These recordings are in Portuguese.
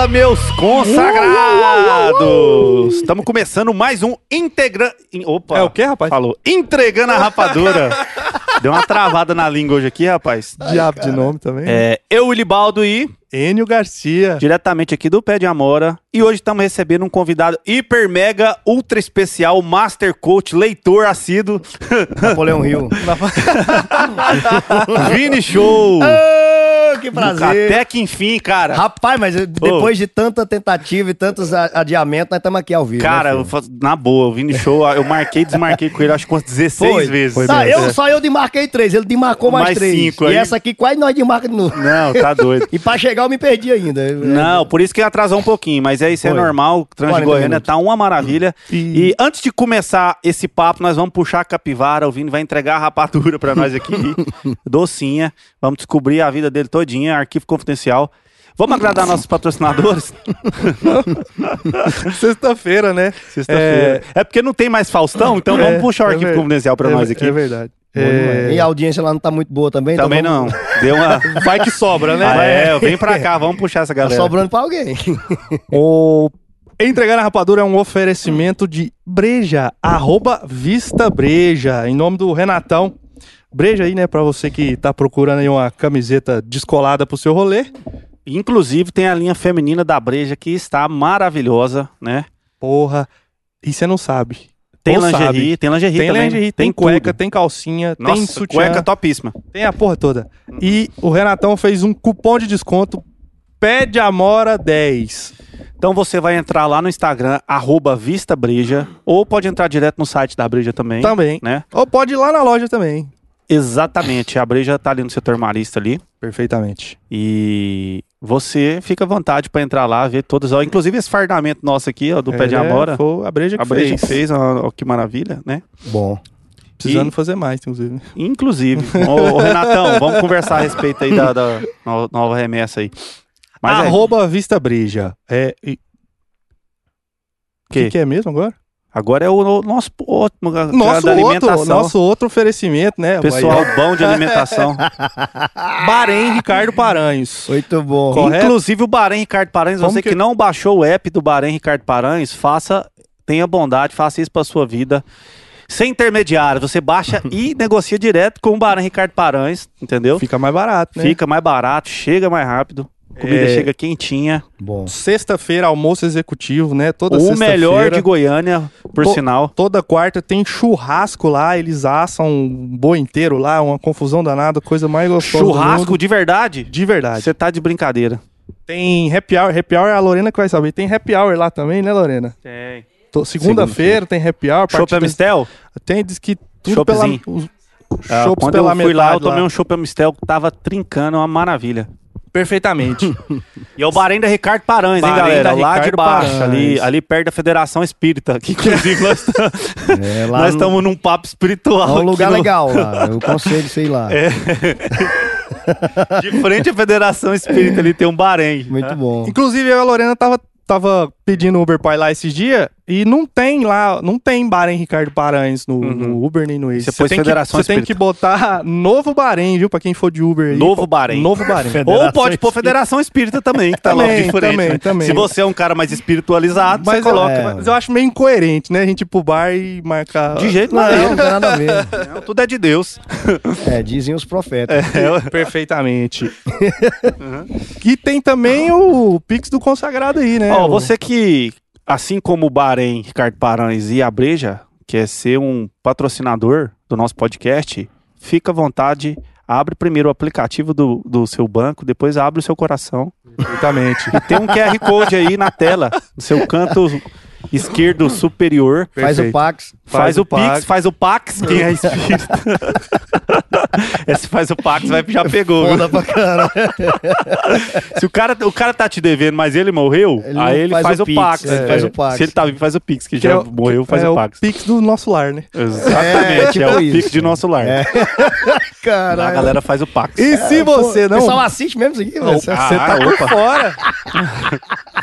Fala, meus consagrados! Estamos começando mais um integrante. Opa! É o quê, rapaz? Falou. Entregando a rapadura. Deu uma travada na língua hoje aqui, rapaz. Diabo de nome também. É, eu, Willibaldo e Enio Garcia. diretamente aqui do Pé de Amora. E hoje estamos recebendo um convidado hiper, mega, ultra especial, master coach, leitor assíduo, Napoleão Rio. Vini Show. Que prazer. Até que enfim, cara. Rapaz, mas depois de tanta tentativa e tantos adiamentos, nós estamos aqui ao vivo. Cara, né, eu na boa, o Vini Show, eu marquei e desmarquei com ele acho que umas 16 Foi. vezes. Foi Tá, eu, só eu demarquei três, ele demarcou mais, Mais três. cinco e aí. essa aqui quase nós demarca de novo. Não, tá doido. E pra chegar eu me perdi ainda. Não, por isso que atrasou um pouquinho, mas é isso, é Foi. normal. O Trans 40 Goiânia minutos. tá uma maravilha. E- E... antes de começar esse papo, nós vamos puxar a capivara. O Vini vai entregar a rapadura pra nós aqui. docinha. Vamos descobrir a vida dele arquivo confidencial. Vamos agradar nossos patrocinadores? Sexta-feira, né? Sexta-feira. É... porque não tem mais Faustão, então É, vamos puxar o é arquivo ver- confidencial pra é, nós aqui. É verdade. É... E a audiência lá não tá muito boa também. então Também vamos- não. Deu uma. Vai que sobra, né? Ah, é, vem pra cá, vamos puxar essa Tá galera. sobrando pra alguém. O Entregar na Rapadura é um oferecimento de Breja, arroba Vista Breja, em nome do Renatão. Breja aí, né, pra você que tá procurando aí uma camiseta descolada pro seu rolê. Inclusive, tem a linha feminina da Breja que está maravilhosa, né? Porra, e você não sabe. Tem Ou lingerie, sabe. tem lingerie Tem também. lingerie, tem, cueca, tudo. tem calcinha, tem Nossa, sutiã, cueca topíssima. tem a porra toda. E o Renatão fez um cupom de desconto Pede Amora 10. Então você vai entrar lá no Instagram, arroba Vista Breja, ou pode entrar direto no site da Breja também. Também. Né? Ou pode ir lá na loja também. Exatamente, a Breja tá ali no setor marista ali. Perfeitamente. E você fica à vontade para entrar lá, ver todas. ó, Inclusive esse fardamento nosso aqui, ó, do Pé de É, Amora. Foi a Breja que A Breja fez. fez, ó, ó, que maravilha, né? Bom. Precisando E- fazer mais, inclusive. Inclusive. ô, ô, Renatão, vamos conversar a respeito aí da, da no- nova remessa aí. Mas é, Arroba Vista Breja. É, e- o Que? que, que é mesmo agora? Agora é o, nosso ótimo a- Nosso da outro, alimentação. nosso outro oferecimento, né? Pessoal Vai- bom de alimentação. Bahrein Ricardo Paranhos. Muito bom. Correto. Inclusive o Bahrein Ricardo Paranhos, Como você que... que- não baixou o app do Bahrein Ricardo Paranhos, faça, tenha bondade, faça isso pra sua vida. Sem intermediário, você baixa e negocia direto com o Bahrein Ricardo Paranhos, entendeu? Fica mais barato, né? Fica mais barato, chega mais rápido, comida É. chega quentinha. Bom. Sexta-feira, almoço executivo, né? Toda o melhor de Goiânia, por To- sinal. Toda quarta tem churrasco lá, eles assam um boi inteiro lá, uma confusão danada, coisa mais gostosa. do Churrasco mundo. de verdade? de verdade. Você tá de brincadeira. Tem happy hour, happy hour é a Lorena que vai saber. Tem happy hour lá também, né, Lorena? Tem. Segunda-feira tem happy hour. Partida- Mistel? Tem, diz que tudo pela. Choppzinho. Os, Ah, quando pela eu fui lá, eu tomei um chopp Mistel que tava trincando, uma maravilha. Perfeitamente. E é o Bahrein da Ricardo Paranhos, hein, galera? da Lá de baixo, Paranhos. ali, ali perto da Federação Espírita. Que inclusive nós É, lá nós no- estamos num papo espiritual. É um lugar no- legal lá. Eu conselho, sei lá. De frente à Federação Espírita, ali tem um Bahrein. Muito bom. Inclusive, eu e a Lorena tava, tava pedindo Uber pra ir lá esses dias e não tem lá, não tem Bahrein Ricardo Paranhos no, Uhum. no Uber nem no Waze. Você tem que- Você tem que botar novo Bahrein, viu? Pra quem for de Uber aí. Novo Bahrein. Novo Bahrein. Ou pode pôr. Federação Espírita também, que tá Também, logo de frente. também, né? também. Se você é um cara mais espiritualizado, Mas, você coloca. é, mas eu acho meio incoerente, né? A gente ir pro bar e marcar. De jeito Não, nenhum. não tem nada a ver. Não, tudo é de Deus. É, dizem os profetas. Perfeitamente. E tem também o Pix do consagrado aí, né? Ó, O- você que, assim como o Bahrein, Ricardo Paranhos e a Breja, quer ser um patrocinador do nosso podcast, fica à vontade. Abre primeiro o aplicativo do, do seu banco, depois abre o seu coração. Perfeitamente. Tem um QR Code aí na tela, no seu canto esquerdo superior. Faz o. Pax. Faz, Faz o o Pix, Pax. faz o Pax, quem é espírita. Esse faz o Pax, vai, já pegou. Foda pra caralho. Se o cara, o cara tá te devendo, mas ele morreu, Ele aí ele faz faz, o o, Pax. é, faz o Pax. Se ele tá vivo, faz o Pix, que, Que já é o- morreu, faz é o Pax. Pix do nosso lar, né? Exatamente, é, tipo o isso. Pix de nosso lar. É. A Caralho. galera faz o Pax. E se você Pô, não. O pessoal assiste mesmo isso aqui, velho? Você tá por fora.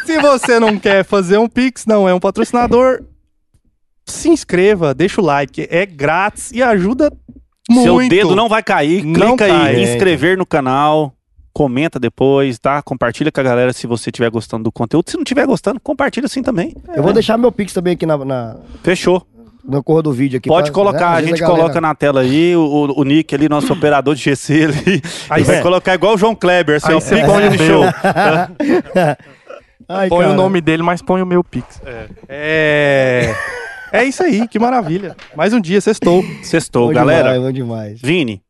Se você não quer fazer um Pix, não é um patrocinador, se inscreva, deixa o like. É grátis e ajuda muito. Seu dedo não vai cair, Não clica aí cai. em inscrever no canal, comenta depois, tá? Compartilha com a galera se você estiver gostando do conteúdo. Se não estiver gostando, compartilha assim também. Eu vou deixar meu Pix também aqui na, na, Fechou. no corro do vídeo aqui. Pode pra- colocar, né? A gente galera- coloca na tela aí, o, o Nick ali, nosso operador de GC ali. Aí vai é. colocar igual o João Kleber, assim, Aí ó, você Pix põe o de meu. show. Ai, põe cara. o nome dele, mas põe o meu Pix. É. É isso aí, que maravilha. Mais um dia, sextou. Sextou, Bom galera. Demais, bom demais. Vini,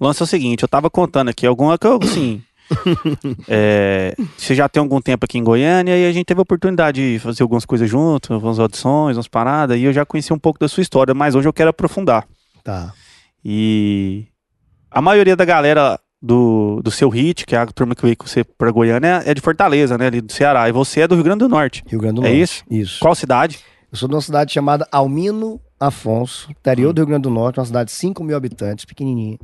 o lance é o seguinte, eu tava contando aqui alguma que eu, assim... é, você já tem algum tempo aqui em Goiânia e a gente teve a oportunidade de fazer algumas coisas juntos, algumas audições, umas paradas, e eu já conheci um pouco da sua história, mas hoje eu quero aprofundar. Tá. E a maioria da galera do, do seu hit, que é a turma que veio com você pra Goiânia, é de Fortaleza, né? Ali do Ceará. E você é do Rio Grande do Norte. Rio Grande do É Norte. isso? Isso. Qual cidade? Eu sou de uma cidade chamada Almino Afonso, interior Hum. do Rio Grande do Norte, uma cidade de 5 mil habitantes, pequenininha.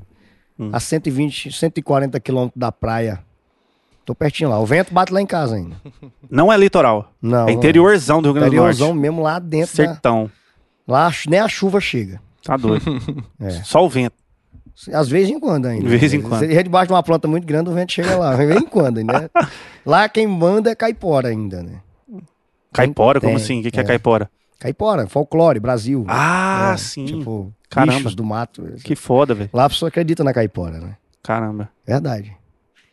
Hum. A 120, 140 quilômetros da praia. Tô pertinho lá. O vento bate lá em casa ainda. Não é litoral. Não. é interiorzão do Rio Grande do Interiorzão Norte. mesmo lá dentro. Da, Sertão. lá nem a chuva chega. Tá doido. É. Só o vento. Às vezes em quando ainda. De vez em quando. Se ele é debaixo de uma planta muito grande, o vento chega lá. De vez em quando, né? Lá quem manda é caipora ainda, né? Caipora? Como assim? O que, que é. é. caipora? Caipora, folclore, Brasil. Ah, É, sim. Tipo, Caramba. bichos do mato. Que foda, velho. Lá a pessoa acredita na caipora, né? Caramba. Verdade.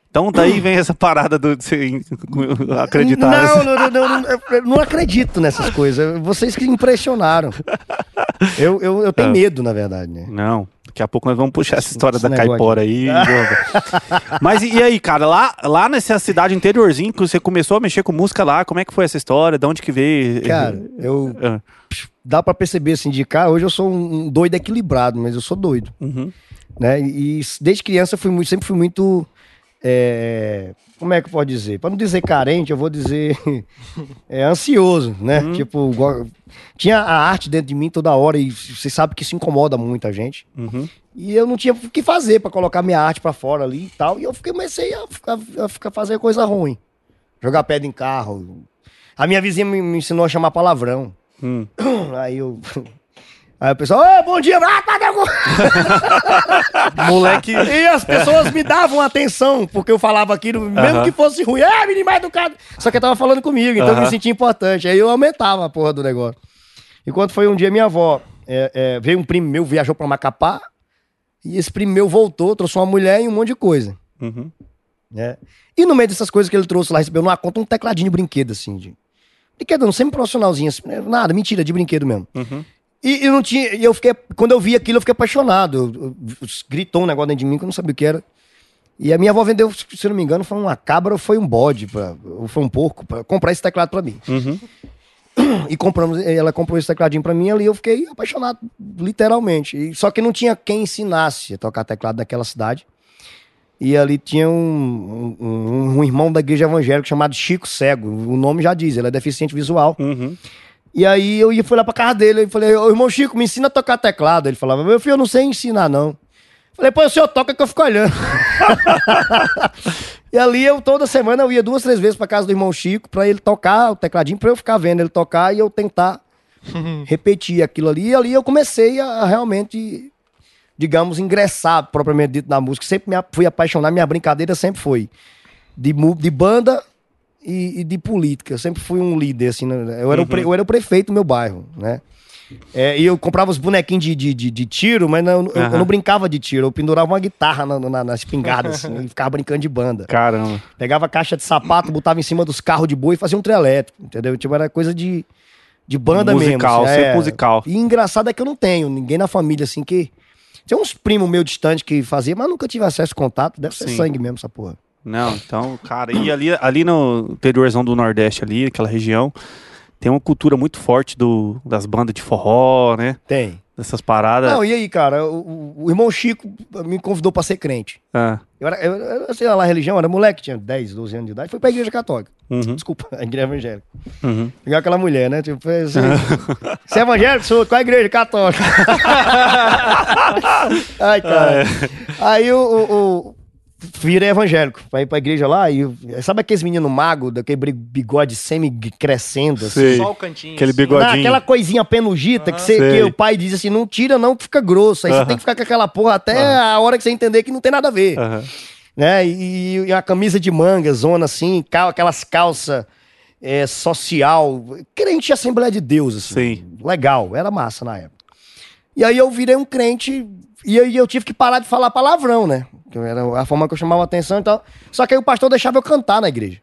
Então daí vem essa parada do, de você acreditar. Não, não, não, não, não, eu não acredito nessas coisas. Vocês que impressionaram. Eu, eu, eu tenho Ah. medo, na verdade, né? Não, daqui a pouco nós vamos puxar essa história Esse da caipora aí. Mas e, e aí, cara, lá, lá nessa cidade interiorzinho que você começou a mexer com música lá, como é que foi essa história? De onde que veio? Cara, eu. Ah, Dá pra perceber assim de cá. Hoje eu sou um doido equilibrado, mas eu sou doido. uhum. né? E desde criança eu fui muito, sempre fui muito. É, como é que eu posso dizer? Para não dizer carente, eu vou dizer é, ansioso, né? Tipo, go- tinha a arte dentro de mim toda hora e você sabe que isso incomoda muita gente. Uhum. E eu não tinha o que fazer para colocar minha arte para fora ali e tal. E eu comecei a ficar, a ficar fazer coisa ruim. Jogar pedra em carro. A minha vizinha me, me ensinou a chamar palavrão. Hum. Aí eu. Aí o pessoal, Ô, bom dia, ah, tá, Moleque. e as pessoas me davam atenção, porque eu falava aquilo, mesmo Aham. que fosse ruim. É, menino mais educado. Só que eu tava falando comigo, então eu Aham. me sentia importante. Aí eu aumentava a porra do negócio. E quando foi um dia, minha avó, é, é, veio um primo meu, viajou pra Macapá, e esse primo meu voltou, trouxe uma mulher e um monte de coisa. Uhum. né? E no meio dessas coisas que ele trouxe lá, recebeu numa conta um tecladinho de brinquedo, assim, de... Brinquedo, não, semi-profissionalzinho, assim, né? nada, mentira, de brinquedo mesmo. Uhum. E, e não tinha, eu fiquei, quando eu vi aquilo, eu fiquei apaixonado. Eu- eu- gritou um negócio dentro de mim que eu não sabia o que era. E a minha avó vendeu, se eu não me engano, foi uma cabra ou foi um bode, pra, ou foi um porco, pra comprar esse teclado pra mim. Uhum. E compramos, ela comprou esse tecladinho pra mim ali, eu fiquei apaixonado, literalmente. E, só que não tinha quem ensinasse a tocar teclado naquela cidade. E ali tinha um, um, um- um irmão da igreja evangélica chamado Chico Cego. O nome já diz, ele é deficiente visual. Uhum. E aí eu ia fui lá pra casa dele e falei, ô irmão Chico, me ensina a tocar teclado. Ele falava, meu filho, eu não sei ensinar, não. Falei, pô, o senhor toca que eu fico olhando. e ali eu, toda semana, eu ia duas, três vezes pra casa do irmão Chico pra ele tocar o tecladinho, pra eu ficar vendo ele tocar e eu tentar repetir aquilo ali. E ali eu comecei a, a realmente, digamos, ingressar propriamente dito na música. Sempre me fui apaixonado, minha brincadeira sempre foi de, de banda e, e de política. Eu sempre fui um líder, assim. né? Eu era, o, pre- eu era o prefeito do meu bairro, né? É, e eu comprava os bonequinhos de, de, de, de tiro, mas não, eu, eu Aham. não brincava de tiro. Eu pendurava uma guitarra na, na, na espingarda, assim, e ficava brincando de banda. Caramba. Pegava caixa de sapato, botava em cima dos carros de boi e fazia um trio elétrico, entendeu? Tipo, era coisa de, de banda Musical, mesmo. assim, sempre musical. E engraçado é que eu não tenho ninguém na família, assim, que... Tem uns primos meus distantes que fazia, mas nunca tive acesso a contato. Deve ser Sim. sangue mesmo, essa porra. Não, então, cara, e ali, ali no interiorzão do Nordeste, ali, aquela região, tem uma cultura muito forte do, das bandas de forró, né? Tem. Dessas paradas. Não, e aí, cara, o, o- irmão Chico me convidou pra ser crente. Ah, Eu, era, eu, eu sei lá, a religião, era moleque, tinha 10, 12 anos de idade, fui pra igreja católica. uhum, Desculpa, a igreja evangélica. uhum. Igual aquela mulher, né? Tipo, foi assim, você é evangélico? Sou, qual é a igreja? Católica. Ai, cara. Aí o, o, o- virei evangélico, pra ir pra igreja lá e sabe aqueles meninos magos, daquele bigode semi-crescendo, assim? Só o cantinho. Aquele bigode- Não, aquela coisinha penugita que, você- Sei. que o pai diz assim, não tira não que fica grosso. Aí você Aham. tem que ficar com aquela porra até a hora que você entender que não tem nada a ver. Né? E, e uma camisa de manga, zona assim, cal- aquelas calças é, social. Crente de Assembleia de Deus, assim. Sim. Legal, era massa na época. E aí eu virei um crente e aí eu tive que parar de falar palavrão, né? Que era a forma que eu chamava atenção e tal. Só que aí o pastor deixava eu cantar na igreja.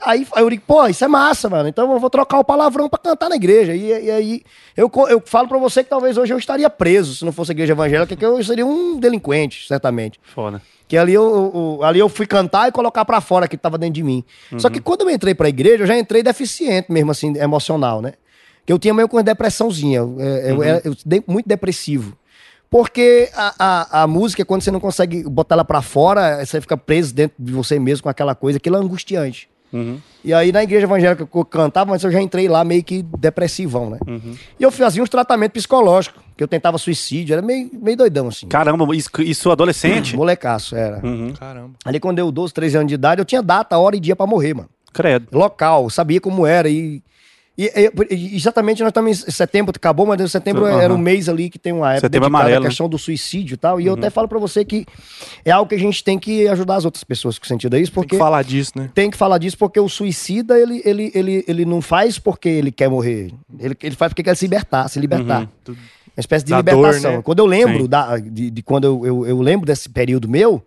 Aí, aí eu digo, pô, isso é massa, mano. Então eu vou trocar o palavrão pra cantar na igreja. E, e aí eu, eu falo pra você que talvez hoje eu estaria preso se não fosse a igreja evangélica, que eu seria um delinquente, certamente. Foda. Que ali eu, eu- ali eu fui cantar e colocar pra fora que tava dentro de mim. Só que quando eu entrei pra igreja, eu já entrei deficiente mesmo, assim, emocional, né? Que eu tinha meio com uma depressãozinha. Eu, eu, eu era eu dei muito depressivo. Porque a, a, a música, quando você não consegue botar ela pra fora, você fica preso dentro de você mesmo com aquela coisa, aquilo é angustiante. Uhum. E aí na igreja evangélica que eu cantava, mas eu já entrei lá meio que depressivão, né? Uhum. E eu fazia uns tratamentos psicológicos, que eu tentava suicídio, era meio, meio doidão, assim. Caramba, isso, isso adolescente? Molecaço, era. Uhum. Caramba. Ali quando eu 12, 13 anos de idade, eu tinha data, hora e dia pra morrer, mano. Credo. Local, sabia como era e... E, e- exatamente, nós estamos em setembro, acabou, mas setembro Aham. era um mês ali que tem uma época Setembro dedicada amarelo, à questão do suicídio e tal. E eu até falo pra você que é algo que a gente tem que ajudar as outras pessoas com sentido a isso, Tem porque que falar disso, né? tem que falar disso porque o suicida, ele, ele, ele, ele não faz porque ele quer morrer. Ele, ele faz porque quer se libertar, se libertar. Uhum. Uma espécie de Da dor, libertação. né? Quando eu lembro da, de, de quando eu, eu, eu lembro desse período meu,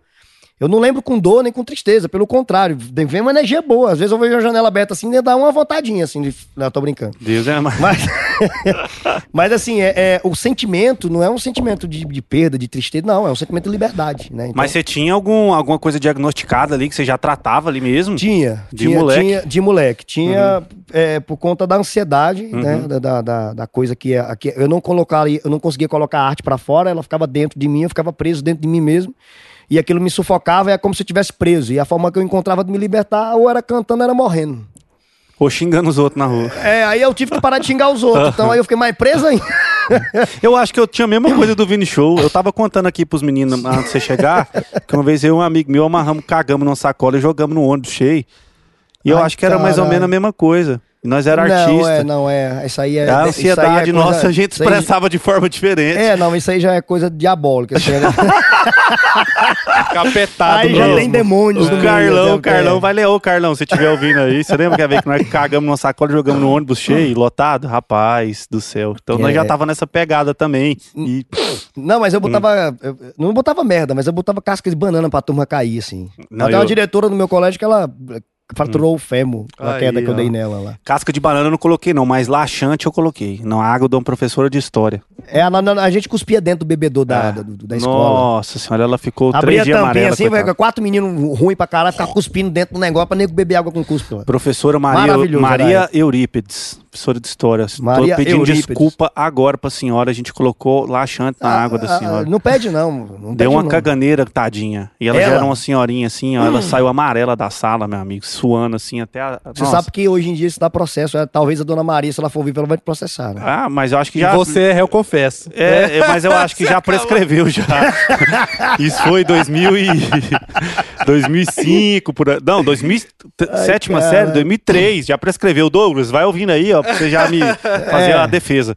eu não lembro com dor nem com tristeza. Pelo contrário, vem uma energia boa. Às vezes eu vejo a janela aberta assim e dá uma vontadinha assim. De... Não, tô brincando. Deus é mais. Mas, mas assim, é, é, o sentimento não é um sentimento de, de perda, de tristeza, não. É um sentimento de liberdade, né? Então, Mas você tinha algum, alguma coisa diagnosticada ali que você já tratava ali mesmo? Tinha. De tinha, moleque? Uhum. Tinha, de moleque. Tinha é, por conta da ansiedade, né? Da, da, da, coisa que, é- que eu não colocaria, eu não conseguia colocar a arte pra fora, ela ficava dentro de mim, eu ficava preso dentro de mim mesmo. E aquilo me sufocava, é como se eu estivesse preso. E a forma que eu encontrava de me libertar, ou era cantando, ou era morrendo. Ou xingando os outros na rua? É, aí eu tive que parar de xingar os outros. Então aí eu fiquei mais preso ainda. Eu acho que eu tinha a mesma coisa do Vini Show. Eu tava contando aqui pros meninos antes de você chegar, que uma vez eu e um amigo meu amarramos, cagamos numa sacola e jogamos no ônibus cheio. E eu Ai, acho que era mais ou menos a mesma coisa. E nós era Não, artista. é, não é. Isso aí é. a isso aí é ansiedade coisa- nossa a gente isso aí- expressava de forma diferente. É, não, isso aí já é coisa diabólica. Assim, né? Capetado aí já mesmo. tem demônios. no O Carlão, né? o Carlão, vai ler, ô Carlão, se estiver ouvindo aí. Você lembra que a vez que nós cagamos numa sacola e jogamos no ônibus cheio, lotado? Rapaz do céu. Então nós É. já tava nessa pegada também. E Não, mas eu botava. eu- eu não botava merda, mas eu botava casca de banana pra turma cair, assim. Não, Até uma eu- diretora no meu colégio que ela fraturou o fêmur na queda que eu dei nela lá. casca de banana eu não coloquei, não, mas laxante eu coloquei. Não, a água de uma professora de história. É, a, gente cuspia dentro do bebedor da, da, do- da escola. Nossa senhora, ela ficou Abria três a dias tampinha amarela. assim, coitada. vai, quatro meninos ruins pra caralho, ficar cuspindo dentro do negócio pra nego beber água com cuspe. Professora Maria, Maria Eurípides, professora de história. Maria Tô pedindo Eurípides. desculpa agora pra senhora, a gente colocou laxante na água da Ah, ah, senhora. não pede, não. não Deu pede, uma não. caganeira, tadinha. E ela, já Ela? Hum. era uma senhorinha assim, ó, ela saiu amarela da sala, meu amigo, suando assim até a. Você Nossa. sabe que hoje em dia isso dá processo. é, talvez a dona Maria, se ela for viva, ela vai te processar, né? Ah, mas eu acho que E já. você é réu, confesso. É, é, mas eu acho que já prescreveu já. Isso foi 2000 e 2005, por. Não, 2000, sétima cara. série, 2003, já prescreveu. Douglas, vai ouvindo aí, ó, pra você já me fazer É. a defesa.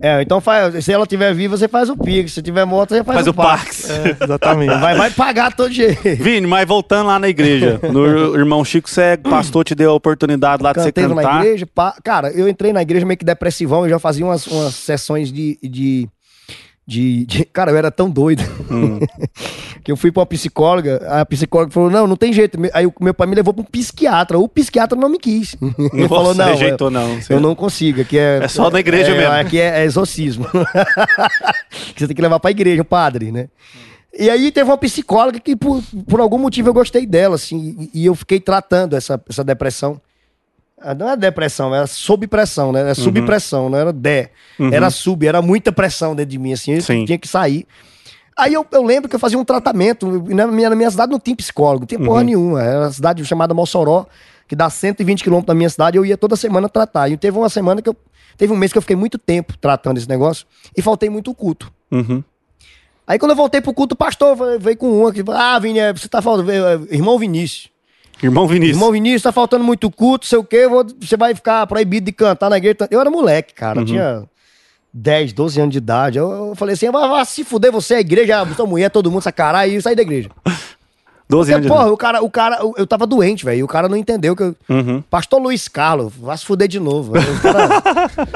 É, então faz, se ela estiver viva, você faz o Pix. Se tiver morta, você faz, Faz o o Pax. Pax. É, exatamente. Vai, vai pagar todo jeito. Vini, mas voltando lá na igreja, no irmão Chico, você é pastor, te deu a oportunidade lá de você Canteiro na cantar. igreja. pá. Cara, eu entrei na igreja meio que depressivão, eu já fazia umas, umas sessões de, de, de, de- Cara, eu era tão doido Hum. que eu fui pra uma psicóloga, a psicóloga falou: não, não tem jeito. Aí o meu pai me levou pra um psiquiatra. O psiquiatra não me quis. Ele Nossa, falou: não, rejeitou não. eu não consigo. Aqui é, É só na igreja é, mesmo. Aqui é, é exorcismo. você tem que levar pra igreja, o padre, né? E aí teve uma psicóloga que, por, por algum motivo, eu gostei dela, assim, e, e eu fiquei tratando essa, essa depressão. Ah, Não é depressão, era sob pressão, né? Era subpressão, não era de. Era sub, era muita pressão dentro de mim, assim, eu tinha que sair. Aí eu, eu lembro que eu fazia um tratamento. Na minha, na minha cidade não tinha psicólogo, não tinha porra nenhuma. Era uma cidade chamada Mossoró, que dá 120 quilômetros da minha cidade, eu ia toda semana tratar. E teve uma semana que eu. Teve um mês que eu fiquei muito tempo tratando esse negócio e faltei muito culto. Uhum. Aí quando eu voltei pro culto, o pastor veio- com uma que ah, Vini, é, você tá faltando. é, Irmão Vinícius. Irmão Vinícius. Irmão Vinícius, tá faltando muito culto, sei o quê, vou- você vai ficar proibido de cantar na igreja. Eu era moleque, cara. Eu tinha 10, 12 anos de idade. Eu, eu falei assim: vai, vai se fuder você, a igreja, sua mulher, todo mundo, essa caralho, e saí da igreja. 12 Porque, anos porra, o cara, o cara, eu- tava doente, velho. E o cara não entendeu que eu. Uhum. Pastor Luiz Carlos, vai se fuder de novo. O cara-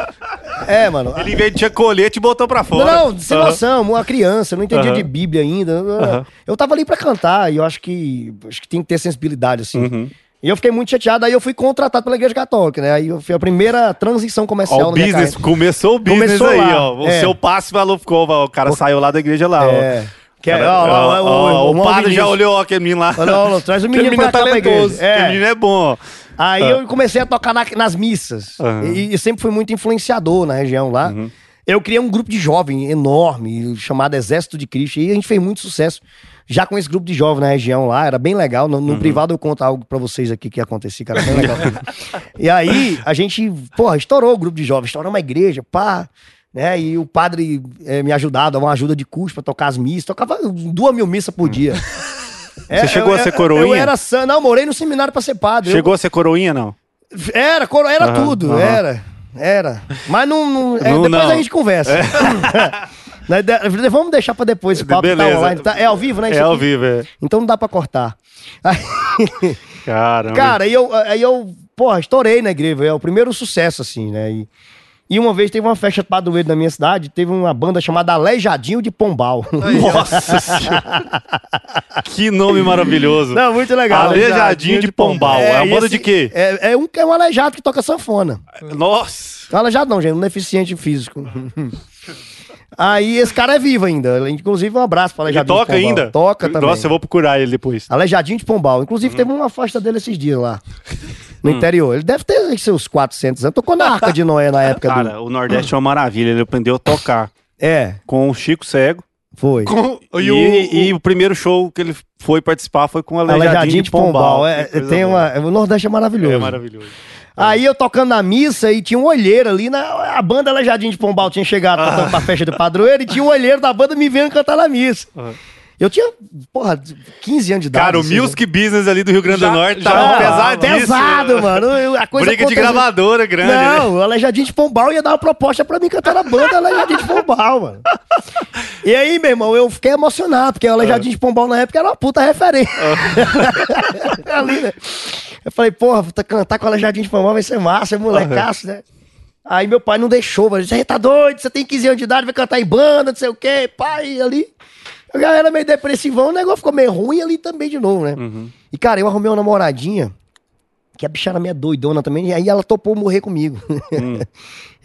é, mano. Ele veio de colete e botou pra fora. Não, não, sem Aham. noção, uma criança, não entendia Aham. de Bíblia ainda. Eu- Aham. Eu tava ali pra cantar e eu acho que acho que tem que ter sensibilidade, assim. Uhum. E eu fiquei muito chateado, aí eu fui contratado pela Igreja Católica, né? Aí eu fui a primeira transição comercial Ó, o na minha business, começou o business Começou aí, lá, ó. O é. seu passe valor ficou, ó, o cara saiu lá da igreja lá, ó. É. Que é, ó, ó, ó, ó, o padre já olhou aquele menino lá. Traz o menino menino pra pra talentoso, É. menino é bom. Aí eu comecei a tocar na- nas missas. Aham. E, e sempre fui muito influenciador na região lá. Uhum. Eu criei um grupo de jovem enorme, chamado Exército de Cristo. E a gente fez muito sucesso já com esse grupo de jovens na região lá. Era bem legal. No, no Uhum. privado eu conto algo pra vocês aqui que acontecia, cara. Bem legal. e aí a gente, porra, estourou o grupo de jovens, estourou uma igreja, pá. Né? E o padre eh, me ajudava, dava uma ajuda de custo pra tocar as missas. Tocava duas mil missas por dia. É, Você chegou eu- a ser eu- coroinha? Eu era san... Não, morei no seminário pra ser padre. Eu- Chegou a ser coroinha, não? era, coro- era Aham, tudo, aham. era. Era. Mas não. não- é, Não, depois não. a gente conversa. Né, de- Vamos deixar pra depois esse papo tá Beleza. online. Tá- é ao vivo, né? É ao vivo, é. Então não dá pra cortar. Aí- Caramba. cara, aí eu, aí eu, porra, estourei na igreja. É o primeiro sucesso, assim, né? E, e uma vez teve uma festa de padroeiro na minha cidade, teve uma banda chamada Aleijadinho de Pombal. Nossa senhora. Que nome maravilhoso. Não, muito legal. Aleijadinho de Pombal. É, uma e banda de quê? É, é um, é um aleijado que toca sanfona. Nossa. Não, aleijado não, gente, um deficiente físico. Aí esse cara é vivo ainda. Inclusive, um abraço para Ele Aleijadinho toca de Pombal. ainda? Toca também. Nossa, eu vou procurar ele depois. Aleijadinho de Pombal. Inclusive, teve uma festa dele esses dias lá. No interior. Ele deve ter seus 400 anos. Tocou na Arca de Noé na época do... Cara, o Nordeste é uma maravilha. Ele aprendeu a tocar É, com o Chico Cego. foi. E, E o- e o primeiro show que ele foi participar foi com o Aleijadinho, Aleijadinho de Pombal. É, Que coisa tem boa. uma... O Nordeste é maravilhoso. É maravilhoso. Aí eu tocando na missa e tinha um olheiro ali, na, a banda Aleijadinho de Pombal tinha chegado pra, pra festa do padroeiro e tinha um olheiro da banda me vendo cantar na missa. Aham. Eu tinha, porra, 15 anos de idade. Cara, o assim, music business ali do Rio Grande Já- do Norte já- tá Ah, pesadíssimo. Pesado, mano. Eu- A coisa Briga de aconteceu- gravadora grande. né? Não, o Aleijadinho de Pombal ia dar uma proposta pra mim cantar na banda Aleijadinho de Pombal, mano. E aí, meu irmão, eu fiquei emocionado, porque o Aleijadinho de Pombal na época era uma puta referência. Ali, né? Eu falei, porra, cantar com o Aleijadinho de Pombal vai ser massa, é molecaço, né? Aí meu pai não deixou, mas você tá doido, você tem 15 anos de idade, vai cantar em banda, não sei o quê, pai, ali. A galera meio depressivão, o negócio ficou meio ruim ali também de novo, né? E, cara, eu arrumei uma namoradinha, que a bicha era meia doidona também, e aí ela topou morrer comigo. Aí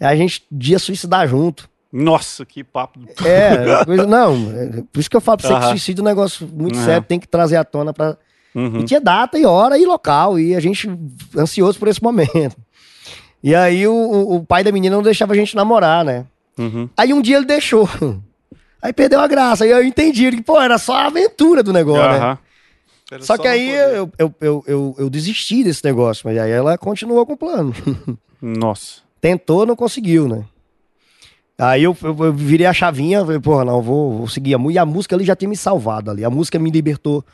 a gente ia suicidar junto. Nossa, que papo. É, coisa, não, é, por isso que eu falo pra você que Aham. suicídio é um negócio muito Aham. sério, tem que trazer à tona pra... Uhum. E tinha data e hora e local, e a gente ansioso por esse momento. E aí o, o- o pai da menina não deixava a gente namorar, né? Uhum. Aí um dia ele deixou. Aí perdeu a graça. Aí eu entendi que, pô, era só a aventura do negócio, né? Aham. Era Só que aí eu, eu, eu, eu, eu desisti desse negócio, mas aí ela continuou com o plano. Nossa. Tentou, não conseguiu, né? Aí eu, eu, eu virei a chavinha, falei, porra, não, vou, vou seguir a música. E a música ali já tinha me salvado ali. A música me libertou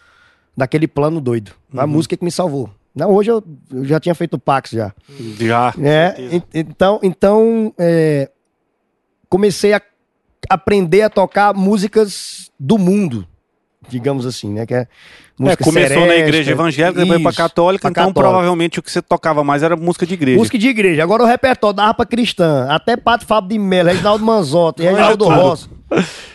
daquele plano doido. A música que me salvou. Não, hoje eu, eu já tinha feito o Pax já. Já. É, então, então é, comecei a aprender a tocar músicas do mundo, digamos assim, né? Que é, É, música começou na seresta, igreja evangélica, depois pra isso, católica, pra então católica. provavelmente o que você tocava mais era música de igreja. Música de igreja. Agora o repertório da harpa cristã, até Pato Fábio de Melo, Reginaldo Manzotti, Reginaldo. Rossi.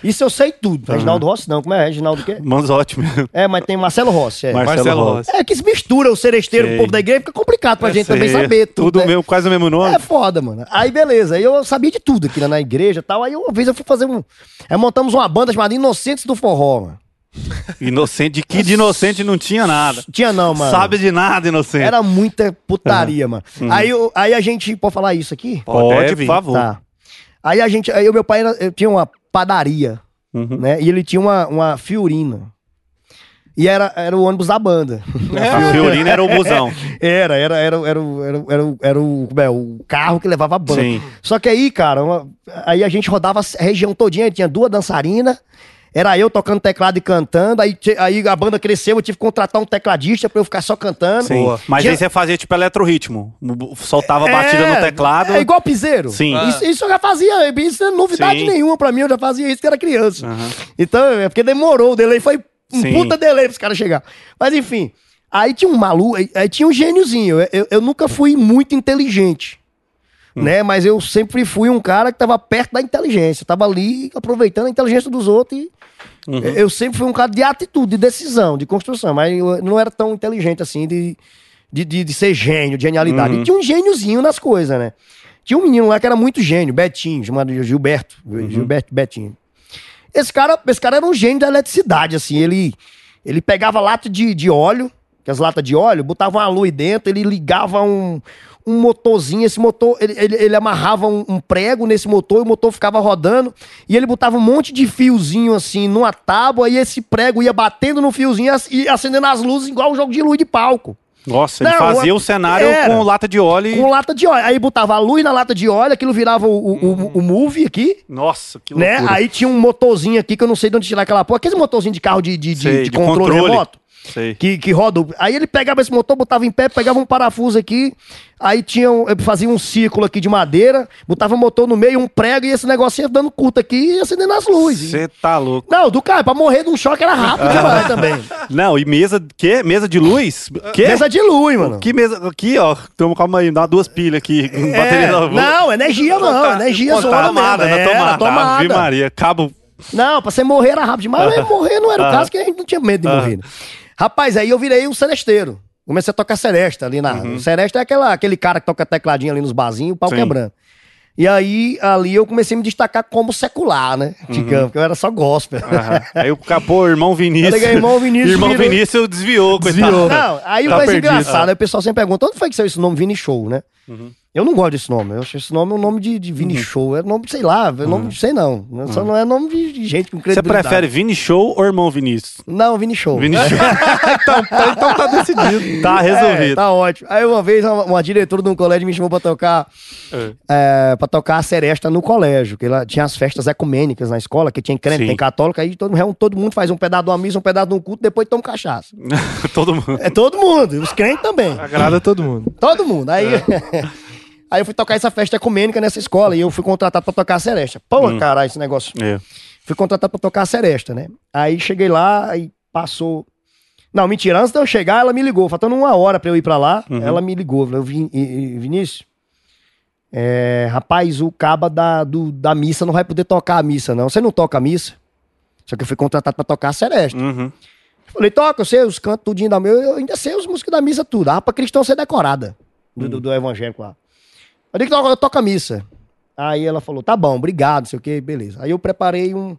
Isso eu sei tudo. Reginaldo Rossi não, como é? Reginaldo o quê? Manzotti mesmo. É, mas tem Marcelo Rossi. É, Marcelo, Marcelo Rossi. É que se mistura o seresteiro com o povo da igreja, fica complicado pra gente também Sei. saber tudo. Tudo né? mesmo, quase o mesmo nome. É foda, mano. Aí beleza, aí eu sabia de tudo aqui né, na igreja e tal. Aí uma vez eu fui fazer um. Aí montamos uma banda chamada Inocentes do Forró, mano. Inocente, que de inocente não tinha nada. Tinha não, mano. Sabe de nada, inocente. Era muita putaria, mano. Aí, eu- aí a gente. Pode falar isso aqui? Pode, por favor. Tá. Aí a gente. Aí o meu pai era- tinha uma padaria, Uhum. né? E ele tinha uma, uma Fiorina. E era, era o ônibus da banda. A Fiorina era o busão. Era, era, era, era, o- era, era, o- era o, como é, o carro que levava a banda. Sim. Só que aí, cara, uma- aí a gente rodava a região todinha, tinha duas dançarinas, era eu tocando teclado e cantando, aí, aí a banda cresceu, eu tive que contratar um tecladista pra eu ficar só cantando. Sim. Boa. Mas Tinha- aí você fazia tipo eletroritmo. Soltava a batida É, no teclado. É igual piseiro. Sim. Isso, isso eu já fazia, isso não é novidade Sim. nenhuma pra mim, eu já fazia isso que era criança. Aham. Então, é porque demorou, o delay foi um Sim. puta delay pros caras chegar. Mas enfim, aí tinha um maluco, aí, aí tinha um gêniozinho. Eu, eu, eu nunca fui muito inteligente. Hum. Né? Mas eu sempre fui um cara que tava perto da inteligência. Tava ali aproveitando a inteligência dos outros e Uhum. eu sempre fui um cara de atitude, de decisão, de construção, mas eu não era tão inteligente assim de, de, de, de ser gênio, de genialidade. Uhum. E tinha um gêniozinho nas coisas, né? Tinha um menino lá que era muito gênio, Betinho, chamado Gilberto. Uhum. Gilberto Betinho. Esse cara, esse cara era um gênio da eletricidade, assim. Ele, ele pegava lata de, de óleo, que as latas de óleo, botava uma luz dentro, ele ligava um, um motorzinho. Esse motor, ele, ele, ele amarrava um, um prego nesse motor e o motor ficava rodando. E ele botava um monte de fiozinho, assim, numa tábua. E esse prego ia batendo no fiozinho e ac- acendendo as luzes, igual um jogo de luz de palco. Nossa, ele Não, fazia o cenário era. com lata de óleo e... Com lata de óleo. Aí botava a luz na lata de óleo, aquilo virava o, o, o, o movie aqui. Nossa, que Né? loucura. Aí tinha um motorzinho aqui que eu não sei de onde tirar aquela porra. Aquele motorzinho de carro de, de, de- Sei, de de controle, controle. remoto. Sei. Que, que roda. o- Aí ele pegava esse motor, botava em pé, pegava um parafuso aqui. Aí tinha um, eu fazia um círculo aqui de madeira, botava o motor no meio, um prego e esse negócio ia dando curta aqui e acendendo as luzes. Você tá louco. Não, do cara, pra morrer de um choque era rápido demais também. Não, e mesa... Que? Mesa de luz? Que? Mesa de luz, mano. Que mesa... Aqui, ó. Tamo, calma aí. Dá duas pilhas aqui. É, bateria nova. não, energia não, energia Pô, zona tomada, mesmo. na Era, tomada. tomada. Ave Maria. Cabo... Não, pra você morrer era rápido demais, mas morrer não era o caso, que a gente não tinha medo de morrer. né? Rapaz, aí eu virei um celesteiro. Comecei a tocar seresta ali na. Uhum. Seresta é aquela, aquele cara que toca tecladinho ali nos barzinhos, o pau Sim. quebrando. E aí, ali eu comecei a me destacar como secular, né? Uhum. Digamos, porque eu era só gospel. Aham. Aí o capô, irmão Vinícius. Eu liguei, irmão Vinícius Irmão virou- Vinícius desviou, coitado. Desviou. Não, aí o Tá mais perdido. engraçado, aí o pessoal sempre pergunta, onde foi que saiu esse nome Vini Show, né? Uhum. Eu não gosto desse nome. Eu acho esse nome um nome de, de Vini Show. É nome, sei lá, é nome, sei não. Só não é nome de, de gente com Você credibilidade. prefere Vini Show ou irmão Vinícius? Não, Vini Show. Vini Show. então, tá- então tá decidido. Tá É, resolvido. tá ótimo. Aí uma vez uma, uma diretora de um colégio me chamou pra tocar é, pra tocar a seresta no colégio, que ela tinha as festas ecumênicas na escola, que tinha crente, Sim. tem católico, aí todo, todo mundo faz um pedaço de uma missa, um pedaço de um culto, depois toma cachaça. Todo mundo. É todo mundo, os crentes também. Agrada todo mundo. Todo mundo. Aí, aí eu fui tocar essa festa ecumênica nessa escola e eu fui contratado pra tocar a seresta. Pô, Hum. caralho, esse negócio. É. Fui contratado pra tocar a seresta, né? Aí cheguei lá e passou. Não, mentira, antes de eu chegar, ela me ligou. Faltando uma hora pra eu ir pra lá, Uhum. ela me ligou. Falou, "Vin- Vinícius, é, rapaz, o caba da, do- da missa não vai poder tocar a missa, não. Você não toca a missa? Só que eu fui contratado pra tocar a seresta. Uhum. Falei, toca, eu sei os cantos tudinho da meu, eu ainda sei os músicos da missa tudo. Ah, pra cristão ser decorada do, do, do evangélico lá. Eu digo, toca, toca a missa. Aí ela falou, tá bom, obrigado, sei o que, beleza. Aí eu preparei um.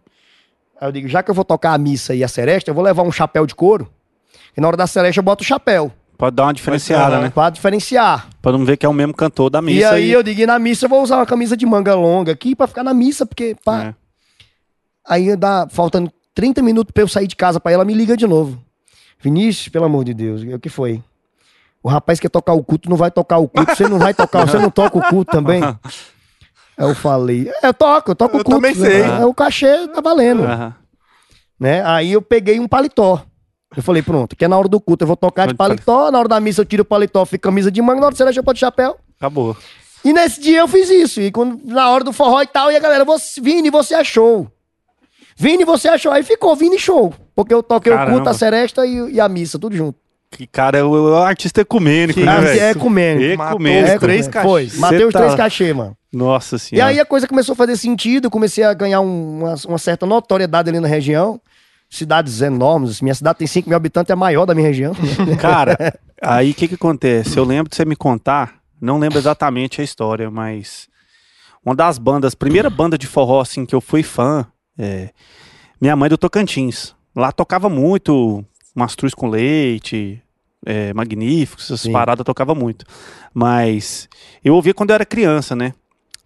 Aí eu digo, já que eu vou tocar a missa e a seresta, eu vou levar um chapéu de couro. E na hora da seresta eu boto o chapéu. Pode dar uma diferenciada, né? Pra diferenciar. Pra não ver que é o mesmo cantor da missa. e aí eu digo, e na missa eu vou usar uma camisa de manga longa aqui pra ficar na missa, porque. Pá. É. Aí dá, faltando 30 minutos pra eu sair de casa pra ela, me liga de novo. Vinícius, pelo amor de Deus, o que foi? O rapaz quer tocar o culto, não vai tocar o culto, você não vai tocar, você não toca o culto também? Eu falei, é, eu toco, eu toco Eu o culto. também sei. É, o cachê tá valendo. Aham. Né? Aí eu peguei um paletó. Eu falei, pronto, que é na hora do culto, eu vou tocar de paletó, na hora da missa eu tiro o paletó, fica camisa de manga, na hora de celeste eu boto chapéu. Acabou. E nesse dia eu fiz isso. E quando, na hora do forró e tal, e a galera, você, Vini, você achou. Vini, você achou. Aí ficou Vini Show. Porque eu toquei o Caramba. culto, a seresta e, e a missa, tudo junto. Que cara é o, é artista ecumênico, né, Ah, velho? é ecumênico. Matou Ecumênico. os três cachês. Matei os tá- três cachê, mano. Nossa E senhora. aí a coisa começou a fazer sentido, eu comecei a ganhar um- uma, uma certa notoriedade ali na região. Cidades enormes. Minha cidade tem 5 mil habitantes, é a maior da minha região. Cara, aí o que que acontece? Eu lembro de você me contar, não lembro exatamente a história, mas uma das bandas, primeira banda de forró assim que eu fui fã, é minha mãe do Tocantins. Lá tocava muito Mastruz com Leite, é, Magníficos, essas Sim. paradas tocava muito. Mas eu ouvia quando eu era criança, né?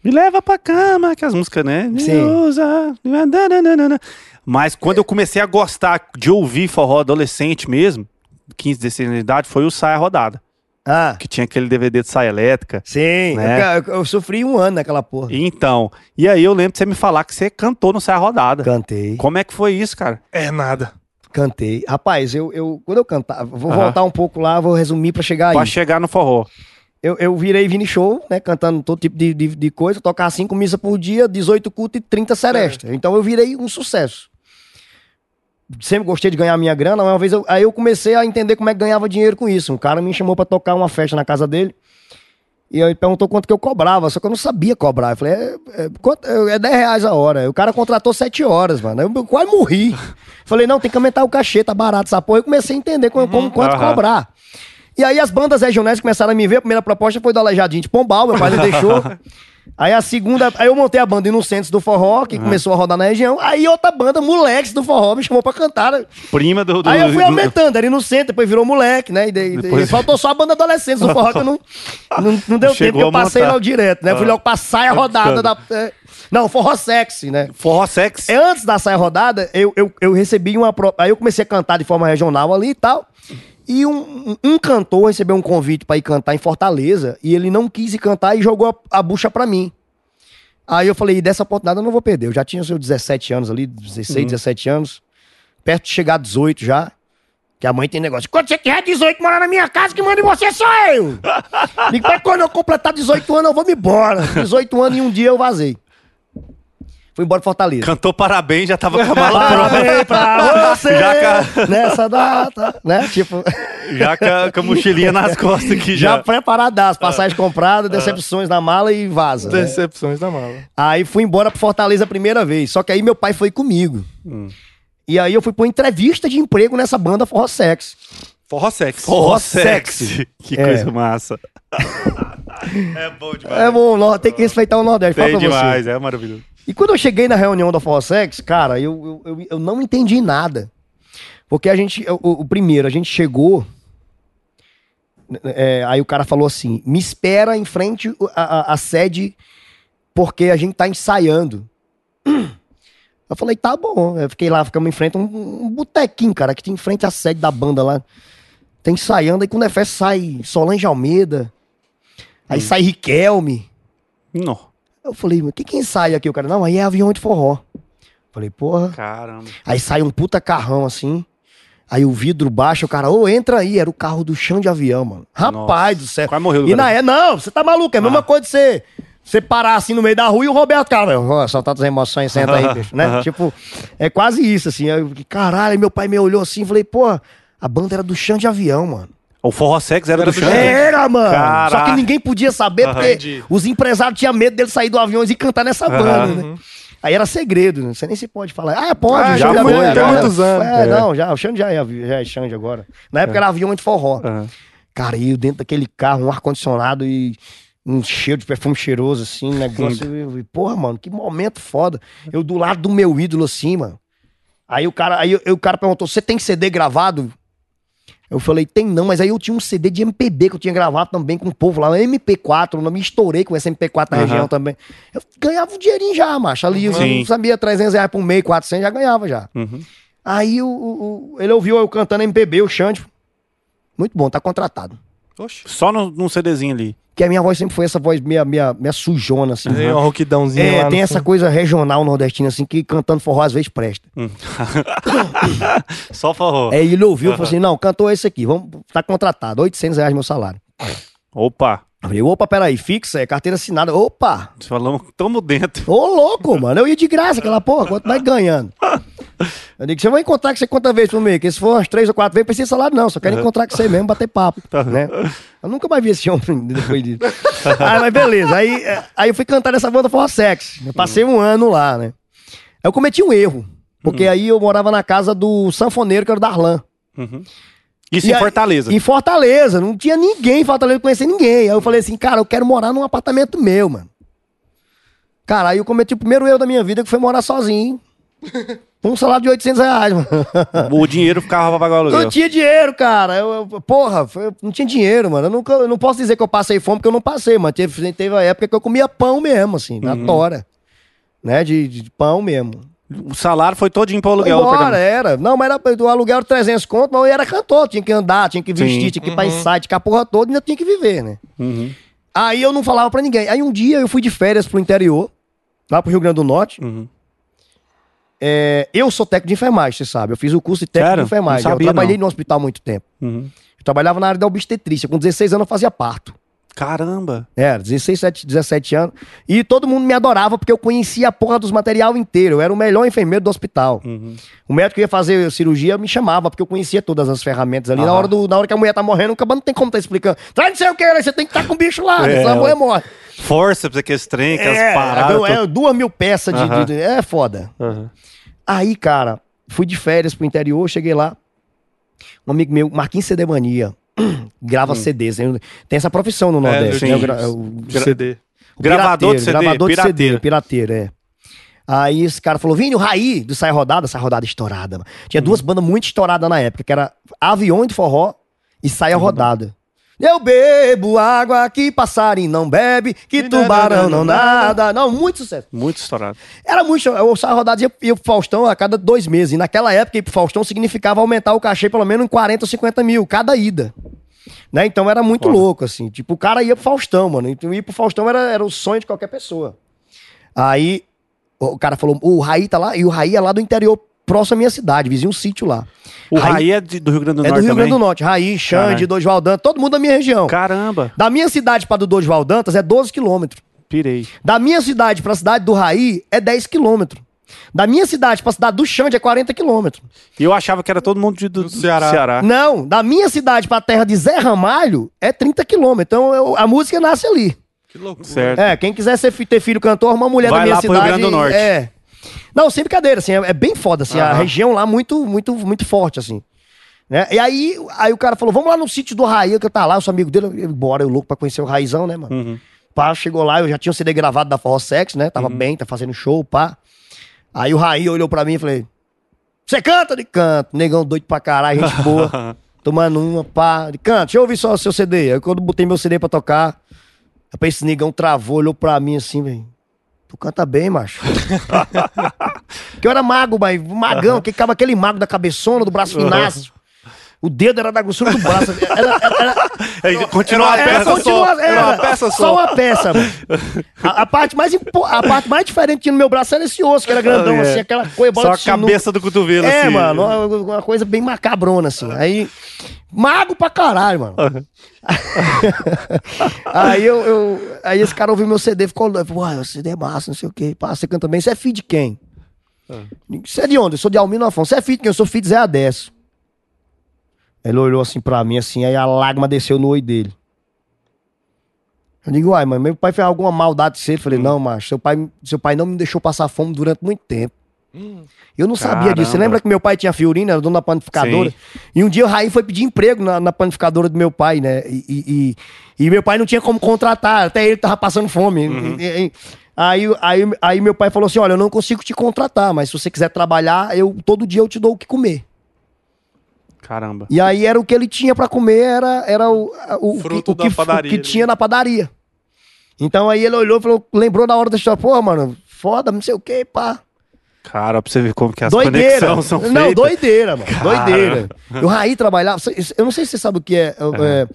Me leva pra cama, que as músicas, né? Me Sim. usa. Mas quando eu comecei a gostar de ouvir forró adolescente mesmo, 15, 16 anos de idade, foi o Saia Rodada. ah, Que tinha aquele DVD de saia elétrica. sim. Né? Eu, eu sofri um ano naquela porra. Então, e aí eu lembro de você me falar que você cantou no Saia Rodada. Cantei. Como é que foi isso, cara? É nada. Cantei. Rapaz, eu, eu quando eu cantava, vou voltar um pouco lá, vou resumir pra chegar aí. Pra chegar no forró. Eu, eu virei Vini Show, né? Cantando todo tipo de, de, de coisa, tocar cinco missas por dia, 18 cultos e 30 serestas. Então eu virei um sucesso. sempre gostei de ganhar minha grana. Uma vez eu, aí eu comecei a entender como é que ganhava dinheiro com isso. Um cara me chamou pra tocar uma festa na casa dele. E aí ele perguntou quanto que eu cobrava, só que eu não sabia cobrar. Eu falei, é, é, quanto- é 10 reais a hora. O cara contratou 7 horas, mano. Eu quase morri. Falei, não, tem que aumentar o cachê, tá barato essa porra. Eu comecei a entender como, como- quanto aham. cobrar. E aí as bandas regionais começaram a me ver. A primeira proposta foi do Aleijadinho de Pombal, meu pai não deixou. Aí a segunda, aí eu montei a banda Inocentes do Forró, que começou a rodar na região. Aí outra banda, Moleques do Forró, me chamou pra cantar. Prima do. do Aí eu fui do- aumentando, era inocente, depois virou moleque, né? E daí- Depois- e faltou só a banda adolescentes do forró que eu não, não, não deu Chegou tempo, eu passei logo direto, né? Fui Ah. logo pra saia rodada da. é, Não, forró sexy, né? Forró sex. É, Antes da saia rodada, eu, eu, eu recebi uma. Aí eu comecei a cantar de forma regional ali e tal. E um, um cantor recebeu um convite pra ir cantar em Fortaleza e ele não quis ir cantar e jogou a, a bucha pra mim. Aí eu falei, dessa oportunidade eu não vou perder. Eu já tinha os seus 17 anos ali, 16, 17 anos. Perto de chegar a 18 já. Que a mãe tem negócio. Quando você tiver 18 morar na minha casa, que manda em você sou eu. Digo, "Mas quando eu completar 18 anos, eu vou me embora. 18 anos e um dia eu vazei. Fui embora de Fortaleza. Cantou parabéns, já tava com a mala pronta. Pra você Já ca- nessa data, né? Tipo, Já com a, com a mochilinha nas costas aqui já já. preparadaço, passagem comprada, decepções na mala e vaza. né? Decepções da mala. Aí fui embora pra Fortaleza a primeira vez. Só que aí meu pai foi comigo. Hum. E aí eu fui pra uma entrevista de emprego nessa banda Forró Sex. Forró sexy. Forró sexy. sexy. Que É. coisa massa. é bom demais. É bom, tem que respeitar o Nordeste. Tem pra demais, você. é maravilhoso. E quando eu cheguei na reunião da Forró Sex, cara, eu, eu, eu, eu não entendi nada. Porque a gente, o, o primeiro, a gente chegou. é, aí o cara falou assim: me espera em frente à, à- à sede, porque a gente tá ensaiando. Eu falei, tá bom. Eu fiquei lá, ficamos em frente a um, um botequinho, cara, que tem em frente à sede da banda lá. Tá ensaiando, aí quando é festa sai Solange Almeida. Aí sai Riquelme. Não. Eu falei, mas quem que ensaia aqui? O cara, não, aí é avião de forró. Falei, porra. Caramba. Aí sai um puta carrão assim. Aí o vidro baixa, o cara, ô, entra aí. Era o carro do chão de avião, mano. Rapaz Nossa, do céu. quase morreu do E na é, não, você tá maluco. É a mesma Ah. coisa de você, você parar assim no meio da rua e o Roberto, cara, ó, soltar as emoções, senta aí, bicho, né? Tipo, é quase isso, assim. Aí caralho, meu pai me olhou assim, falei, pô, a banda era do chão de avião, mano. O forró sex era, Era do do chão. Era, mano. Só Caraca. que ninguém podia saber, Aham. porque Entendi. os empresários tinham medo dele sair do avião e cantar nessa banda, né? Aí era segredo, né? Você nem se pode falar. Ah, pode, Ah, o já Xande foi, agora, tem muitos anos. É, É. não, já, o Xande já é, já é Xande agora. Na época era avião de forró. Aham. Cara, e eu dentro daquele carro, um ar-condicionado e um cheiro de perfume cheiroso, assim, um negócio. Eu, eu, porra, mano, que momento foda. Eu do lado do meu ídolo, assim, mano. Aí o cara, aí, eu- o cara perguntou: você tem CD gravado? Eu falei, tem não, mas aí eu tinha um CD de MPB que eu tinha gravado também com o povo lá, um MP4, eu me estourei com esse MP4 na Aham. região também. Eu ganhava um dinheirinho já, macho. Ali eu Sim. não sabia, 300 reais por mês, 400, já ganhava já. Uhum. Aí o- o- ele ouviu eu cantando MPB, o Xande. Muito bom, tá contratado. Oxe. Só no, num CDzinho ali. Que a minha voz sempre foi essa voz meia, meia, meia sujona, assim. Tem uma roquidãozinha É, lá tem essa fundo. coisa regional nordestina, assim, que cantando forró às vezes presta. Só forró. Aí ele ouviu e falou assim: não, cantou esse aqui, vamos, tá contratado, 800 reais meu salário. Opa. Eu falei, opa, peraí, fixa, é carteira assinada. Opa, Falamos, tamo dentro. ô louco, mano, eu ia de graça aquela porra, quanto mais ganhando. Eu digo, você vai encontrar com você quantas vezes por mês? Que se for umas três ou quatro vezes, precisa salário não, só quero encontrar com você mesmo, bater papo, né? Eu nunca mais vi esse homem depois disso. aí, mas beleza, aí, aí eu fui cantar nessa banda Forró Sex, eu passei um ano lá, né? Aí eu cometi um erro, porque aí eu morava na casa do sanfoneiro, que era o Darlan. Isso E em aí- Fortaleza. Em Fortaleza, não tinha ninguém em Fortaleza, não conhecia ninguém. Aí eu falei assim, cara, eu quero morar num apartamento meu, mano. Cara, aí eu cometi o primeiro erro da minha vida, que foi morar sozinho. Um salário de 800 reais, mano. O dinheiro ficava pra pagar o Não aluguel. tinha dinheiro, cara. Eu, eu- porra, eu não tinha dinheiro, mano. Eu, nunca, eu não posso dizer que eu passei fome, porque eu não passei, mas teve, teve a época que eu comia pão mesmo, assim, na tora. Né, de, de pão mesmo. O salário foi todinho pro aluguel. embora, era. Não, mas era, o aluguel era 300 conto, mas eu era cantor, tinha que andar, tinha que vestir, Sim. tinha que ir pra ensaio, tinha que a porra toda, ainda tinha que viver, né? Uhum. Aí eu não falava pra ninguém. Aí um dia eu fui de férias pro interior, lá pro Rio Grande do Norte. Uhum. É, eu sou técnico de enfermagem, você sabe. Eu fiz o curso de técnico Sério? de enfermagem. Sabia, eu trabalhei não. no hospital há muito tempo. Uhum. Eu trabalhava na área da obstetrícia. Com 16 anos eu fazia parto. Caramba. É, 16, 17, 17 anos. E todo mundo me adorava porque eu conhecia a porra dos material inteiro. Eu era o melhor enfermeiro do hospital. Uhum. O médico que ia fazer cirurgia me chamava, porque eu conhecia todas as ferramentas ali. Na, Aham. hora do, na hora que a mulher tá morrendo, o cabelo não tem como tá explicando. Traz não sei o que, né? você tem que estar com o bicho lá, É, senão a mulher morre. Força pra aqueles trem, aquelas É, paradas. eu- é, duas mil peças de, Aham. de- de- É foda. Uhum. Aí, cara, fui de férias pro interior, cheguei lá. Um amigo meu, Marquinhos CD Mania, grava CDs. né? Tem essa profissão no Nordeste. eu né? O gra- isso. o- CD. o Gravador de pirateiro, CD, Gravador de CD, pirateiro. pirateiro, é. Aí esse cara falou, Vini, o Raí do Sai Rodada, Sai Rodada estourada. mano. Tinha duas bandas muito estouradas na época, que era Avião de Forró e Saia Rodada. Eu bebo água que passarinho não bebe, que tubarão não, nada. Não, muito sucesso. Muito estourado. Era muito. Eu saio rodada ia, ia pro Faustão a cada dois meses. E naquela época, ir pro Faustão significava aumentar o cachê pelo menos em 40 ou 50 mil, cada ida. Né? Então era muito Porra. louco, assim. Tipo, o cara ia pro Faustão, mano. Então ir pro Faustão era, era o sonho de qualquer pessoa. Aí o cara falou: o Raí tá lá, e o Raí é lá do interior, próximo à minha cidade, vizinho um sítio lá. O Raí é de- do Rio Grande do é do Norte Rio também? Grande do Norte. Raí, Xande. Dorival Dantas, todo mundo da minha região. Caramba. Da minha cidade pra do Dorival Dantas é 12 quilômetros. Pirei. Da minha cidade pra cidade do Raí é 10 quilômetros. Da minha cidade pra cidade do Xande é 40 quilômetros. E eu achava que era todo mundo de, do, Do do Ceará. Ceará. Não, da minha cidade pra terra de Zé Ramalho é 30 quilômetros. Então eu- a música nasce ali. Que loucura. Certo. É, quem quiser ser, ter filho cantor, uma mulher Vai da minha lá pro cidade. Rio Grande do Norte. É. Não, sem brincadeira, assim, é, é bem foda, assim, a Aham. região lá muito, muito, muito forte, assim. Né? E aí, aí o cara falou, vamos lá no sítio do Raí, que eu tá lá, eu sou amigo dele, eu, bora, eu louco pra conhecer o Raizão, né, mano? Uhum. Pá, chegou lá, eu já tinha um CD gravado da Forró Sex, né? Tava bem, tá fazendo show, pá. Aí o Raí olhou pra mim e falei: Você canta de canto? Negão doido pra caralho, gente boa. tomando uma, pá. De canto, deixa eu ouvir só o seu CD. Aí quando eu botei meu CD pra tocar, rapaz, esse negão travou, olhou pra mim assim, velho. Tu canta bem, macho. que eu era mago, mas magão, que ficava aquele mago da cabeçona, do braço finaço. O dedo era da grossura do braço. Era, era- era- Aí, continua a Era peça uma só. continua- Era uma peça só. uma peça, mano. A, a parte mais, impo- a parte mais diferente no meu braço era esse osso, que era grandão, É. assim, aquela coisa, Só a cabeça do cotovelo, É, assim. mano, uma, uma coisa bem macabrona, assim. Aí, mago pra caralho, mano. aí eu, eu- Aí esse cara ouviu meu CD, ficou louco. Uai, o CD é massa, não sei o quê. Pá, você canta bem. Você é filho de quem? Você é de onde? Eu sou de Almino Afonso. Você é filho de quem? Eu sou filho de Zé Adesso. Ele olhou assim pra mim, assim, aí a lágrima desceu no olho dele. Eu digo, uai, mãe, meu pai fez alguma maldade com você? Falei, Hum. não, macho, seu pai, seu pai não me deixou passar fome durante muito tempo. Eu não sabia disso. Você Caramba. lembra que meu pai tinha Fiorina, era dono da panificadora? Sim. E um dia o Raí foi pedir emprego na, na panificadora do meu pai, né? E, e- e- meu pai não tinha como contratar, até ele tava passando fome. Uhum. E- aí, aí, aí meu pai falou assim: olha, eu não consigo te contratar, mas se você quiser trabalhar, eu todo dia eu te dou o que comer. Caramba. E aí era o que ele tinha pra comer, era, era o, o, Fruto o, que, da padaria, o que né? tinha na padaria. Então aí ele olhou e falou, lembrou na hora da história, pô, mano, foda, não sei o que, pá. Cara, pra você ver como que as doideira. conexões são feitas. Não, doideira, mano. Cara. Doideira. O Raí trabalhava. Eu não sei se você sabe o que é. é,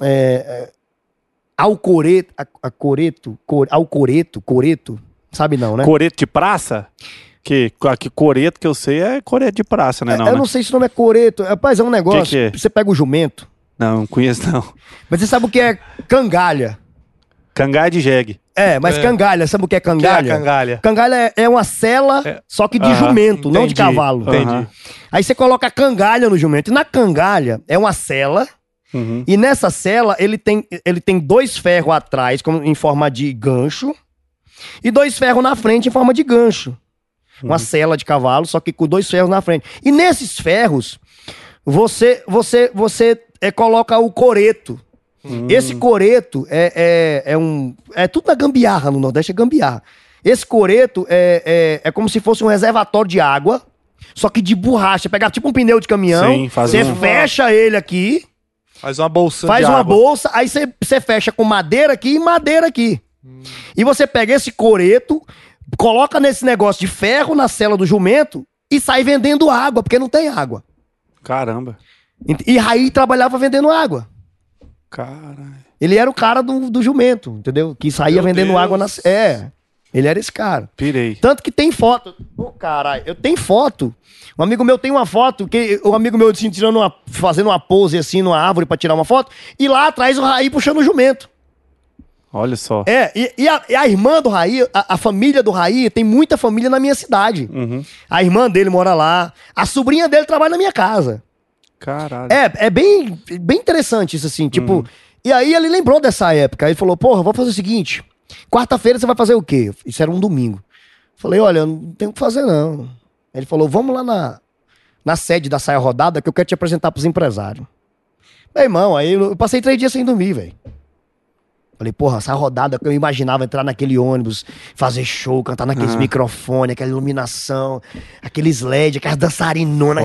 é, é alcoreto. Alcoreto. Coreto. Sabe não, né? Coreto de praça? Que, que coreto que eu sei é coreto de praça, né? Não, eu né? não sei se o nome é coreto. Rapaz, é um negócio. Que que é? Você pega o jumento. não, não conheço não. Mas você sabe o que é cangalha? Cangai de jegue. É, mas É. cangalha, sabe o que é Que é cangalha? cangalha. Cangalha é, é uma cela, É. só que de jumento, não de entendi. cavalo. Entendi. Aí você coloca a cangalha no jumento. E na cangalha é uma cela. Uhum. E nessa cela, ele tem, ele tem dois ferros atrás, como, em forma de gancho, e dois ferros na frente em forma de gancho. Uma cela de cavalo, só que com dois ferros na frente. E nesses ferros, você você você é, coloca o coreto. Esse coreto é, é, é um. É tudo na gambiarra no Nordeste, é gambiarra. Esse coreto é, é, é como se fosse um reservatório de água, só que de borracha. Pegar tipo um pneu de caminhão, Sim, você um- fecha ele aqui, Faz uma bolsa faz uma água. bolsa, aí você, você fecha com madeira aqui e madeira aqui. E você pega esse coreto, coloca nesse negócio de ferro na cela do jumento e sai vendendo água, porque não tem água. Caramba. E e Raí trabalhava vendendo água. Caralho. Ele era o cara do, do jumento, entendeu? Que saía Meu vendendo Deus. água na. É. Ele era esse cara. Pirei. Tanto que tem foto. Ô, caralho, eu tenho foto. Um amigo meu tem uma foto, que um amigo meu assim, tirando uma, fazendo uma pose assim numa árvore pra tirar uma foto, e lá atrás o Raí puxando o jumento. Olha só. É, e, e a, e a irmã do Raí, a, a família do Raí, tem muita família na minha cidade. Uhum. A irmã dele mora lá, a sobrinha dele trabalha na minha casa. Caralho. É, é bem, bem interessante isso assim, tipo. E aí ele lembrou dessa época. Ele falou: Porra, vou fazer o seguinte: quarta-feira você vai fazer o quê? Isso era um domingo. Falei: Olha, não tenho o que fazer não. Ele falou: Vamos lá na, na sede da saia rodada que eu quero te apresentar pros empresários. Meu irmão, aí eu passei três dias sem dormir, velho. Falei, porra, essa rodada que eu imaginava entrar naquele ônibus, fazer show, cantar naqueles Aham. microfones, aquela iluminação, aqueles LED, aquelas dançarinonas.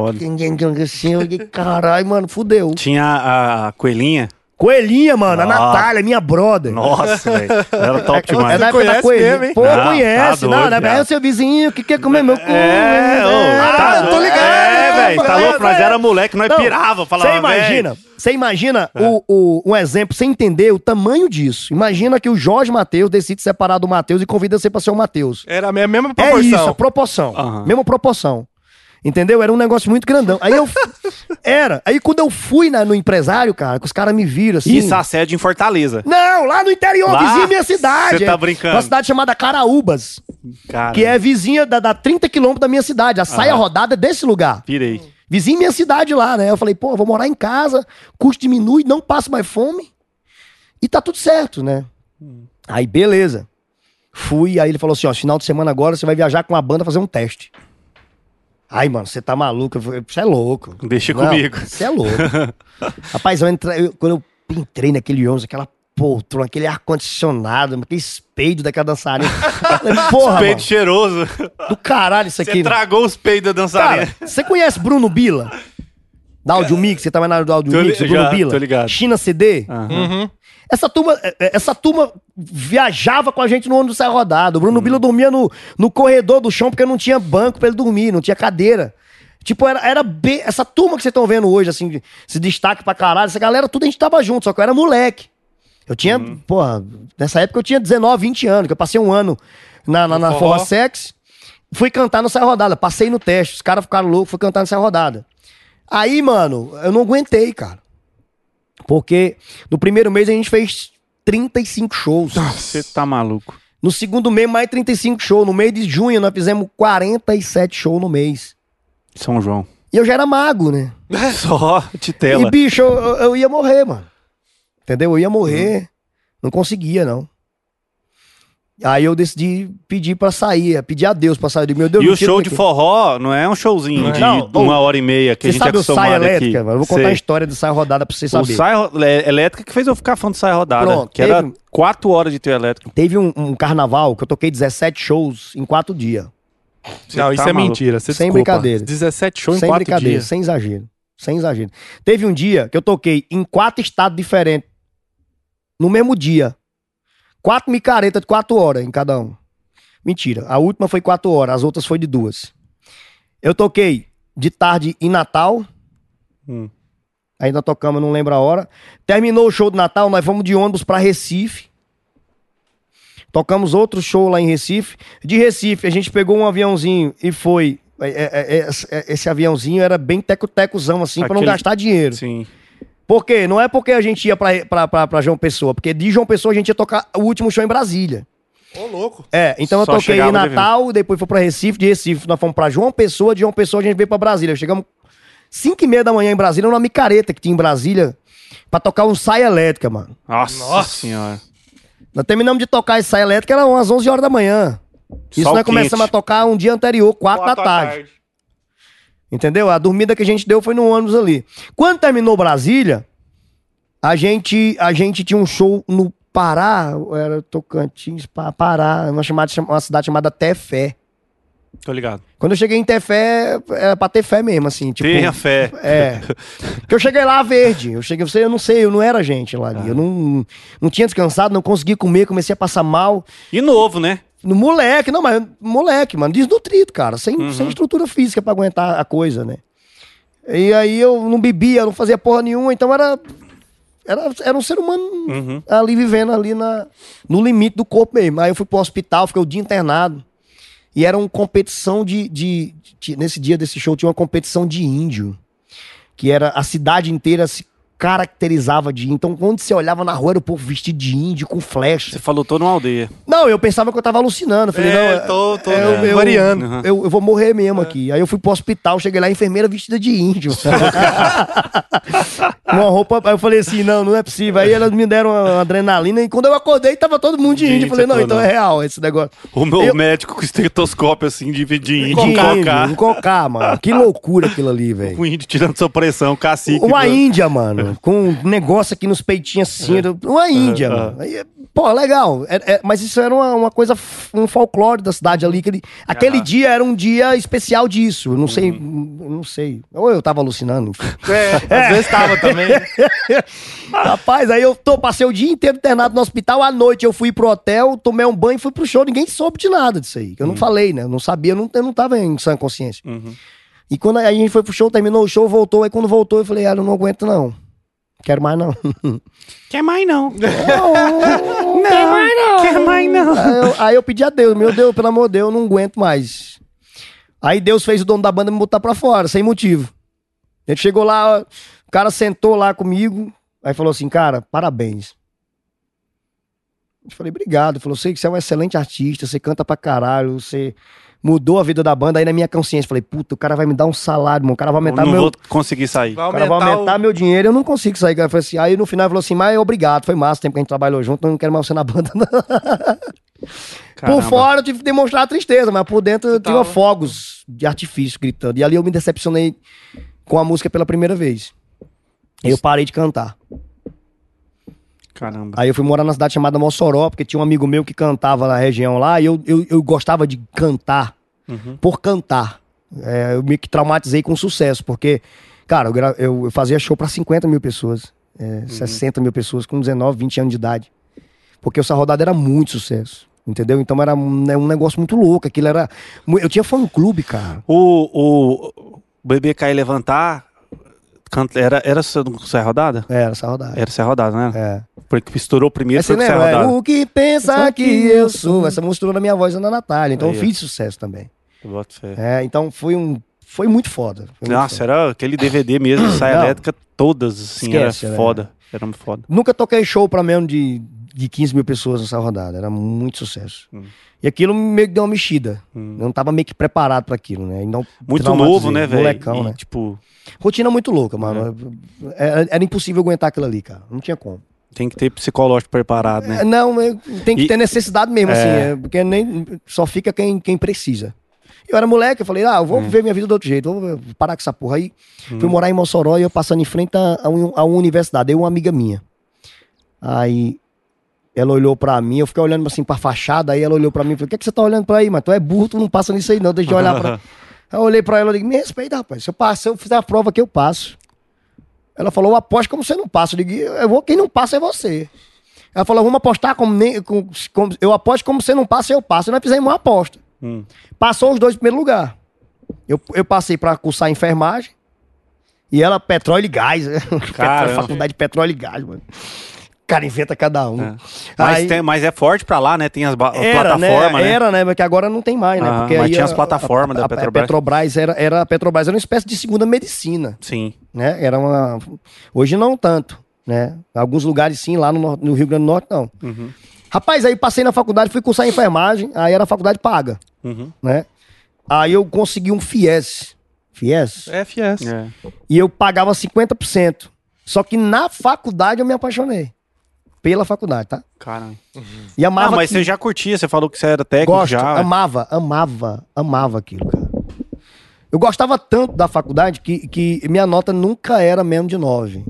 Caralho, mano, fudeu. Tinha a, a coelhinha. Coelhinha, mano, a Nossa. Natália, minha brother. Noxa, velho. Era top É demais. da época da conhece coelhinha. mesmo, hein? Pô, Não, conhece. tá não, doido, né? cara. É o seu vizinho que quer comer meu cu. É, ô, tá eu tô ligado. É, velho, tá é, louco? Nós é. era moleque, nós Não, pirava, falava, Você imagina, você imagina o, o- um exemplo, você entender o tamanho disso. Imagina que o Jorge Matheus decide separar do Matheus e convida você pra ser o Matheus. Era a me- mesma É proporção. isso, a proporção. Aham. Mesma proporção. Entendeu? Era um negócio muito grandão. Aí eu. Era. Aí quando eu fui na- no empresário, cara, que os caras me viram assim. Isso, a sede em Fortaleza. Não, lá no interior, Lá? vizinha minha cidade. Cê tá É brincando. Uma cidade chamada Caraúbas, Cara, que é vizinha da, da 30 quilômetros da minha cidade. A saia rodada é desse lugar. pirei. Vizinho minha cidade lá, né? Eu falei, pô, vou morar em casa, custo diminui, não passo mais fome. E tá tudo certo, né? Aí, beleza. Fui, aí ele falou assim: ó, final de semana agora você vai viajar com a banda fazer um teste. Ai, mano, você tá maluco? Você é louco. Deixa Não, comigo. Você é louco. Rapaz, eu entrei, eu- quando eu entrei naquele ônibus, aquela poltrona, aquele ar-condicionado, aquele espelho daquela dançarina. Porra, mano, cheiroso. do caralho isso Você aqui. tragou os peidos da dançarina. Cara, você conhece Bruno Bila? Da Audio Mix, você tava na área do Audio Tô li- Mix, o Bruno já, Bila? tô ligado. China CD? Uhum. Essa turma, é, é, essa turma viajava com a gente no ônibus saia rodado. O Bruno Uhum. Bila dormia no, no corredor do chão porque não tinha banco pra ele dormir, não tinha cadeira. Tipo, era, era bem. Essa turma que vocês estão vendo hoje, assim, se destaque pra caralho, essa galera, tudo a gente tava junto, só que eu era moleque. Eu tinha, Uhum. porra, nessa época eu tinha 19, 20 anos, que eu passei um ano na, na, na forró. Forró Sex, fui cantar no Saia Rodada, passei no teste, os caras ficaram loucos, fui cantar no Saia Rodada. Aí, mano, eu não aguentei, cara. Porque no primeiro mês a gente fez 35 shows. Você tá maluco. No segundo mês, mais 35 shows. No mês de junho, nós fizemos 47 shows no mês. São João. E eu já era mago, né? Só E, titela. bicho, eu, eu- eu ia morrer, mano. Entendeu? Eu ia morrer. Não conseguia, não. Aí eu decidi pedir pra sair, pedir a Deus pra sair do meu Deus. E o show de daqui. forró não é um showzinho de Não, uma hora e meia que a Você gente é sabe o saia elétrica? aqui. mano? Eu vou contar Sei. a história do saia rodada pra você O saber. saia é- elétrica que fez eu ficar fã do saia rodada. Pronto, que era teve- quatro horas de trio elétrico. Teve um, um carnaval que eu toquei 17 shows em quatro dias. Não, isso tá é maluco. mentira. Você Sem desculpa. brincadeira. 17 shows em sem 4 brincadeira, dias. sem exagero. Sem exagero. Teve um dia que eu toquei em quatro estados diferentes. No mesmo dia. Quatro micaretas de quatro horas em cada um. Mentira. A última foi quatro horas, as outras foi de duas. Eu toquei de tarde em Natal. Hum. Ainda tocamos, não lembro a hora. Terminou o show de Natal, nós fomos de ônibus pra Recife. Tocamos outro show lá em Recife. De Recife, a gente pegou um aviãozinho e foi. é, é, é, Esse aviãozinho era bem teco-tecozão, assim, pra não Aquele- gastar dinheiro. Sim. Por quê? Não é porque a gente ia pra, pra, pra, pra João Pessoa, porque de João Pessoa a gente ia tocar o último show em Brasília. Ô, louco. É, então eu Só toquei em de Natal, depois fui pra Recife, de Recife nós fomos pra João Pessoa, de João Pessoa a gente veio pra Brasília. Chegamos 5 e meia da manhã em Brasília, numa micareta que tinha em Brasília, pra tocar um saia elétrica, mano. Nossa, Nossa. senhora. Nós terminamos de tocar esse saia elétrica, era umas 11 horas da manhã. Isso Sol nós começamos a quente. tocar um dia anterior, 4 da Quatro tarde. Entendeu? A dormida que a gente deu foi no ônibus ali. Quando terminou Brasília, a gente, a gente tinha um show no Pará, era Tocantins, Pa- Pará, uma, chamada, uma cidade chamada Tefé. Tô ligado. Quando eu cheguei em Tefé, era pra ter fé mesmo, assim. Tipo, Tenha fé. É. Porque eu cheguei lá verde. Eu cheguei, eu não sei, eu não era gente lá ali. Eu não, não tinha descansado, não conseguia comer, comecei a passar mal. E novo, né? No moleque, não, mas moleque, mano, desnutrido, cara, sem, Uhum. sem estrutura física pra aguentar a coisa, né? E aí eu não bebia, não fazia porra nenhuma, então era era, era um ser humano Uhum. ali vivendo ali na, no limite do corpo mesmo. Aí eu fui pro hospital, fiquei o dia internado. E era uma competição de, de, de- Nesse dia desse show tinha uma competição de índio. Que era a cidade inteira se caracterizava de índio. Então, quando você olhava na rua, era o povo vestido de índio, com flecha. Você falou tô numa aldeia. Não, eu pensava que eu tava alucinando. Eu falei, É, não, é- tô- tô é, eu, eu- variando. Uhum. eu, eu vou morrer mesmo aqui. Aí eu fui pro hospital, cheguei lá, enfermeira vestida de índio. uma roupa. Aí eu falei assim: não, não é possível. Aí elas me deram uma adrenalina e quando eu acordei, tava todo mundo de índio. Eu falei, não, então falou, é real esse negócio. O meu Eu- médico com estetoscópio assim de, de índio, De índio, cocá. um cocá, mano. Que loucura aquilo ali, velho. O índio tirando sua pressão, cacique. Uma do- Índia, mano, com um negócio aqui nos peitinhos assim, uma Índia, Uhum. mano. Aí, pô, legal. É- é- mas isso era uma, uma coisa, um folclore da cidade ali. Aquele, aquele Aham. dia era um dia especial disso. Eu não sei, Uhum. não sei. Ou eu tava alucinando. enfim. É, às vezes tava também. Rapaz, aí eu tô, passei o dia inteiro internado no hospital. À noite eu fui pro hotel, tomei um banho, fui pro show. Ninguém soube de nada disso aí. Eu não falei, né? Eu não sabia, eu não, eu não tava em sã consciência. Uhum. E quando a gente foi pro show, terminou o show, voltou. Aí quando voltou, eu falei, ah, eu não aguento não. Quero mais não. Quer mais não. Não, quer mais não. Quer mais não. Aí eu, aí eu pedi a Deus, meu Deus, pelo amor de Deus, eu não aguento mais. Aí Deus fez o dono da banda me botar pra fora, sem motivo. Ele chegou lá, o cara sentou lá comigo, aí falou assim, cara, parabéns. Eu falei, obrigado. Ele falou, sei que você é um excelente artista, você canta pra caralho, você mudou a vida da banda. Aí na minha consciência, falei, puta, o cara vai me dar um salário, mano, o cara vai aumentar não meu... vou conseguir sair. Vai O cara vai aumentar o- meu dinheiro, eu não consigo sair. Falei assim, aí no final ele falou assim, mas obrigado, foi massa o tempo que a gente trabalhou junto, eu não quero mais você na banda. não. Por fora eu tive que demonstrar a tristeza, mas por dentro eu tinha fogos de artifício gritando. E ali eu me decepcionei com a música pela primeira vez. Eu parei de cantar. Caramba. Aí eu fui morar na cidade chamada Mossoró, porque tinha um amigo meu que cantava na região lá, e eu, eu, eu gostava de cantar Uhum. por cantar. É, eu me traumatizei com sucesso, porque, cara, eu, eu- eu fazia show pra 50 mil pessoas, é, 60 mil pessoas com 19, 20 anos de idade. Porque essa rodada era muito sucesso. Entendeu? Então era um, é um negócio muito louco. Aquilo era. Eu tinha fã clube, cara. O, o bebê cair e levantar era, era essa essa rodada? Era essa rodada. Era essa rodada, né? É. Porque estourou primeiro você foi essa? É, rodada. o que pensa que eu sou. Essa música estourou na minha voz na Natália. Então Aí, eu fiz sucesso também. Boto fé. É, então foi um. Foi muito foda. Foi muito Nossa, foda. era aquele DVD mesmo, saia elétrica, todas, assim, Esquece, era né? foda. Era muito foda. Nunca toquei show pra menos de, de 15 mil pessoas nessa rodada. Era muito sucesso. Hum. E aquilo meio que deu uma mexida. Hum. Eu não tava meio que preparado pra aquilo, né? Então, Muito novo, né, velho? Molecão, E, né? Tipo, Rotina muito louca, mano. Era, era impossível aguentar aquilo ali, cara. Não tinha como. tem que ter psicológico preparado, né? É, não, é, tem que E- ter necessidade mesmo, É. assim. é, porque nem, só fica quem, quem precisa. Eu era moleque, eu falei, ah, eu vou Hum. viver minha vida do outro jeito, vou parar com essa porra aí. Fui morar em Mossoró e eu passando em frente a, a, um- a uma universidade, eu e uma amiga minha. Aí ela olhou pra mim, eu fiquei olhando assim pra fachada, aí ela olhou pra mim e falou, o que, é que você tá olhando pra aí, mas tu é burro, tu não passa nisso aí não, deixa eu olhar pra... Aí eu olhei pra ela e digo, me respeita, rapaz, se eu, passo, se eu fizer a prova que eu passo. Ela falou, eu aposto como você não passa. Eu digo, eu vou, quem não passa é você. Ela falou, vamos apostar como, nem, com- como- eu aposto como você não passa, eu passo. E nós fizemos uma aposta. Hum. Passou os dois em primeiro lugar. Eu, eu passei pra cursar enfermagem. E ela, petróleo e gás. Caramba. Faculdade de petróleo e gás, mano. Cara inventa cada um. É. Mas, Aí- tem- mas é forte pra lá, né? Tem as era, plataformas, né? né? Era, né? Porque agora não tem mais, né? Aham, Porque mas aí tinha a- as plataformas a- da Petrobras. A Petrobras era, era, a Petrobras era uma espécie de segunda medicina, Sim. né? Era uma... Hoje não tanto, né? Alguns lugares sim, lá no, no Rio Grande do Norte não. Uhum. Rapaz, aí passei na faculdade, fui cursar enfermagem, aí era a faculdade paga, Uhum. né? Aí eu consegui um FIES. FIES? FS. É. E eu pagava 50%. Só que na faculdade eu me apaixonei. Pela faculdade, tá? Caramba. E amava Não, mas aquilo. você já curtia, você falou que você era técnico Gosto, já. amava, amava, amava aquilo, cara. Eu gostava tanto da faculdade que, que minha nota nunca era menos de 9.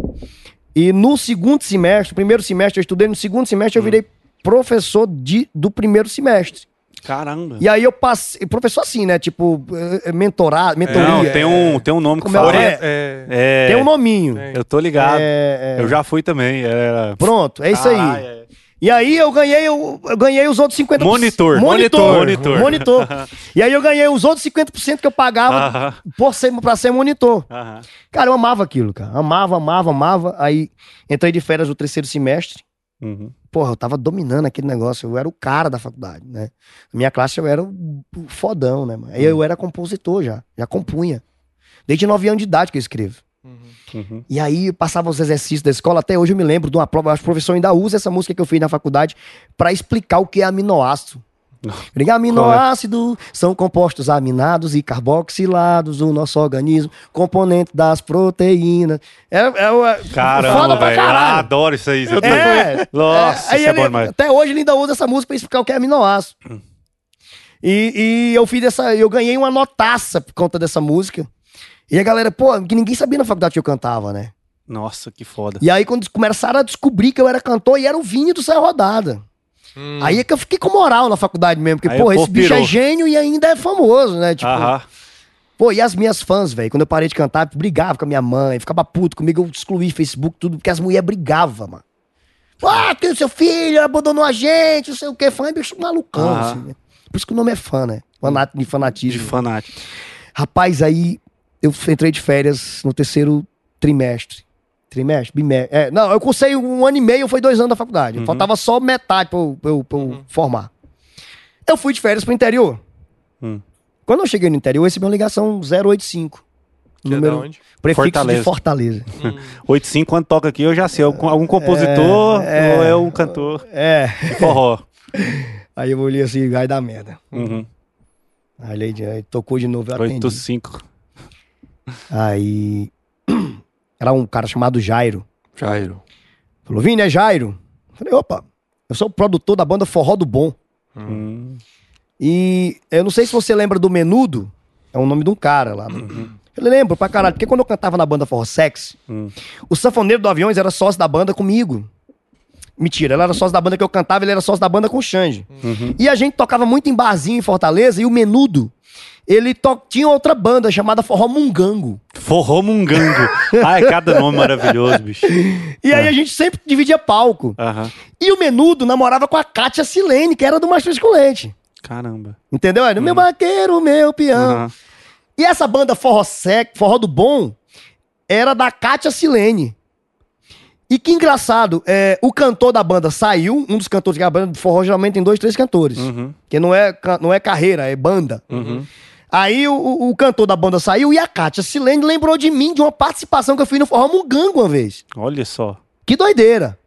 E no segundo semestre, primeiro semestre eu estudei, no segundo semestre Hum. eu virei professor de, do primeiro semestre. Caramba. E aí eu passei, professor assim, né? Tipo, eh, mentorado, mentoria. Não, tem um, tem um nome que Como é fala. é? É, É, Tem um nominho. Eu tô ligado. É, é. Eu já fui também. Era... Pronto, é isso aí. Caralho, é. E aí eu ganhei, eu, eu ganhei os outros 50%. Monitor. Monitor. Monitor. Monitor. e aí eu ganhei os outros 50% que eu pagava Aham. por ser, pra ser monitor. Aham. Cara, eu amava aquilo, cara. Amava, amava, amava. Aí entrei de férias no terceiro semestre. Uhum. Porra, eu tava dominando aquele negócio. Eu era o cara da faculdade, né? Na minha classe eu era o fodão, né? mano? Aí eu era compositor já. Já compunha. Desde 9 anos de idade que eu escrevo. Uhum. E aí passava os exercícios da escola, até hoje eu me lembro de uma prova, acho que o professor ainda usa essa música que eu fiz na faculdade pra explicar o que é aminoácido. Porque Aminoácidos são compostos aminados e carboxilados do nosso organismo, componente das proteínas. É, é, é Caramba, velho. Adoro isso aí. É, Nossa, é, isso é bom demais. Até hoje ele ainda usa essa música pra explicar o que é aminoácido. E, e eu fiz essa. Eu ganhei uma notaça por conta dessa música. E a galera, pô, que ninguém sabia na faculdade que eu cantava, né? Nossa, que foda. E aí, quando começaram a descobrir que eu era cantor, e era o Vini do Céu Rodada. Aí é que eu fiquei com moral na faculdade mesmo, porque, Aí pô, esse bicho é gênio e ainda é famoso, né? Tipo, Aham. Pô, e as minhas fãs, velho, quando eu parei de cantar, brigava com a minha mãe, ficava puto comigo, eu excluí Facebook, tudo, porque as mulheres brigavam, mano. Ah, que o seu filho abandonou a gente, não sei o que, fã é bicho malucão, Aham. assim, né? Por isso que o nome é fã, né? Fanat de De fanatismo. fanático. Rapaz, aí eu entrei de férias no terceiro trimestre. Trimestre? Bimestre. É, não, eu cursei um ano e meio, foi dois anos da faculdade. Uhum. Faltava só metade pra eu, pra eu- pra eu formar. Eu fui de férias pro interior. Hum. Quando eu cheguei no interior, eu recebi uma ligação 085. Que é número onde? prefixo Fortaleza. de Fortaleza. 85, quando toca aqui, eu já sei. Algum, algum compositor é. ou é um cantor É. de forró. Aí eu olhei assim, vai dar merda. Uhum. Aí ele de- aí tocou de novo, eu atendi. 85. Aí era um cara chamado Jairo. Jairo. Falou, Vini, é Jairo? Eu falei, opa, eu sou o produtor da banda Forró do Bom. Hum. E eu não sei se você lembra do Menudo, é o nome de um cara lá. Eu lembro pra caralho, porque quando eu cantava na banda Forró Sex, Hum. o sanfoneiro do Aviões era sócio da banda comigo. Mentira, ele era sócio da banda que eu cantava, ele era sócio da banda com o Xande. Uhum. E a gente tocava muito em barzinho em Fortaleza, e o Menudo, ele to- tinha outra banda chamada Forró Mungango. Forró Mungango. Ai, cada nome maravilhoso, bicho. E aí a gente sempre dividia palco. E o Menudo namorava com a Kátia Silene, que era do Mastro com Leite. Caramba. Entendeu? Era meu vaqueiro, meu peão. E essa banda Forró Sec, Forró do Bom, era da Kátia Silene. E que engraçado, é, o cantor da banda saiu, um dos cantores, que a banda de forró geralmente tem dois, três cantores. Uhum. Que não é, não é carreira, é banda. Uhum. Aí o, o- o cantor da banda saiu e a Kátia Silene lembrou de mim, de uma participação que eu fiz no Forró Mungango uma vez. Olha só. Que doideira.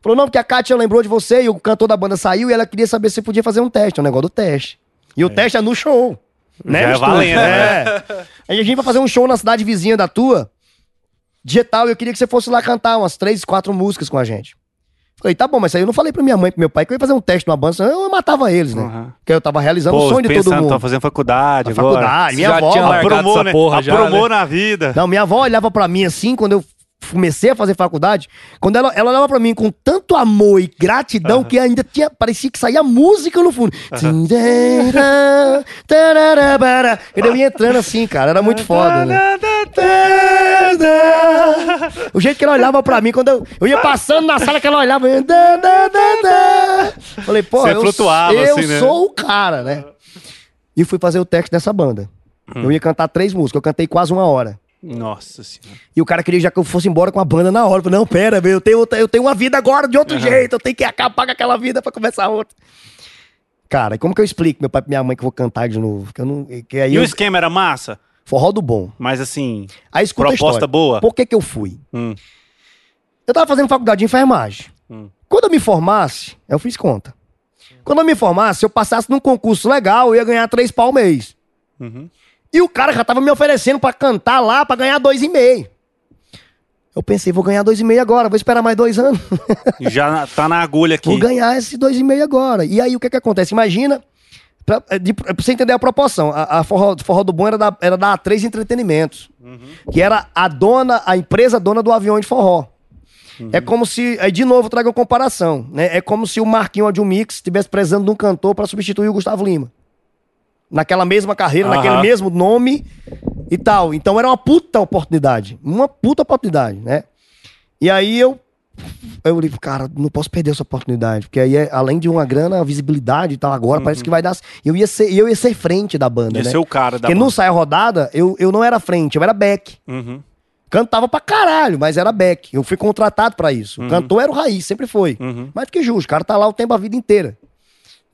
Falou, não, porque a Kátia lembrou de você e o cantor da banda saiu e ela queria saber se podia fazer um teste, um negócio do teste. E o teste é no show. Né, Já é valendo, é. Aí a gente vai fazer um show na cidade vizinha da tua, digital, e eu queria que você fosse lá cantar umas três, quatro músicas com a gente. Falei, tá bom, mas aí eu não falei pra minha mãe e pro meu pai que eu ia fazer um teste numa banda, senão eu matava eles, né? Uhum. Porque eu tava realizando Pô, o sonho de todo mundo. tô fazendo faculdade Na agora. faculdade, minha Já avó. tinha Aprumou, essa né? porra já, Aprumou né? na vida. Não, minha avó olhava pra mim assim, quando eu comecei a fazer faculdade, quando ela, ela olhava pra mim com tanto amor e gratidão que ainda tinha, parecia que saía música no fundo. Tararabara. Eu ia entrando assim, cara, era muito foda, né? O jeito que ela olhava pra mim, quando eu, eu ia passando na sala que ela olhava, falei, pô, Você eu, eu assim, né? sou o cara, né? E fui fazer o teste dessa banda. Hum. Eu ia cantar três músicas, eu cantei quase uma hora. Nossa senhora. E o cara queria já que eu fosse embora com a banda na hora. Eu falei, não, pera, eu tenho, eu tenho uma vida agora de outro jeito, eu tenho que acabar com aquela vida pra começar outra. Cara, como que eu explico meu pai e minha mãe que eu vou cantar de novo? Que eu não, que aí E eu, o esquema era massa? forró do bom. Mas assim, Aí proposta boa? Por que que eu fui? Hum. Eu tava fazendo faculdade de enfermagem. Hum. Quando eu me formasse, eu fiz conta. Quando eu me formasse, se eu passasse num concurso legal, eu ia ganhar três pau mês. Uhum. E o cara já tava me oferecendo pra cantar lá pra ganhar dois e meio. Eu pensei, vou ganhar dois e meio agora, vou esperar mais dois anos. Já tá na agulha aqui. Vou ganhar esses dois e meio agora. E aí o que que acontece? Imagina, pra, é, de- pra você entender a proporção, a, a Forró, Forró do Bom era da, era da A3 Entretenimentos, que era a dona, a empresa dona do avião de forró. É como se, aí de novo trago uma comparação, né? É como se o Marquinho Adjumix estivesse precisando de um cantor pra substituir o Gustavo Lima. Naquela mesma carreira, Aham. naquele mesmo nome e tal. Então era uma puta oportunidade. Uma puta oportunidade, né? E aí eu eu falei, cara, não posso perder essa oportunidade, porque aí, é, além de uma grana, a visibilidade e tal, agora parece que vai dar. Eu ia ser, eu ia ser frente da banda, Ia né? ser o cara da Porque no banda. Saia Rodada, eu, eu não era frente, eu era back. Uhum. Cantava pra caralho, mas era back. Eu fui contratado pra isso. O cantor era o raiz, sempre foi. Uhum. Mas que justo, o cara tá lá o tempo a vida inteira.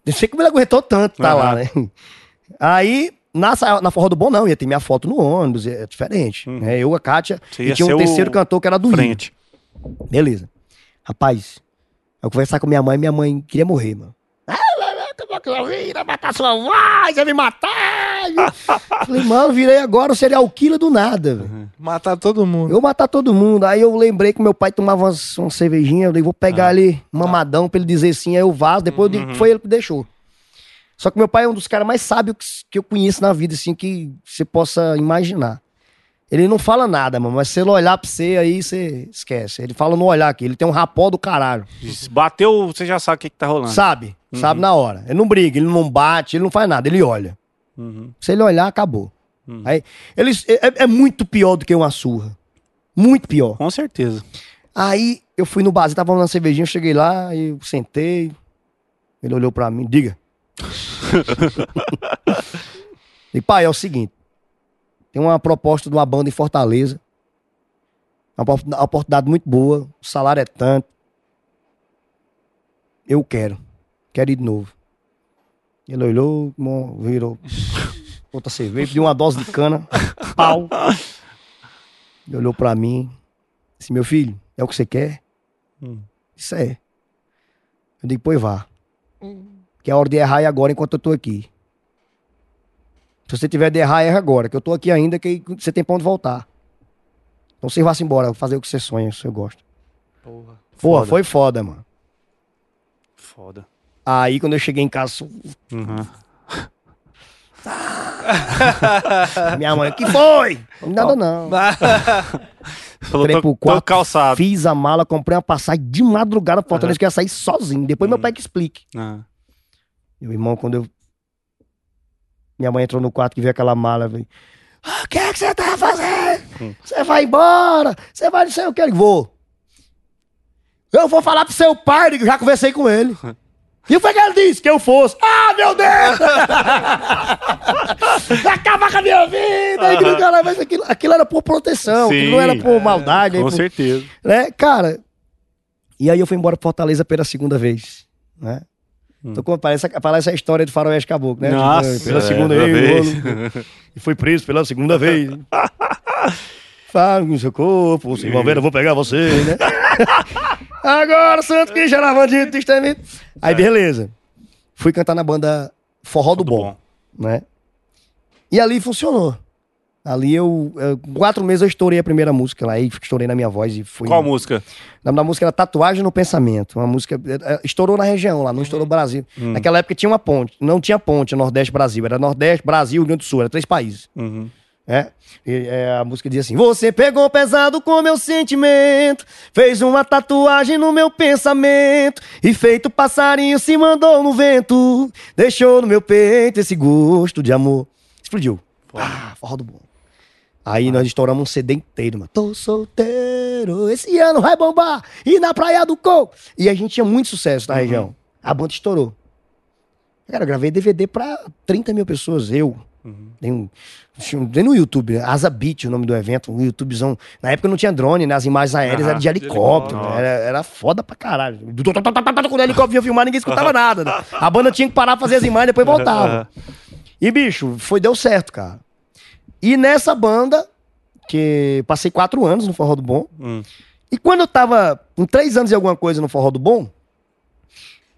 Não sei como ele aguentou tanto tá lá, né? Aí na, na Forró do Bom, não, ia ter minha foto no ônibus, é diferente. Uhum. né? eu, a Kátia, e tinha um terceiro cantor que era do Rio. Frente. Beleza. Rapaz, eu conversar com minha mãe, minha mãe queria morrer, mano. Vai matar sua voz, vai me matar. Falei, mano, virei agora o serial killer do nada. velho. Matar todo mundo. Eu matar todo mundo. Aí eu lembrei que meu pai tomava umas, uma cervejinha. Eu falei, vou pegar ali um mamadão pra ele dizer sim. Aí eu vazo. Depois eu digo que foi ele que deixou. Só que meu pai é um dos caras mais sábios que, que eu conheço na vida, assim, que você possa imaginar. Ele não fala nada, mano, mas se ele olhar pra você, aí você esquece. Ele fala no olhar aqui. Ele tem um rapó do caralho. Bateu, você já sabe o que, que tá rolando. Sabe? Sabe na hora. Ele não briga, ele não bate, ele não faz nada, ele olha. Uhum. Se ele olhar, acabou. Hum. Aí, eles, é, é muito pior do que uma surra. Muito pior. Com certeza. Aí eu fui no barzinho, tava na cervejinha, eu cheguei lá, e eu sentei. Ele olhou pra mim, diga. e pai, é o seguinte: tem uma proposta de uma banda em Fortaleza. Uma opor- uma oportunidade muito boa, o salário é tanto. Eu quero. Quero ir de novo. Ele olhou, mo- virou outra cerveja, pediu uma dose de cana, pau. Ele olhou pra mim, disse: Meu filho, é o que você quer? Hum. Isso é. Eu digo: Pois vá. Que é a hora de errar é agora enquanto eu tô aqui. Se você tiver de errar, erra agora, que eu tô aqui ainda, que você tem pra onde voltar. Então você vá-se embora, fazer o que você sonha, se você gosta. Porra. Foda. foi foda, mano. Foda. Aí quando eu cheguei em casa, Uhum. minha mãe, que foi? Nada não. Falou, Entrei pro quarto, calçado. Fiz a mala, comprei uma passagem de madrugada pra Fortaleza, que eu ia sair sozinho. Depois meu pai que explique. Ah. Meu irmão, quando eu. Minha mãe entrou no quarto que viu aquela mala, veio. "Ah, O que é que você tá fazendo? Hum. Você vai embora? Você vai não sei o que? Eu digo, vou. Eu vou falar pro seu pai, eu digo, já conversei com ele. E o que foi que ele disse? Que eu fosse. Ah, meu Deus! Acaba com a minha vida! Cara, mas aquilo, aquilo era por proteção, aquilo não era Sim. por maldade. Com por- certeza. né, cara. E aí eu fui embora pra Fortaleza pela segunda vez, né? Então, como parece, parece a história do Faroeste Caboclo, né? Nossa, Tipo, pela é, segunda outra vez, e foi preso pela segunda vez. Fala no seu corpo, se envolver, eu vou pegar você, né? Agora, Santos que já era bandido, testamente. Aí, beleza. Fui cantar na banda Forró do Tudo Bom, né? E ali funcionou. Ali eu, eu- quatro meses eu estourei a primeira música lá, e estourei na minha voz e fui. Qual música? O nome da música era Tatuagem no Pensamento. Uma música. eh, eh, Estourou na região lá, não estourou no Brasil. Hum. Naquela época tinha uma ponte. Não tinha ponte, Nordeste Brasil. Era Nordeste, Brasil, Rio Grande do Sul. Era três países. Uhum. É. E, é, a música dizia assim: Você pegou pesado com meu sentimento, fez uma tatuagem no meu pensamento, e feito passarinho se mandou no vento, deixou no meu peito esse gosto de amor. Explodiu. Ah, forró do bom. Aí nós estouramos um CD inteiro, mano. Tô solteiro, esse ano vai bombar, e na Praia do Coco. E a gente tinha muito sucesso na região. A banda estourou. Cara, eu gravei DVD pra 30 mil pessoas, eu. Tem, um, tem no YouTube? Asa Beat, o nome do evento, um YouTubezão. Na época não tinha drone, né? As imagens aéreas Aham, eram de de helicóptero. helicóptero. Era, era foda pra caralho. Quando o helicóptero vinha filmar, ninguém escutava nada. né? A banda tinha que parar pra fazer as imagens e depois voltava. E, bicho, foi, deu certo, cara. E nessa banda, que passei quatro anos no Forró do Bom, Hum. e quando eu tava com três anos e alguma coisa no Forró do Bom,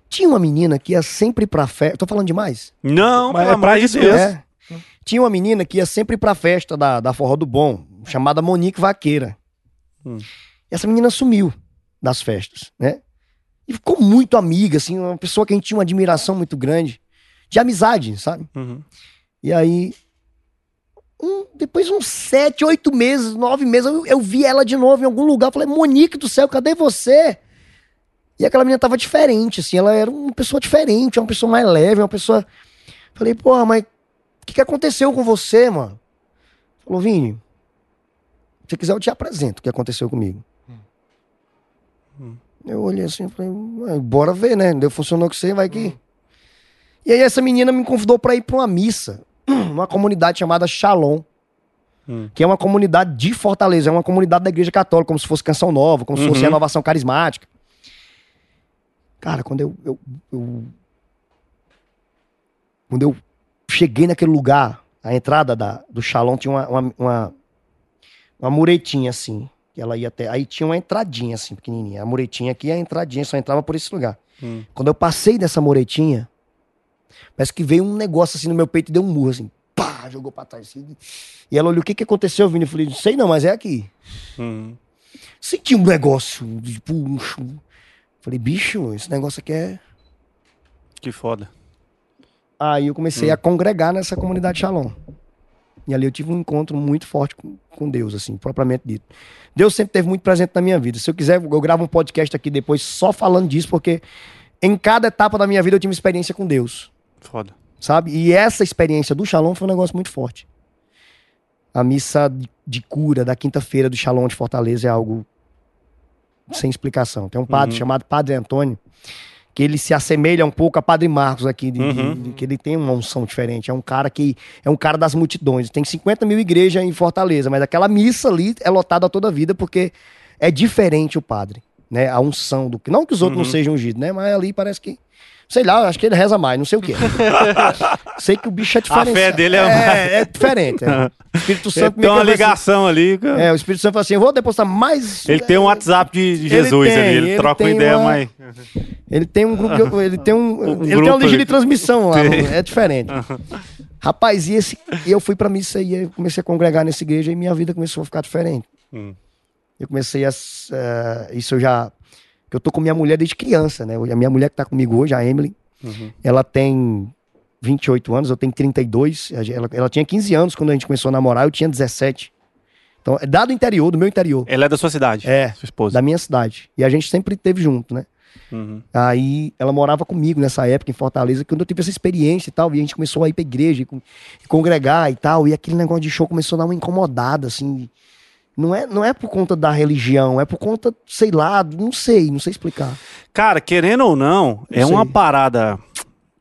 tinha uma menina que ia sempre pra festa. Tô falando demais? Não, Mas é pra de isso Deus. É. Tinha uma menina que ia sempre pra festa da, da Forró do Bom, chamada Monique Vaqueira. Hum. Essa menina sumiu das festas, né? E ficou muito amiga, assim, uma pessoa que a gente tinha uma admiração muito grande, de amizade, sabe? Uhum. E aí, um- depois de uns sete, oito meses, nove meses, eu, eu vi ela de novo em algum lugar. Eu falei, Monique do céu, cadê você? E aquela menina tava diferente, assim, ela era uma pessoa diferente, uma pessoa mais leve, uma pessoa. Falei, porra, mas o que, que aconteceu com você, mano? Falou, Vini, se quiser eu te apresento o que aconteceu comigo. Eu olhei assim e falei, "Ué, bora ver, né? Deu, funcionou com você, vai que. E aí essa menina me convidou pra ir pra uma missa, numa comunidade chamada Shalom. Hum. Que é uma comunidade de Fortaleza, é uma comunidade da igreja católica, como se fosse canção nova, como se fosse Uhum. renovação carismática. Cara, quando eu, eu- eu- Quando eu cheguei naquele lugar, a entrada da, do Shalom tinha uma, uma, uma, uma muretinha assim. Que ela ia até. Aí tinha uma entradinha assim, pequenininha. A muretinha aqui, a entradinha só entrava por esse lugar. Hum. Quando eu passei dessa muretinha, parece que veio um negócio assim no meu peito e deu um murro assim. Pá, jogou pra trás. Assim. E ela olhou: o que, que aconteceu, Vini? Eu falei: não sei não, mas é aqui. Uhum. Senti um negócio, tipo, um. chum. Falei: bicho, esse negócio aqui é. Que foda. Aí eu comecei Hum. a congregar nessa comunidade Shalom. E ali eu tive um encontro muito forte com, com Deus, assim, propriamente dito. Deus sempre teve muito presente na minha vida. Se eu quiser, eu gravo um podcast aqui depois só falando disso, porque em cada etapa da minha vida eu tive uma experiência com Deus, Foda. sabe? E essa experiência do Shalom foi um negócio muito forte. A missa de, de cura da quinta-feira do Shalom de Fortaleza é algo sem explicação. Tem um padre Uhum. chamado Padre Antônio, que ele se assemelha um pouco a Padre Marcos aqui, de- de- Uhum. de- que ele tem uma unção diferente. É um cara que é um cara das multidões. Tem 50 mil igrejas em Fortaleza, mas aquela missa ali é lotada toda a vida porque é diferente o padre, né? A unção do que não que os outros Uhum. não sejam ungidos, né? Mas ali parece que sei lá, acho que ele reza mais, não sei o quê. sei que o bicho é diferente. fé dele é é, é diferente. é. O Espírito Santo Ele tem uma vai assim- ligação ali. cara. É, o Espírito Santo fala assim: eu vou depositar mais. Ele tem um WhatsApp de, de Ele Jesus tem, ali. Ele, ele troca uma ideia, uma- mas. Ele tem um grupo, de- ele tem um, ele tem uma ligia ali. de transmissão lá, Tem. é diferente. Rapaz, e esse, eu fui pra missa e eu comecei a congregar nessa igreja e minha vida começou a ficar diferente. Hum. Eu comecei a, eh, isso eu já, que eu tô com minha mulher desde criança, né? A minha mulher que tá comigo hoje, a Emily, Uhum. ela tem 28 anos, eu tenho 32. A gen- Ela, ela tinha 15 anos quando a gente começou a namorar, eu tinha 17. Então, é dado interior, do meu interior, Ela é da sua cidade. É, Sua esposa. da minha cidade. E a gente sempre esteve junto, né? Uhum. Aí ela morava comigo nessa época em Fortaleza, quando eu tive essa experiência e tal, e a gente começou a ir pra igreja, e congregar e tal, e aquele negócio de show começou a dar uma incomodada, assim. Não é, não é por conta da religião, é por conta, sei lá, não sei, não sei explicar. Cara, querendo ou não, é Não uma sei. parada.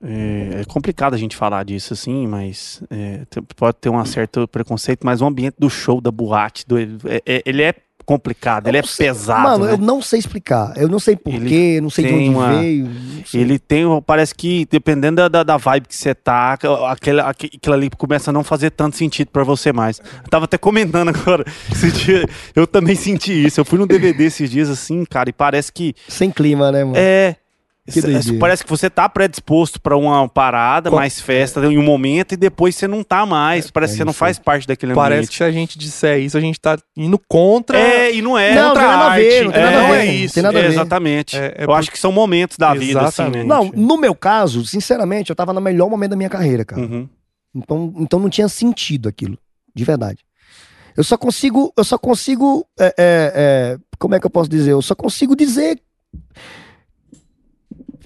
É, é complicado a gente falar disso assim, mas é, pode ter um certo preconceito, mas o ambiente do show, da boate, do- é- é- ele é complicado, ele é sei- pesado. Mano, né? eu não sei explicar. Eu não sei porquê, não sei de onde uma- veio. Ele tem, parece que, dependendo da, da, vibe que você tá, aquela, aque- aquilo ali começa a não fazer tanto sentido pra você mais. Eu tava até comentando agora, dia, eu também senti isso. Eu fui no DVD esses dias assim, cara, e parece que Sem clima, né, mano? é. Que doideira. parece que você tá predisposto pra uma parada, Co- mais festa em um momento, e depois você não tá mais. Parece que você não isso faz parte daquele Parece ambiente. que se a gente disser isso, a gente tá indo contra. É, e não é. Não, não tem nada a ver, não tem nada a é, ver, isso. não tem nada a ver. Exatamente. É- é eu por- acho que são momentos da vida, assim, né? Exatamente. Não, no meu caso, sinceramente, eu tava no melhor momento da minha carreira, cara. Uhum. Então, então não tinha sentido aquilo, de verdade. Eu só consigo, eu só consigo, é, é, é, como é que eu posso dizer? Eu só consigo dizer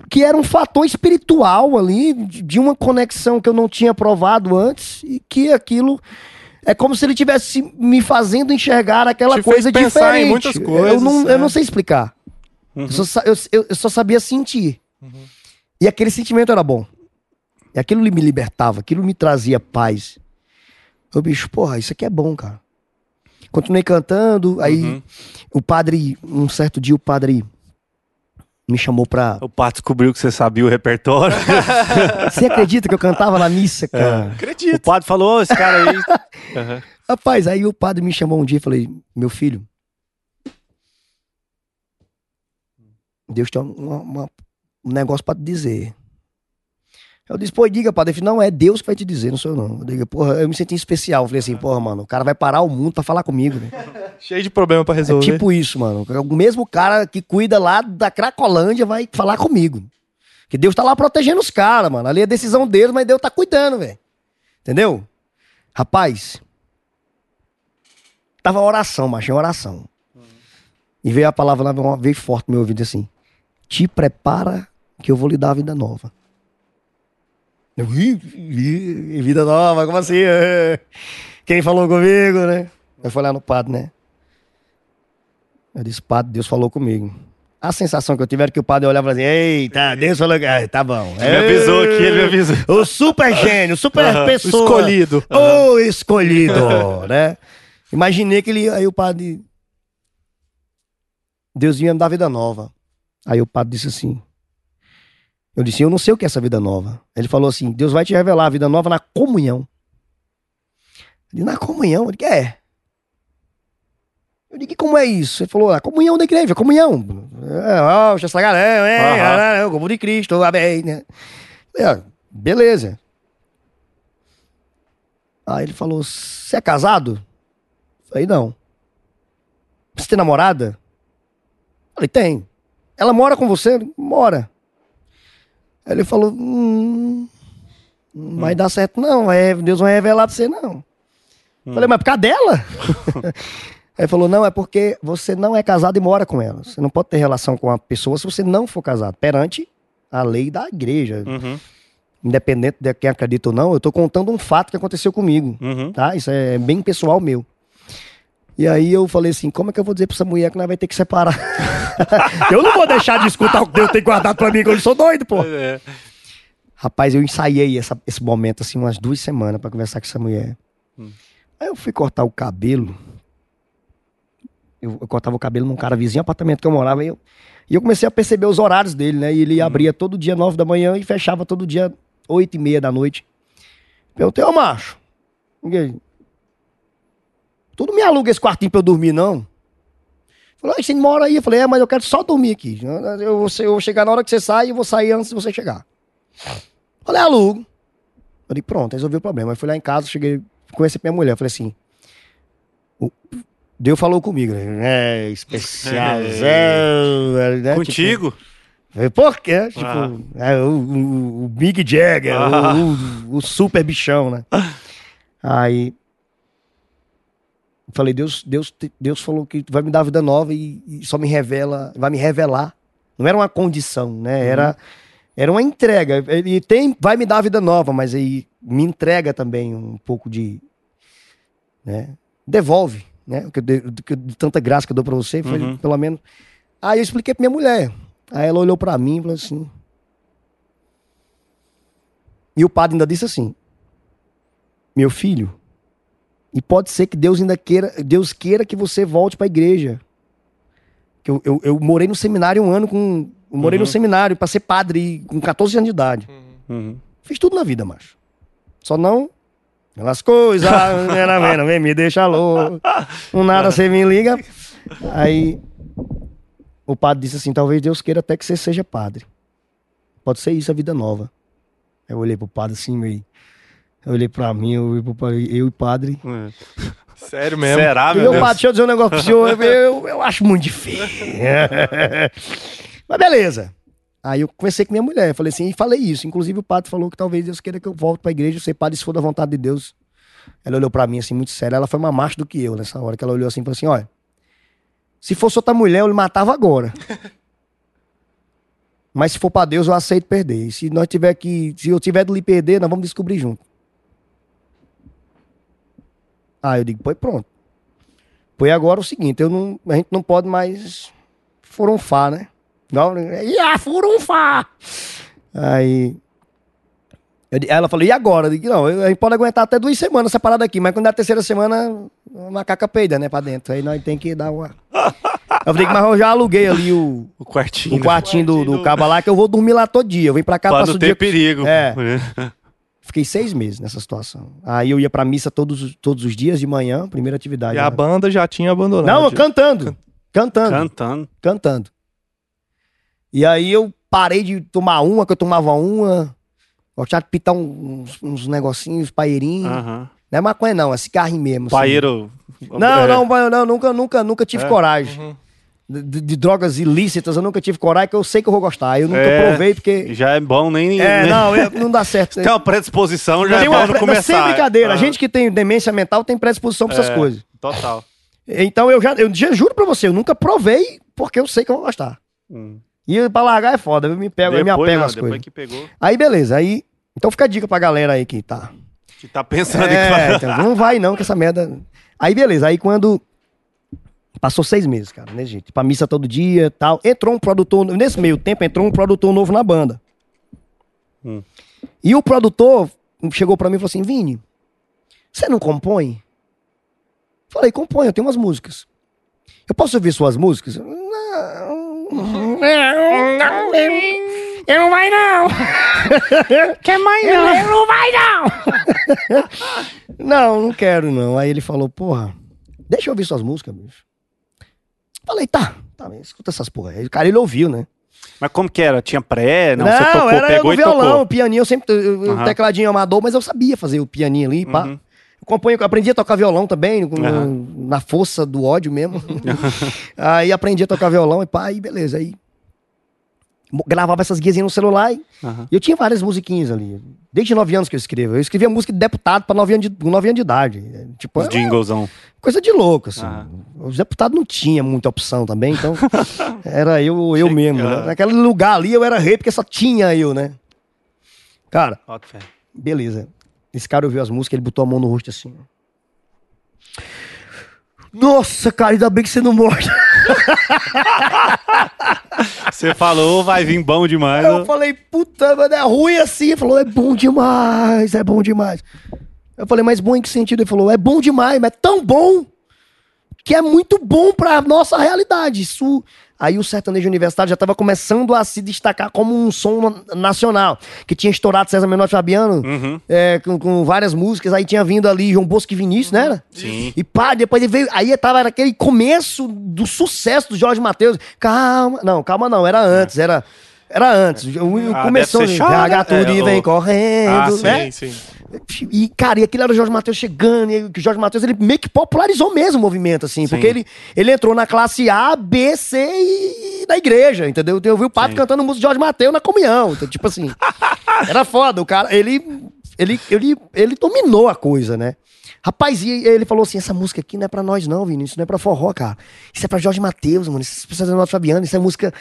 que era um fator espiritual ali, de uma conexão que eu não tinha provado antes e que aquilo é como se ele tivesse me fazendo enxergar aquela Te coisa pensar em diferente. muitas eu, coisas, não, é. eu não sei explicar. Uhum. Eu, só, eu- eu- eu só sabia sentir. E aquele sentimento era bom. E aquilo me libertava, aquilo me trazia paz. Eu, bicho, porra, isso aqui é bom, cara. Continuei cantando, aí Uhum. o padre, um certo dia o padre me chamou pra. O Pato descobriu que você sabia o repertório. Você acredita que eu cantava na missa, cara? o Acredito. padre falou, "Ô, esse cara aí. Uhum. Rapaz, aí o padre me chamou um dia e falei, meu filho, Deus tem uma- uma- um negócio pra te dizer. Eu disse, pô, diga, padre. Ele falou, não, é Deus que vai te dizer, não sou eu não. Eu, digo, porra, eu me senti especial. Eu falei assim, porra, mano, o cara vai parar o mundo pra falar comigo. velho. Cheio de problema pra É resolver. tipo isso, mano. O mesmo cara que cuida lá da Cracolândia vai falar comigo. Que Deus tá lá protegendo os caras, mano. Ali é decisão deles, mas Deus tá cuidando, velho. Entendeu? Rapaz. Tava oração, macho, em oração. E veio a palavra lá, veio forte no meu ouvido assim. Te prepara que eu vou lhe dar a vida nova. Eu, "Ih, ih, vida nova, como assim? É. Quem falou comigo, né? Eu fui lá no padre, né? Eu disse, padre, Deus falou comigo. A sensação que eu tive era que o padre olhava e assim, eita, Deus falou que... Ah, tá bom. Ele me avisou aqui, ele me avisou. O super gênio, super O pessoa. escolhido. O escolhido, né? Imaginei que ele... Aí o padre... Deus ia me dar vida nova. Aí o padre disse assim... Eu disse, eu não sei o que é essa vida nova. Ele falou assim, Deus vai te revelar a vida nova na comunhão. Ele, na comunhão? Ele, é. Eu digo, como é isso? Ele falou, a comunhão da igreja, comunhão. É, essa galera, é, o corpo de Cristo, amém. né? Falei, ah, beleza. Aí ele falou, você é casado? Falei, não. Você tem namorada? Falei, tem. Ela mora com você? Mora. Aí ele falou, hum, não vai dar certo não, é, Deus vai revelar pra você não. Falei, mas por causa dela? Aí ele falou, não, é porque você não é casado e mora com ela. Você não pode ter relação com a pessoa se você não for casado, perante a lei da igreja. Uhum. Independente de quem acredita ou não, eu tô contando um fato que aconteceu comigo, Uhum. tá? Isso é bem pessoal meu. E aí eu falei assim, como é que eu vou dizer pra essa mulher que nós vai ter que separar? eu não vou deixar de escutar o que Deus tem guardado pra mim, que eu não sou doido, pô. É. Rapaz, eu ensaiei essa- esse momento, assim, umas duas semanas pra conversar com essa mulher. Aí eu fui cortar o cabelo. Eu, eu cortava o cabelo num cara vizinho, apartamento que eu morava. E eu, e eu comecei a perceber os horários dele, né? E ele abria todo dia nove da manhã e fechava todo dia oito e meia da noite. Perguntei, ô macho. Tu não me aluga esse quartinho pra eu dormir, não? Falou, "Ah, você mora aí. Eu falei, é, mas eu quero só dormir aqui. Eu vou, eu vou chegar na hora que você sai e eu vou sair antes de você chegar. Falei, alugo. Eu disse, pronto, resolvi o problema. Aí fui lá em casa, cheguei, conheci minha mulher. Falei assim, o- Deus falou comigo, né? É, especialzão. né? Contigo? Tipo, falei, por quê? Tipo, Ah. é, o, o- o Big Jagger, Ah. o, o- o super bichão, né? Aí, falei, Deus, Deus, Deus falou que vai me dar vida nova e, e só me revela, vai me revelar. Não era uma condição, né? Era, era uma entrega. Ele tem, vai me dar vida nova, mas aí me entrega também um pouco de, né? Devolve, né? Que eu de, do que- de tanta graça que eu dou pra você, foi Uhum. pelo menos. Aí eu expliquei pra minha mulher. Aí ela olhou pra mim e falou assim. E o padre ainda disse assim: Meu filho, e pode ser que Deus ainda queira, Deus queira que você volte pra igreja. Que eu, eu, eu morei no seminário um ano com. Eu morei no Uhum. seminário pra ser padre com 14 anos de idade. Uhum. Fiz tudo na vida, macho. Só não. Aquelas coisas, mena, vem me deixa louco. Um nada você me liga. Aí o padre disse assim: talvez Deus queira até que você seja padre. Pode ser isso a vida nova. Aí eu olhei pro padre assim, meio. Eu olhei pra mim, eu padre, eu e o padre. Sério mesmo. Será, E meu meu Deus? padre, deixa eu dizer um negócio pro senhor, eu, eu, eu acho muito difícil. Mas beleza. Aí eu conversei com minha mulher, falei assim, e falei isso. Inclusive o padre falou que talvez Deus queira que eu volte pra igreja, ser padre se for da vontade de Deus. Ela olhou pra mim assim, muito séria. Ela foi mais macho do que eu nessa hora, que ela olhou assim e falou assim: olha, se fosse outra mulher, eu lhe matava agora. Mas se for pra Deus, eu aceito perder. E se nós tiver que. Se eu tiver de lhe perder, nós vamos descobrir junto. Aí eu digo, pois pronto. Pois agora é o seguinte, eu não, a gente não pode mais furunfar, né? Não, ia furunfar! Aí. ela falou, e agora? Eu digo, não, a gente pode aguentar até duas semanas essa parada aqui, mas quando é a terceira semana, a macaca peida, né, pra dentro. Aí nós tem que dar uma. Eu falei, mas eu já aluguei ali o, O quartinho. o quartinho do, do cabo lá, que eu vou dormir lá todo dia. Eu venho pra cá, Pra não o ter dia. perigo. É. Fiquei seis meses nessa situação. Aí eu ia pra missa todos, os- todos os dias de manhã, primeira atividade. E a né? banda já tinha abandonado. Não, cantando. Cantando. Cantando. Cantando. E aí eu parei de tomar uma, que eu tomava uma. Gostava de pitar uns, uns negocinhos, paeirinhos. Aham. Não é maconha, não, é cigarrinho mesmo. assim. Paeiro. Não, é, não, não, não, nunca, nunca, nunca tive É. coragem. Uhum. De, de- drogas ilícitas, eu nunca tive coragem, que eu sei que eu vou gostar. Eu nunca É. provei, porque. Já é bom nem. É, nem- não, eu- não dá certo. Tem uma predisposição, já Tem é uma bom não pre- começar. Sem brincadeira, Ah, a gente que tem demência mental tem predisposição pra essas É. coisas. Total. Então eu já, eu já juro pra você, eu nunca provei, porque eu sei que eu vou gostar. Hum. E pra largar é foda, eu me pego, eu me Depois, apego não, às depois coisas. que pegou. Aí beleza, aí. Então fica a dica pra galera aí que tá. Que tá pensando em É, fazer. então, não vai não, que essa merda. Aí beleza, aí quando. Passou seis meses, cara, né, gente? Pra missa todo dia tal. Entrou um produtor. Nesse meio tempo, entrou um produtor novo na banda. Hum. E o produtor chegou pra mim e falou assim: Vini, você não compõe? Falei, compõe, eu tenho umas músicas. Eu posso ouvir suas músicas? Não. não, não. Eu não vai não! Quer mais Eu não vai não! não, não quero não. Aí ele falou, porra, deixa eu ouvir suas músicas, bicho. Falei, tá, tá, escuta essas porra. Aí o cara, ele ouviu, né? Mas como que era? Tinha pré? Não, Não, você tocou, era eu pegou no e violão, tocou. o pianinho, eu sempre, eu- Aham. o tecladinho amador, mas eu sabia fazer o pianinho ali, pá. Uhum. Eu componho, eu aprendi a tocar violão também, Aham. na força do ódio mesmo. aí aprendi a tocar violão e pá, aí beleza, aí gravava essas guiazinhas no celular e e eu tinha várias musiquinhas ali. Desde 9 anos que eu escrevo. Eu escrevia música de deputado pra 9 anos de, 9 anos de idade. É, Tipo, Os é jinglesão. coisa de louco, assim. Aham. Os deputados não tinham muita opção também, então era eu, eu mesmo. né? Naquele lugar ali eu era rei porque só tinha eu, né? Cara, fé. beleza. Esse cara ouviu as músicas, ele botou a mão no rosto assim. Nossa, cara, ainda bem que você não morre. Você falou, vai vir bom demais. Eu falei, puta, mas é ruim assim. Ele falou, é bom demais, é bom demais. Eu falei, mas bom em que sentido? Ele falou, é bom demais, mas é tão bom que é muito bom pra nossa realidade. Isso. Aí o sertanejo universitário já estava começando a se destacar como um som na- nacional. Que tinha estourado César Menor Fabiano Uhum. é, com, com várias músicas. Aí tinha vindo ali João Bosco e Vinícius, né? era? Sim. E pá, depois ele veio. Aí tava era aquele começo do sucesso do Jorge Matheus. Calma. Não, calma não, era antes, era. Era antes. O- Ah, Começou. chato, Gaga né? É, vem correndo. Ah, sim, né? Sim, sim. E, cara, e aquilo era o Jorge Matheus chegando, e o Jorge Matheus, ele meio que popularizou mesmo o movimento, assim, porque ele, ele entrou na classe A, B, C e da igreja, entendeu? Eu vi o padre Sim. cantando música de Jorge Matheus na comunhão, então, tipo assim, era foda, o cara, ele, ele, ele, ele dominou a coisa, né? Rapaz, e ele falou assim: essa música aqui não é pra nós, não, Vini. Isso não é pra forró, cara. Isso é pra Jorge Matheus, mano. Isso é pra César Fabiano. Isso é música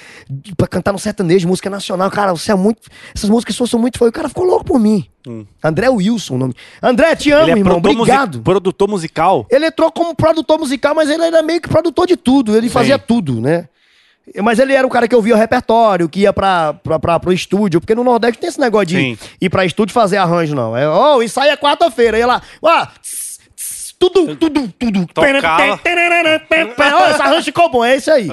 pra cantar no sertanejo, música nacional. Cara, você é muito. Essas músicas suas são muito. Foi. O cara ficou louco por mim. Hum. André Wilson, o nome. André, te amo, Ele é irmão. Obrigado. produtor musical. Ele entrou como produtor musical, mas ele era meio que produtor de tudo. Ele fazia tudo, né? Mas ele era o cara que ouvia o repertório, que ia pra, pra, pra, pro estúdio, porque no Nordeste tem esse negócio de Sim. ir pra estúdio fazer arranjo, não. É, oh, isso aí é quarta-feira. Ia lá, ó, tss, tudo, tudo, tudo. Tocava. Esse arranjo ficou bom, é isso aí.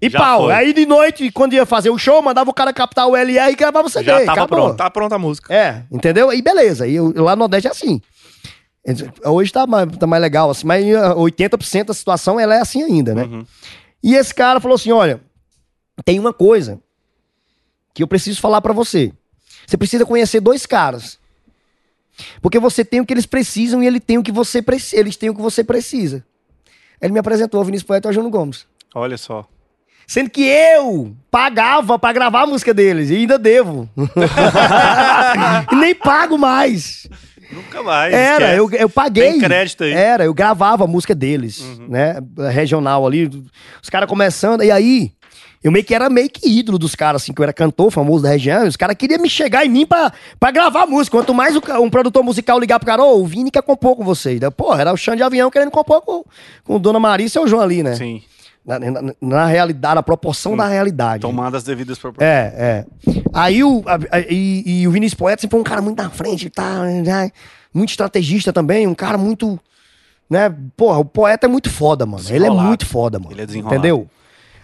E Já pau. foi. Aí de noite, quando ia fazer o show, mandava o cara captar o LR e gravava o CD. Já tava acabou. pronto. Tá pronta a música. É, entendeu? E beleza. E eu- lá no Nordeste é assim. Hoje tá mais, tá mais legal, assim, mas ah, 80% da situação ela é assim ainda, né? Uhum. E esse cara falou assim: olha, tem uma coisa que eu preciso falar pra você. Você precisa conhecer dois caras. Porque você tem o que eles precisam e ele tem o que você preci- eles têm o que você precisa. Ele me apresentou o Vinícius Poeta e o Júnior Gomes. Olha só. Sendo que eu pagava pra gravar a música deles e ainda devo. e nem pago mais. Nunca mais. Era, esquece. eu, eu paguei. Tem crédito aí. Uhum. Era, eu gravava a música deles, né? Regional ali. Os caras começando. E aí, eu meio que era meio que ídolo dos caras, assim, que eu era cantor famoso da região. E os caras queriam me chegar em mim pra, pra gravar música. Quanto mais o um produtor musical ligar pro cara, ô, o Vini quer compor com vocês. Daí, Porra, era o Xande de Avião querendo compor com, com Dona Maria e seu João ali, né? Sim. Na, na- na realidade, na proporção da realidade. Tomando as devidas proporções. É, é. Aí o, a- a- e, e o Vinícius Poeta sempre foi um cara muito na frente, tá, né? muito estrategista também, um cara muito, né? Porra, o poeta é muito foda, mano. Ele é muito foda, mano. Ele é desenrolado. Entendeu?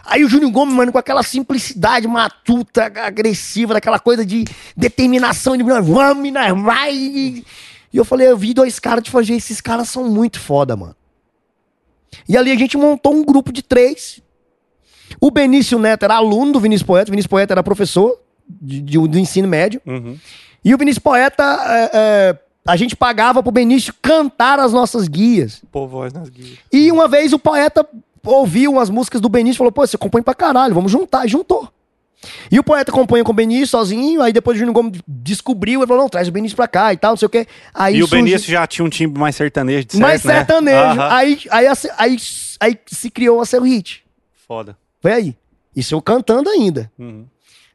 Aí o Júnior Gomes, mano, com aquela simplicidade matuta, agressiva, daquela coisa de determinação, de nós vamos, nós vai. E eu falei, eu vi dois caras de fazer, esses caras são muito foda, mano. E ali a gente montou um grupo de três. O Benício Neto era aluno do Vinícius Poeta, o Vinícius Poeta era professor de- de- do ensino médio. Uhum. E o Vinícius Poeta, é, é, a gente pagava pro Benício cantar as nossas guias. Pô, voz nas guias. E uma vez o poeta ouviu umas músicas do Benício e falou: pô, você compõe pra caralho, vamos juntar. E juntou. E o poeta compõe com o Benício sozinho, aí depois o Júnior Gomes descobriu, ele falou: não, traz o Benício pra cá e tal, não sei o quê. Aí E o Benício já tinha um timbre mais sertanejo, de certo, mais né? sertanejo. Aham. Aí, aí, aí, aí, aí se criou a seu hit. Foda. Foi aí. Isso eu cantando ainda, Uhum.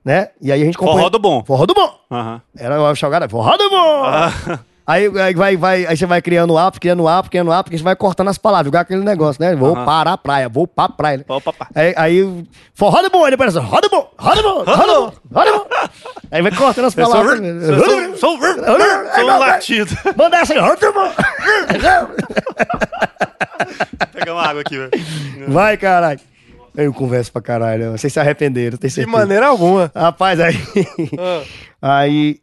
né? E aí a gente Forró do bom. Forró do bom. Aham. Era o Chalgada, forró do bom. Ah, Aí, aí, vai, vai, aí você vai criando app, criando app, criando porque você vai cortando as palavras, igual aquele negócio, né? Vou Aham. para a praia, vou pra praia. né? Opa, pá. Aí, aí forró de bom, aí depois roda bom, roda bom, roda bom, roda bom. Aí vai cortando as palavras. sou, um latido. Manda essa aí, roda bom. Pega uma água aqui, velho. Vai, caralho. Eu converso pra caralho. né? Vocês se arrependeram, tem De certeza. maneira alguma. Rapaz, aí. Ah, aí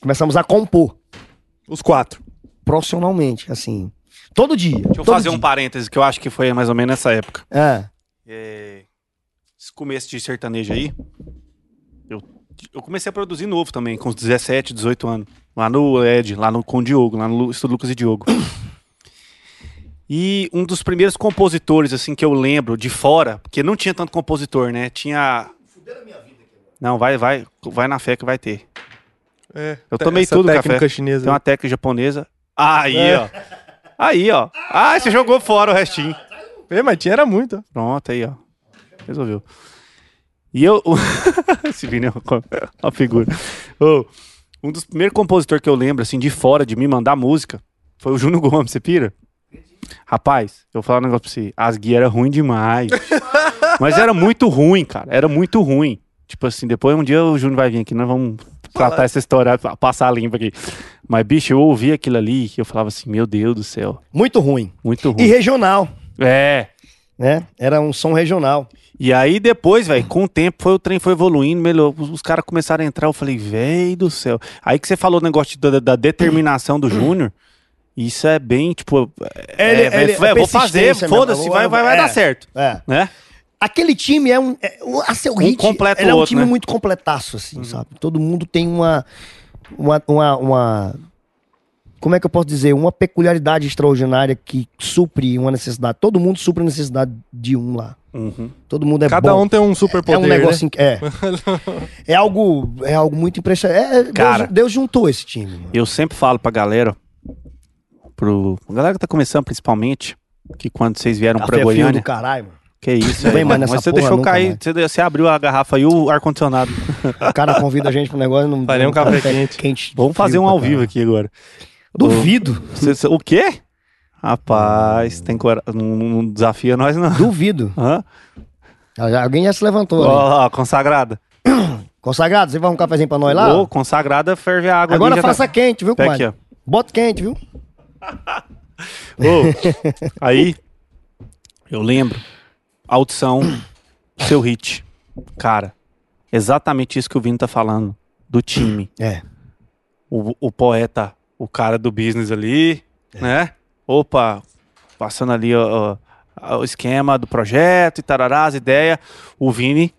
começamos a compor os quatro. profissionalmente, assim. Todo dia. Deixa eu todo fazer um dia. parêntese que eu acho que foi mais ou menos nessa época. É. É, esse começo de sertanejo aí, eu, eu comecei a produzir novo também, com uns 17, 18 anos. Lá no Ed, lá no, com o Diogo, lá no Estúdio Lucas e Diogo. E um dos primeiros compositores, assim, que eu lembro de fora, porque não tinha tanto compositor, né? Tinha. Não, vai, vai, vai na fé que vai ter. É, Eu tomei essa tudo técnica café. chinesa. Tem uma técnica japonesa. Aí, É. ó. Aí, ó. Ah, você jogou fora o restinho. É, mas tinha era muito. Pronto, aí, ó. Resolveu. E eu. Esse Vini é uma- figura. Ô, um dos primeiros compositores que eu lembro, assim, de fora, de me mandar música, foi o Júnior Gomes, você pira? Rapaz, eu vou falar um negócio pra você. As guias eram ruins demais. Mas era muito ruim, cara. Era muito ruim. Tipo assim, depois um dia o Júnior vai vir aqui, nós vamos tratar essa história, passar limpa aqui. Mas, bicho, eu ouvi aquilo ali e eu falava assim, meu Deus do céu, Muito ruim. muito E ruim. regional, É, né? Era um som regional. E aí depois, velho, com o tempo foi, o trem foi evoluindo, melhor, os, os caras começaram a entrar, eu falei, velho do céu. Aí que você falou o negócio da, da determinação do Júnior, isso é bem, tipo, é, Ele- velho, ele- é velho, vou fazer, foda-se, vai, vai, vai é. dar certo, É. né? Aquele time é um. É, o- a seu Um hit, é um outro, time né? muito completaço, assim, sabe? Todo mundo tem uma, uma, uma, uma- Como é que eu posso dizer? Uma peculiaridade extraordinária que supre uma necessidade. Todo mundo supre a necessidade de um lá. Uhum. Todo mundo é Cada bom. um tem um super é poder, um negócio. inc- É. é algo. É algo muito impressionante. É, é, Deus- Cara. Deus, juntou esse time. mano. Eu sempre falo pra galera, pro, a galera que tá começando principalmente, que quando vocês vieram Café pra Goiânia, do caralho, mano. Que isso, velho, mais mas você porra deixou nunca cair, você, você abriu a garrafa e o ar-condicionado. O cara convida a gente pro negócio. Não, Faria um café quente. quente Vamos fazer um ao vivo caralho. aqui agora. Duvido. Cê- o quê? Rapaz, tem cora... não, não desafia nós não. Duvido. Hã? Já- Alguém já se levantou. Ó, ó, consagrada. Consagrado, você vai um cafezinho pra nós lá? Ô, consagrada ferve a água. Agora faça tá... quente, viu, comadre? aqui, Bota quente, viu? Ô, aí, eu lembro, audição, seu hit. Cara, exatamente isso que o Vini tá falando, do time. É. O, o poeta, o cara do business ali, né? Opa, passando ali ó, ó, o esquema do projeto e tarará, as ideias. O Vini,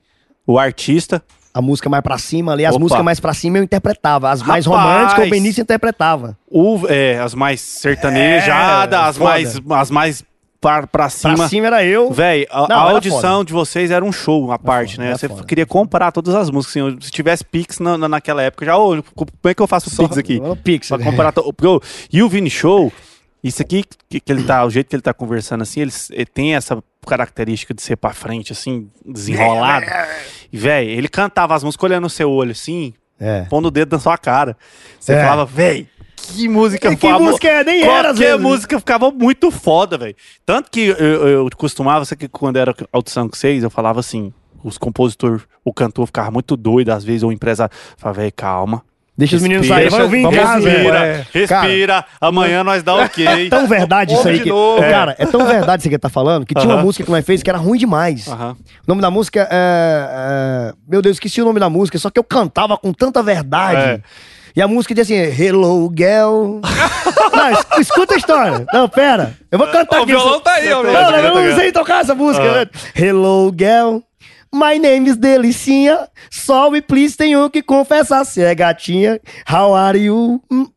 o artista, A música mais pra cima ali, as Opa. músicas mais pra cima eu interpretava. As mais Rapaz. românticas o Benício interpretava. o, é, as mais sertanejadas, É, as, mais, as mais pra, pra cima. Pra cima era eu. Véi, a, Não, a audição de vocês era um show à parte, foda, né? Você foda. queria comparar todas as músicas. Assim, se tivesse Pix na, na- naquela época, já, ô, como é que eu faço o Pix aqui? O Pix. Pra comparar. to- E o Vini Show, isso aqui que, que ele tá, o jeito que ele tá conversando assim, ele, ele tem essa característica de ser pra frente, assim, desenrolado. E, véi, ele cantava as músicas olhando no seu olho, assim, É. pondo o dedo na sua cara. Você É. falava, véi, que música Que foda. música é? Nem era, às Qualquer vezes. música ficava muito foda, velho. Tanto que eu, eu costumava, que quando era audição com vocês, eu falava assim, os compositores, o cantor ficava muito doido, às vezes, ou o empresário falava, véi, calma. Deixa os meninos Respira, saírem. Vai ouvir em casa. respira. é. é. Respira, amanhã nós dá ok. É tão verdade isso aí que. novo. Cara, é tão verdade isso que ele tá falando que tinha uma música que nós fez que era ruim demais. Aham. O nome da música é, é- Meu Deus, esqueci o nome da música, só que eu cantava com tanta verdade. É. E a música dizia assim: Hello, girl. não, es- escuta a história. Não, pera. Eu vou cantar o aqui. violão tá aí, ó. o Não, eu não sei tocar essa música. Ah. né? Hello, girl. My name is Delicinha. Só me please tenho que confessar. Se é gatinha, how are you? Hum,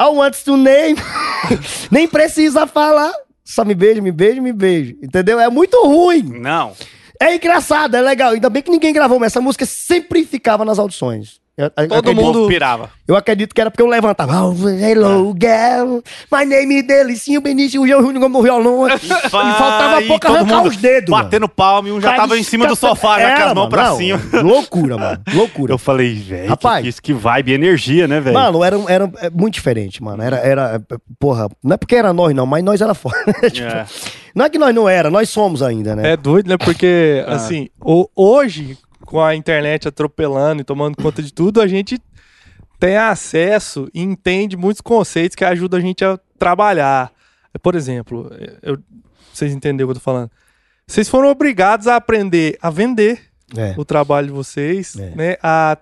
I want to name. Nem precisa falar. Só me beija, me beija, me beija. Entendeu? É muito ruim. Não. É engraçado, é legal. Ainda bem que ninguém gravou, mas essa música sempre ficava nas audições. Eu, eu Todo acredito, mundo- pirava. Eu acredito que era porque eu levantava. Oh, hello, girl. My name is Delicinho Benício. E eu Júnior no violão. E faltava e pouco todo arrancar mundo os dedos. mano. Batendo palma e um já Cara, tava em cima do sofá, já com Era, as mãos mano, pra não, cima. Loucura, mano. Loucura. Eu falei, velho, Rapaz. que, isso que vibe, energia, né, velho? Mano, era, era é, muito diferente, mano. Era, era, porra, não é porque era nós, não, mas nós era foda. Tipo, É. Não é que nós não era, nós somos ainda, né? É doido, né? Porque, Ah. assim, o- hoje, com a internet atropelando e tomando conta de tudo, a gente tem acesso e entende muitos conceitos que ajudam a gente a trabalhar. Por exemplo, eu, vocês entenderam o que eu tô falando? Vocês foram obrigados a aprender a vender É. o trabalho de vocês, É. né? A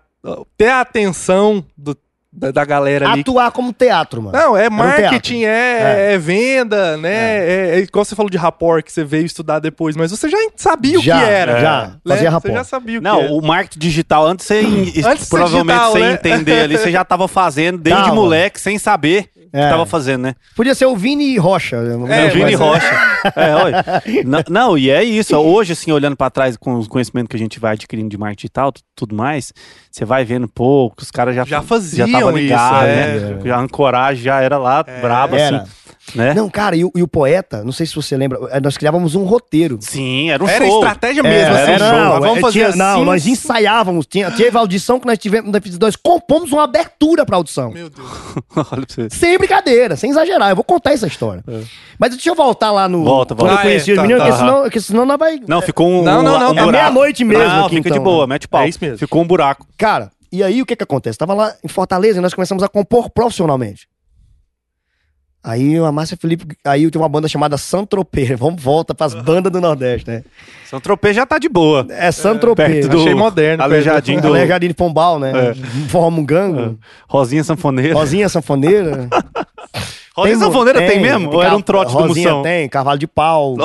ter a atenção do- da, da galera ali. Atuar como teatro, mano. Não, é um marketing, é, É. é venda, né? É. é igual você falou de rapport que você veio estudar depois, mas você já sabia Já, o que era. já, né? fazia Você rapport. já sabia o que Não, era. o marketing digital, antes você, Antes provavelmente digital, sem né? entender ali, você já tava fazendo desde Tava. moleque, sem saber que É. tava fazendo, né? Podia ser o Vini Rocha. É, É, Vini Rocha. É, olha. Não, não, e é isso. Hoje, assim, olhando pra trás com os conhecimentos que a gente vai adquirindo de marketing digital, tu- tudo mais, você vai vendo pouco, os caras já, Já faziam já tava isso, ligado, é. né? Já a ancoragem já era lá, braba, Era. assim, né? Não, cara, e o, e o poeta, não sei se você lembra, eh, nós criávamos um roteiro. Sim, era um Era show. estratégia mesmo, assim, era, show. não, vamos eh, fazer tinha- assim. não, nós ensaiávamos, tinha, teve a audição que nós tivemos, nós, nós compomos uma abertura pra audição. Meu Deus. Olha pra você. Sem brincadeira, sem exagerar, eu vou contar essa história. Mas deixa eu voltar lá no. Volta, Quando volta. eu conheci Ah, é, os tá, meninos, tá. porque, senão, porque senão nós vai. Não, ficou um. Não, não, não, um é É meia-noite mesmo. Não, aqui, fica então. de boa, mete pau. É isso mesmo. Ficou um buraco. Cara, e aí o que que acontece? Tava lá em Fortaleza e nós começamos a compor profissionalmente. Aí a Márcia Felipe, aí tem uma banda chamada Santropê. Vamos volta pras bandas do Nordeste, né? São Tropê já tá de boa. É Santropê. perto do- Achei moderno. Aleijadinho do- Aleijadinho de Pombal, né? Forró Mungango. Rosinha Sanfoneira. Rosinha Sanfoneira. Rosinha Sanfoneira tem, mesmo? Ou era um trote do Rosinha Moção? tem, Cavalo de Pau.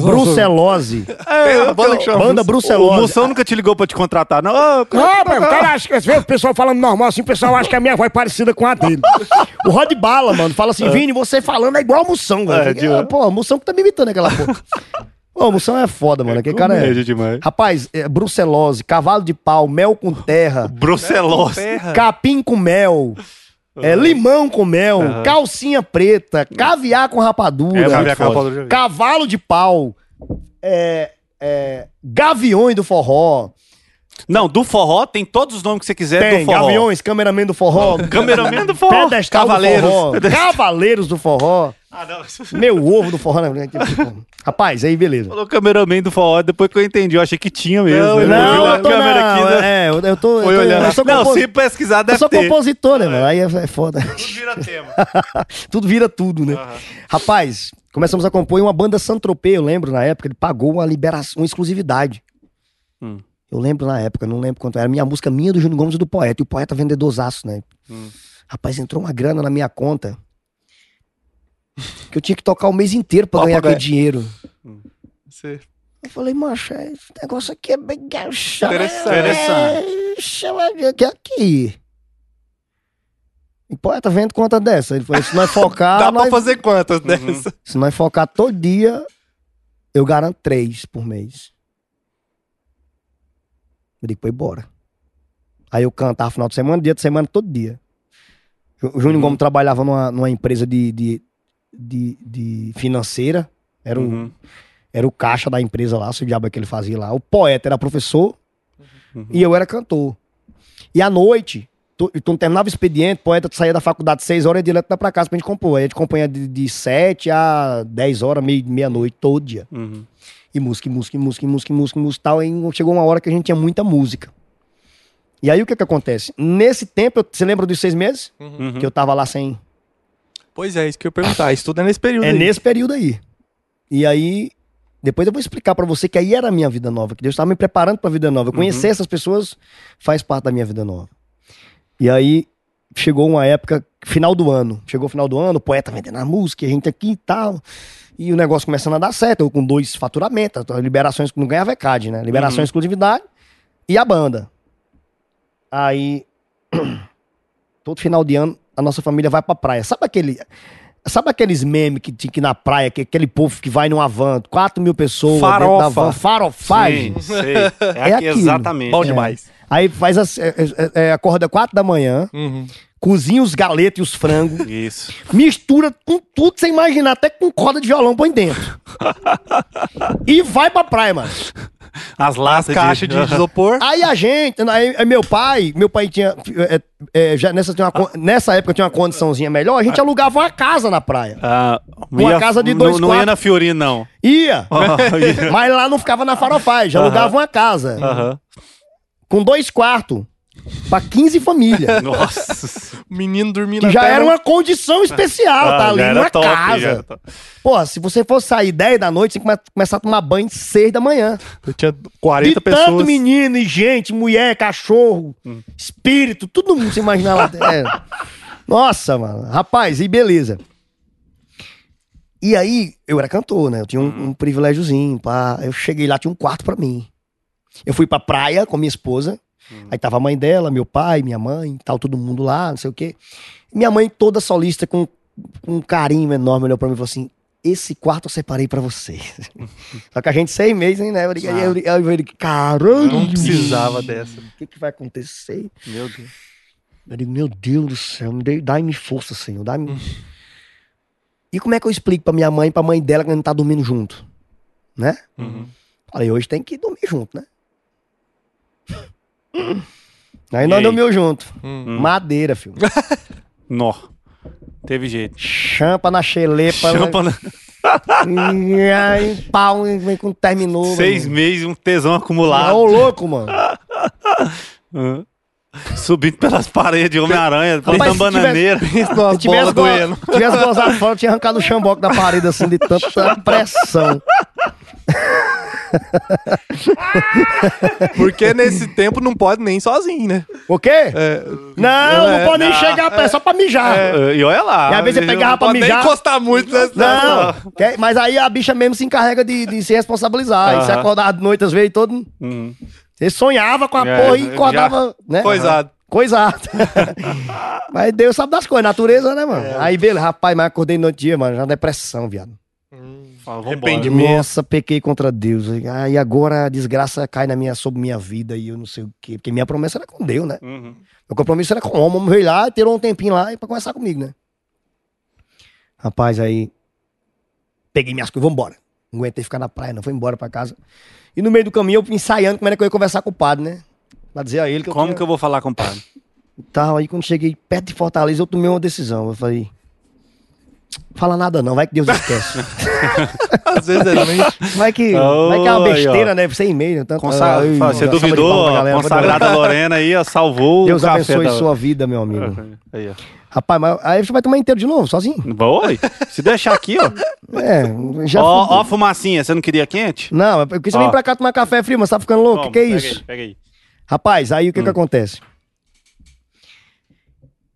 Brucelose. É, banda que chama Banda O Brucelose. Moção nunca te ligou pra te contratar, não? Ô, Ah, mas o cara acha que às vezes o pessoal falando normal assim, o pessoal acha que a minha voz é parecida com a dele. o Rod Bala, mano, fala assim, Vini, você falando é igual a Moção, velho. É, de- Ah, Pô, Moção que tá me imitando aquela porra. Pô, Moção é foda, mano. Aquele cara é. demais. Rapaz, é, brucelose, cavalo de pau, mel com terra, Brucelose. Capim com mel, é, limão com mel, calcinha preta, caviar com rapadura, É, Caviar com rapadura, cavalo de pau, é, é, gaviões do forró. Não, do forró tem todos os nomes que você quiser Tem, do forró. gaviões, cameraman do forró, Cameraman do forró. pedestal Cavaleiros. do forró, cavaleiros do forró, Ah, não. meu ovo do forró. Né? Tipo, rapaz, aí beleza. Falou cameraman do forró, depois que eu entendi, eu achei que tinha mesmo. Não, Eu Não, vi uma eu tô, câmera não, aqui, né? é, eu, eu tô, Foi eu tô, olhando. eu sou, Não, compos- se pesquisar eu deve sou ter. compositor, né, mano? Aí é, é foda. Tudo vira tema. tudo vira tudo, né? Rapaz, começamos a compor e uma banda Santropê, eu lembro na época, ele pagou uma liberação, uma exclusividade. Hum. Eu lembro na época, não lembro quanto era. Minha música minha do Júnior Gomes e do Poeta. E o Poeta vendedorzaço, né? Hum. Rapaz, entrou uma grana na minha conta. Que eu tinha que tocar o mês inteiro pra Ó, ganhar aquele dinheiro. Você- Eu falei, macho, esse negócio aqui é bem. Interessante. Chama aqui. aqui. E poeta vende conta dessa. Ele falou: se nós focar. Dá nós... pra fazer quantas dessas? Se nós focar todo dia, eu garanto três por mês. Eu digo, foi embora. Aí eu cantava final de semana, dia de semana, todo dia. O Uhum. Júnior Gomes trabalhava numa, numa empresa de, de, de, de financeira. Era o, Uhum. era o caixa da empresa lá, se o diabo é que ele fazia lá. O poeta era professor Uhum. e eu era cantor. E à noite, tu, tu terminava o expediente, o poeta saía da faculdade 6 horas e ia direto pra casa pra gente compor. Aí a gente compunha de, de 7 a 10 horas, meia- meia-noite, todo dia. Uhum. E música, e música, e música, e música, e música, e música e tal. E chegou uma hora que a gente tinha muita música. E aí o que que acontece? Nesse tempo, você lembra dos seis meses? Uhum. Que eu tava lá sem. Pois é, isso que eu ia perguntar. Isso tudo é nesse período É aí. nesse período aí. E aí, depois eu vou explicar pra você que aí era a minha vida nova, que Deus estava me preparando pra vida nova. Eu conhecer essas pessoas faz parte da minha vida nova. E aí, chegou uma época, final do ano. Chegou o final do ano, o poeta vendendo a música, a gente aqui e tal. E o negócio começando a dar certo, eu com dois faturamentos, liberações que não ganhava ECAD, né? Liberação Uhum. exclusividade e a banda. Aí, todo final de ano, a nossa família vai pra praia. Sabe aquele. Sabe aqueles memes que tinha que ir na praia, que aquele povo que vai numa van, 4 mil pessoas dentro da Farofa. van, farofagem? Sim, sei. É, aqui, aquilo. exatamente. Bom demais. Aí faz as, é, é, é, acorda 4 da manhã, Uhum. cozinha os galetos e os frangos, Isso. mistura com tudo você imaginar, até com corda de violão põe dentro. e vai pra praia, mano. As latas Caixa de isopor. Aí a gente, aí, meu pai, meu pai tinha, é, é, já nessa, tinha uma nessa época tinha uma condiçãozinha melhor, a gente alugava uma casa na praia. Ah, Uma ia- casa de dois Não, não ia na Fiorina, não. Ia, Ia. mas lá não ficava na farofagem, já Aham. alugava uma casa. Aham. Com dois quartos, Pra 15 famílias. Nossa. Menino dormindo Que já era uma condição especial, tá Ah, ali já era numa top, casa. top. Pô, se você for sair 10 da noite, você tem que come- começar a tomar banho 6 da manhã. Eu tinha 40 de pessoas. tanto menino e gente, mulher, cachorro, espírito, todo mundo se imaginar lá. É. Nossa, mano. Rapaz, e beleza. E aí, eu era cantor, né? Eu tinha um, um privilégiozinho, pá. Eu cheguei lá, tinha um quarto pra mim. Eu fui pra praia com minha esposa. Aí tava a mãe dela, meu pai, minha mãe, tal, todo mundo lá, não sei o quê. Minha mãe toda solista, com, com um carinho enorme, olhou pra mim e falou assim, esse quarto eu separei pra você. Só que a gente seis meses, hein, né? Eu liguei, eu liguei, eu liguei, caramba! Não precisava dessa. O que, que vai acontecer? Meu Deus. Eu digo, meu Deus do céu, me dê- dai-me força, Senhor. Dai-me. E como é que eu explico pra minha mãe e pra mãe dela que a gente tá dormindo junto? Né? Uhum. Falei, hoje tem que dormir junto, né? Aí E nós dormimos junto. Hum. Madeira, filho. Nó. Teve jeito. Champa na xelepa. Champa na... né? E aí, pau, vem com terminou. Seis mano. meses, um tesão Ô, acumulado. louco, mano. Uhum. Subindo pelas paredes, Homem-Aranha, plantando se tivesse- bananeira. Se tivesse, go... tivesse gozado fora, eu tinha arrancado o chamboque da parede assim, de tanta pressão. Porque nesse tempo não pode nem sozinho, né? O quê? É, Não, É, não pode nem não, chegar a pé, só pra mijar. Uh, E olha lá. E às vezes você pegava pra pode nem mijar. encostar muito, né? Não, que- mas aí a bicha mesmo se encarrega de, de se responsabilizar. Aí você Aham. acordava de noite às vezes todo. Uhum. Você sonhava com a É, porra e já- acordava, né? Coisado. Coisado. mas Deus sabe das coisas, natureza, né, mano? Aí, beleza, rapaz, mas acordei no outro dia, mano, já depressão, viado. Fala. Arrependimento. Nossa, pequei contra Deus. Aí agora a desgraça cai na minha, sobre minha vida e eu não sei o quê. Porque minha promessa era com Deus, né? Uhum. Meu compromisso era com o homem. O homem veio lá, tirou um tempinho lá pra conversar comigo, né? Rapaz, aí. Peguei minhas coisas, vambora. Não aguentei ficar na praia, não. Fui embora pra casa. E no meio do caminho eu fui ensaiando como era que eu ia conversar com o padre, né? Pra dizer a ele que eu Como tinha... que eu vou falar com o padre? Tal, aí quando cheguei perto de Fortaleza, eu tomei uma decisão. Eu falei. Fala nada não, vai que Deus esquece. Às vezes é nem... Vai que, Oh, vai que é uma aí, besteira, né? Sem e-mail. Tanto, Consa... Ai, Você duvidou, galera. consagrada Lorena aí, ó, salvou Deus o café abençoe da... sua vida, meu amigo. Aí, ó. Rapaz, mas aí você vai tomar inteiro de novo, sozinho? Oi, se deixar aqui, ó. É, já Ó, ó a fumacinha, você não queria quente? Não, é porque você vem pra cá tomar café frio, mas você tá ficando louco? O Toma, que, que é pega isso? Aí, pega aí. Rapaz, aí o que Hum. que acontece?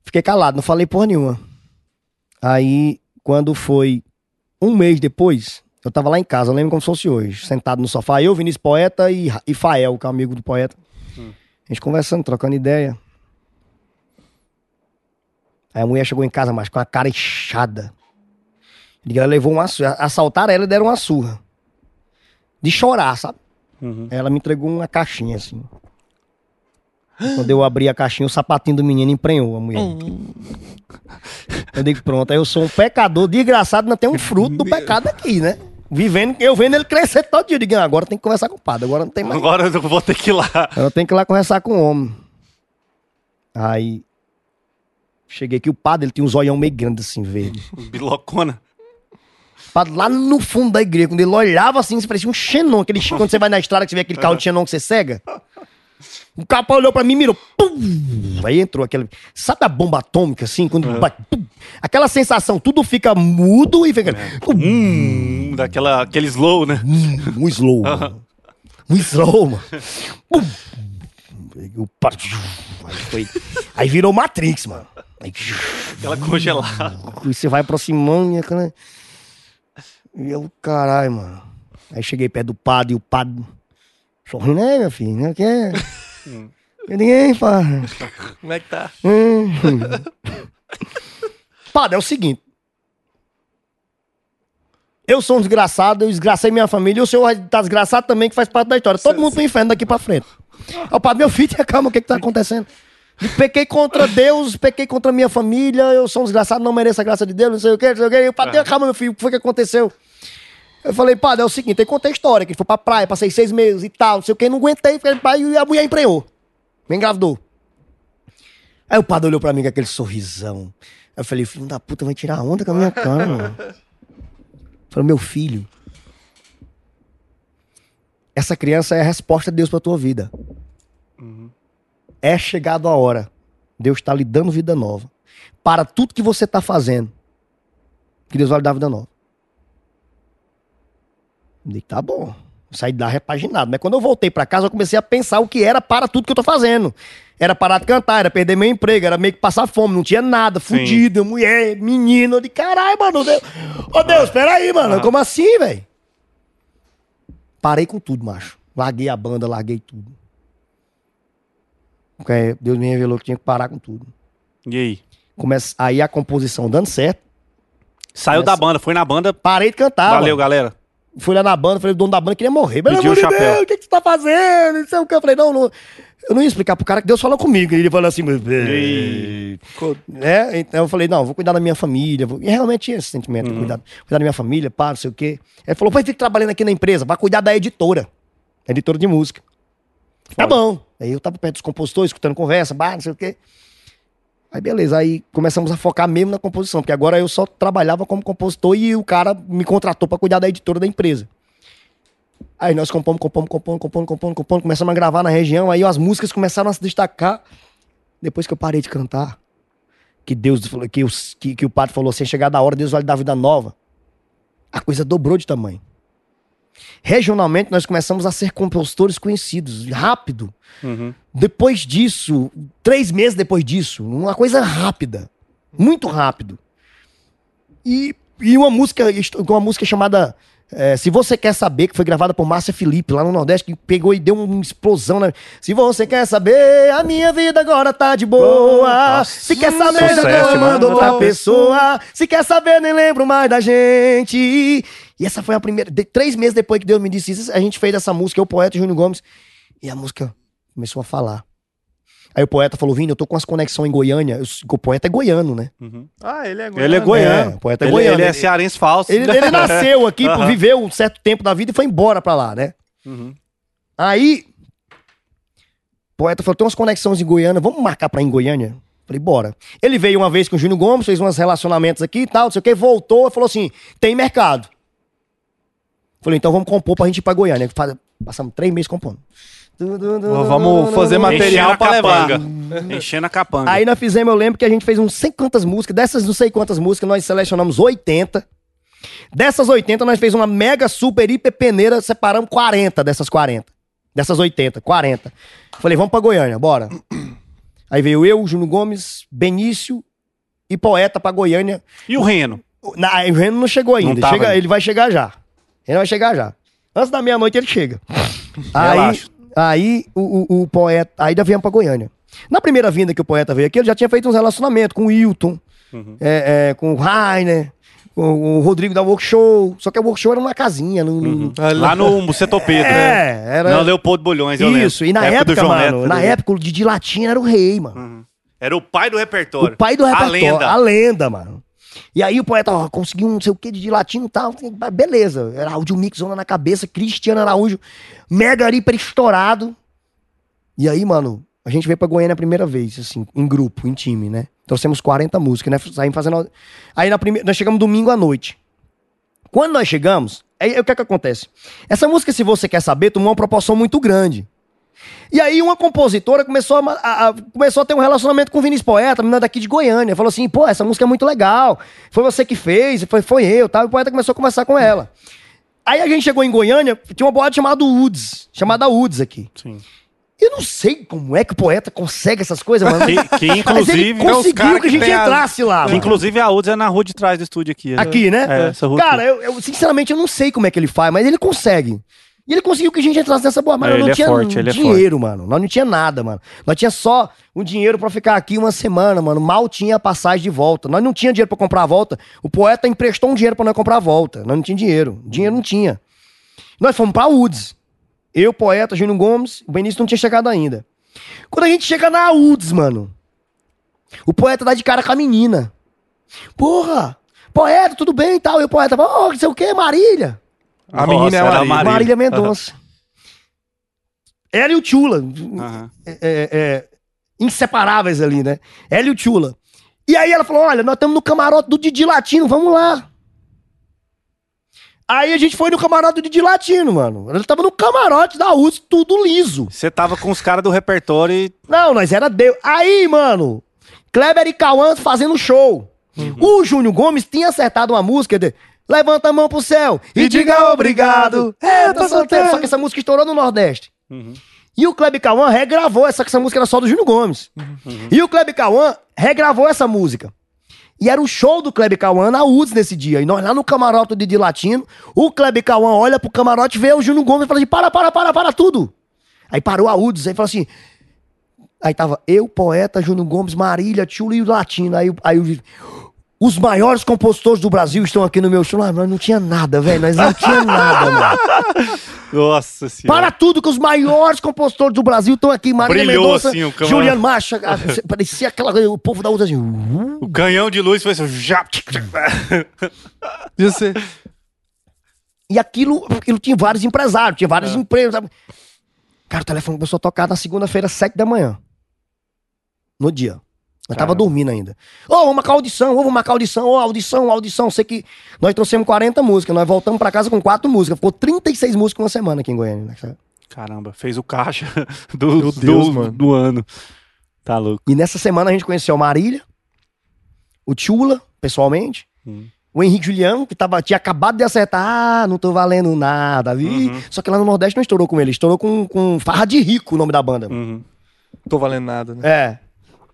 Fiquei calado, não falei porra nenhuma. Aí, quando foi um mês depois, eu tava lá em casa, eu lembro como se fosse hoje, sentado no sofá, eu, Vinícius Poeta e, e Fael, que é amigo do poeta. Hum. A gente conversando, trocando ideia. Aí a mulher chegou em casa, mas com a cara inchada. E ela levou uma surra. Assaltaram ela e deram uma surra. De chorar, sabe? Uhum. Ela me entregou uma caixinha assim. Quando eu abri a caixinha, o sapatinho do menino emprenhou a mulher. Eu digo, pronto, aí eu sou um pecador desgraçado, não tem um fruto do pecado aqui, né? Vivendo, eu vendo ele crescer todo dia. Eu digo, "Ah, agora tem que conversar com o padre, agora não tem mais. Agora eu vou ter que ir lá. Eu tenho que ir lá conversar com o homem. Aí. Cheguei aqui, o padre, ele tinha um zoião meio grande assim, verde. Bilocona. O padre lá no fundo da igreja, quando ele olhava assim, parecia um xenon. Aquele, quando você vai na estrada, que você vê aquele carro de xenon que você cega. O capa olhou pra mim e mirou. Pum! Aí entrou aquele. Sabe a bomba atômica, assim? Quando bate, pum! Aquela sensação, tudo fica mudo e fica. Pum! Hum, daquela, aquele slow, né? Um slow. mano. Um slow, mano. Pum! Aí, foi... Aí virou Matrix, mano. Aí... Aquela congelada. E você vai aproximando e aquela. E eu, caralho, mano. Aí cheguei perto do padre e o padre. Sorrindo, né, meu filho? Não quer? Eu ninguém, padre. Como é que tá? Hum. Padre, é o seguinte. Eu sou um desgraçado, eu desgracei minha família, e o senhor tá desgraçado também, que faz parte da história. Todo mundo pro inferno daqui pra frente. O padre, meu filho, tenha calma, o que que tá acontecendo? E pequei contra Deus, pequei contra minha família, eu sou um desgraçado, não mereço a graça de Deus, não sei o quê, não sei o quê. E o padre, tenha calma, meu filho, o que foi que aconteceu? Eu falei, padre, é o seguinte, ele contou a história, que ele foi pra praia, passei seis meses e tal, não sei o que, não aguentei, fiquei pai e a mulher emprenhou. Me engravidou. Aí o padre olhou pra mim com aquele sorrisão. Aí eu falei, filho da puta, vai tirar onda com a minha cara, mano. Falei, meu filho, essa criança é a resposta de Deus pra tua vida. É chegado a hora. Deus está lhe dando vida nova. Para tudo que você está fazendo. Que Deus vai lhe dar vida nova. Digo, tá bom. Saí de lá repaginado. Mas quando eu voltei para casa, eu comecei a pensar o que era para tudo que eu tô fazendo. Era parar de cantar, era perder meu emprego, era meio que passar fome, não tinha nada, fudido, mulher, menino, de caralho, mano. Deus. Ô Deus, peraí, mano. Como assim, velho? Parei com tudo, macho. Larguei a banda, larguei tudo. Porque Deus me revelou que tinha que parar com tudo. E aí? Começa... Aí a composição dando certo. Saiu da banda, foi na banda. Parei de cantar. Valeu, mano. galera. Fui lá na banda, falei, o dono da banda queria morrer. Pelo Pediu amor o de chapéu. Deus, o que, que você tá fazendo? Não sei o que. Eu falei, não, não. Eu não ia explicar pro cara que Deus falou comigo. E ele falou assim, E- é, então eu falei, não, vou cuidar da minha família. vou- E realmente tinha esse sentimento, Uhum. cuidar, cuidar da minha família, pá, não sei o quê. Ele falou, vai ficar trabalhando aqui na empresa, vai cuidar da editora. Editora de música. Tá bom. Aí eu tava perto dos compositores, escutando conversa, bah, não sei o quê. Aí beleza, aí começamos a focar mesmo na composição, porque agora eu só trabalhava como compositor e o cara me contratou pra cuidar da editora da empresa. Aí nós compomos, compomos, compomos, compomos, compomos, compomos, começamos a gravar na região, aí as músicas começaram a se destacar. Depois que eu parei de cantar, que Deus falou, que, os- que, que o padre falou assim, chegar da hora, Deus vai lhe dar vida nova. A coisa dobrou de tamanho. Regionalmente, nós começamos a ser compositores conhecidos, rápido. Uhum. Depois disso, três meses depois disso, uma coisa rápida, muito rápido. E, e uma música, uma música chamada é, Se Você Quer Saber, que foi gravada por Márcia Felipe, lá no Nordeste, que pegou e deu uma explosão. Né? Se você quer saber, a minha vida agora tá de boa. Nossa. Se quer saber, Sucesso, amando mano. outra pessoa. Se quer saber, nem lembro mais da gente. E essa foi a primeira. de- três meses depois que Deus me disse isso, a gente fez essa música, eu, o poeta Júnior Gomes. E a música começou a falar. Aí o poeta falou: Vini, eu tô com as conexões em Goiânia. Eu- o poeta é goiano, né? Uhum. Ah, ele é Ele é goiano. É, o poeta é ele, goiano. ele é cearense falso. Ele, ele nasceu aqui, Aham. viveu um certo tempo da vida e foi embora pra lá, né? Uhum. Aí, o poeta falou: tem umas conexões em Goiânia, vamos marcar pra ir em Goiânia? Falei, bora. Ele veio uma vez com o Júnior Gomes, fez uns relacionamentos aqui e tal, não sei o que, voltou e falou assim: tem mercado. Falei, então vamos compor pra gente ir pra Goiânia. Passamos três meses compondo. Vamos fazer material pra levar. capanga. Enchendo a capanga. Aí nós fizemos, eu lembro que a gente fez uns sei quantas músicas, dessas não sei quantas músicas, nós selecionamos 80. Dessas 80, nós fez uma mega, super, hiper peneira, separamos 40 dessas 40. Dessas 80, 40. Falei, vamos pra Goiânia, bora. Aí veio eu, Júnior Gomes, Benício e Poeta pra Goiânia. E o Reno? O- Na, o Reno não chegou ainda, Não chega- ainda. ele vai chegar já. Ele vai chegar já. Antes da meia-noite ele chega. aí, Relaxa. Aí o, o, o poeta. Aí ainda viemos pra Goiânia. Na primeira vinda que o poeta veio aqui, ele já tinha feito uns relacionamentos com o Wilton, Uhum. é, é, com o Rainer, com o Rodrigo da Workshow. Só que a Workshow era numa casinha. Num, num- Lá no Buceto Pedro. né? É, era. Não, Leopoldo Bulhões, eu lembro. Isso, e na Época época, mano, Neto, na né? época o Didi Latina era o rei, mano. Uhum. Era o pai do repertório. O pai do A repertório. lenda. A lenda, mano. E aí o poeta, ó, conseguiu um não sei o que de latino e tal. Beleza. Era áudio mix zona na cabeça, Cristiano Araújo, mega hiper estourado. E aí, mano, a gente veio pra Goiânia a primeira vez, assim, em grupo, em time, né? Trouxemos 40 músicas, né? Saímos fazendo. Aí na primeira. Nós chegamos domingo à noite. Quando nós chegamos, aí o que é que acontece? Essa música, se você quer saber, tomou uma proporção muito grande. E aí uma compositora começou a, a- a- começou a ter um relacionamento com o Vinícius Poeta, menina daqui de Goiânia. Falou assim, pô, essa música é muito legal. Foi você que fez, foi, foi eu, tal. E o poeta começou a conversar com ela. Aí a gente chegou em Goiânia, tinha uma boate chamada Woods, chamada Woods aqui. Sim. Eu não sei como é que o poeta consegue essas coisas, mano. Que, que Mas inclusive. tem uns conseguiu cara que a gente tem a- entrasse lá. Mano. inclusive a UDS é na rua de trás do estúdio aqui. Aqui, né? É, essa rua Cara, eu, eu, sinceramente eu não sei como é que ele faz, mas ele consegue. E ele conseguiu que a gente entrasse nessa boa, mas É, não é tinha forte, ele é dinheiro, mano. Nós não tinha nada, mano. Nós tinha só um dinheiro pra ficar aqui uma semana, mano. Mal tinha passagem de volta. Nós não tinha dinheiro pra comprar a volta. O poeta emprestou um dinheiro pra nós comprar a volta. Nós não tinha dinheiro. Dinheiro não tinha. Nós fomos pra UDS. Eu, poeta, Júnior Gomes, o Benício não tinha chegado ainda. Quando a gente chega na UDS, mano, o poeta dá de cara com a menina. Porra! Poeta, tudo bem e tal. E o poeta fala, oh, não sei o quê, Marília. A menina é era Marília. Marília, Mendonça. Ela e o Tchula. Aham. é, é, é, inseparáveis ali, né? Ela e o Tchula. E aí ela falou: olha, nós estamos no camarote do Didi Latino, vamos lá. Aí a gente foi no camarote de Dilatino, mano. Ele tava no camarote da UTS, tudo liso. Você tava com os caras do repertório e. Não, nós era Deus. Aí, mano, Kleber e Cauã fazendo show. O Júnior Gomes tinha acertado uma música de Levanta a mão pro céu e, diga obrigado. É, eu tô solteiro. Só que essa música estourou no Nordeste. E o Kleber Cauã regravou essa, que essa música era só do Júnior Gomes. E o Kleber Cauã regravou essa música. E era o show do Kleber Cauã na UDS nesse dia. E nós lá no camarote de, de Latino, o Kleber Cauã olha pro camarote, vê o Júnior Gomes e fala assim: para, para, para, para tudo. Aí parou a UDS, aí falou assim. Aí tava eu, poeta, Júnior Gomes, Marília, Tio e o Latino. Aí, aí o- os maiores compositores do Brasil estão aqui no meu show. Ah, nós não tinha nada, velho. Nós não tinha nada, mano. Nossa senhora. Para tudo que os maiores compositores do Brasil estão aqui. Marília Brilhou Mendonça, assim o camarada. Juliano Macha. ah, Parecia aquela, o povo da UDS assim. uh. O canhão de luz foi assim. Já... E você? E aquilo, aquilo tinha vários empresários, tinha vários empregos. sabe? Cara, o telefone começou a tocar na segunda-feira, sete da manhã. No dia. Eu tava dormindo ainda. Ô, vamos marcar audição, ô, vamos marcar audição, ô, audição, audição. Sei que nós trouxemos 40 músicas, nós voltamos pra casa com quatro músicas. Ficou 36 músicas uma semana aqui em Goiânia. né? Caramba, fez o caixa do, Deus, do, mano. do ano. Tá louco. E nessa semana a gente conheceu a Marília, o Tchula, pessoalmente, Hum. o Henrique Juliano, que tava, tinha acabado de acertar, ah, não tô valendo nada, vi. Uhum. Só que lá no Nordeste não estourou com ele, estourou com, com Farra de Rico, o nome da banda. Uhum. Tô valendo nada, né? É.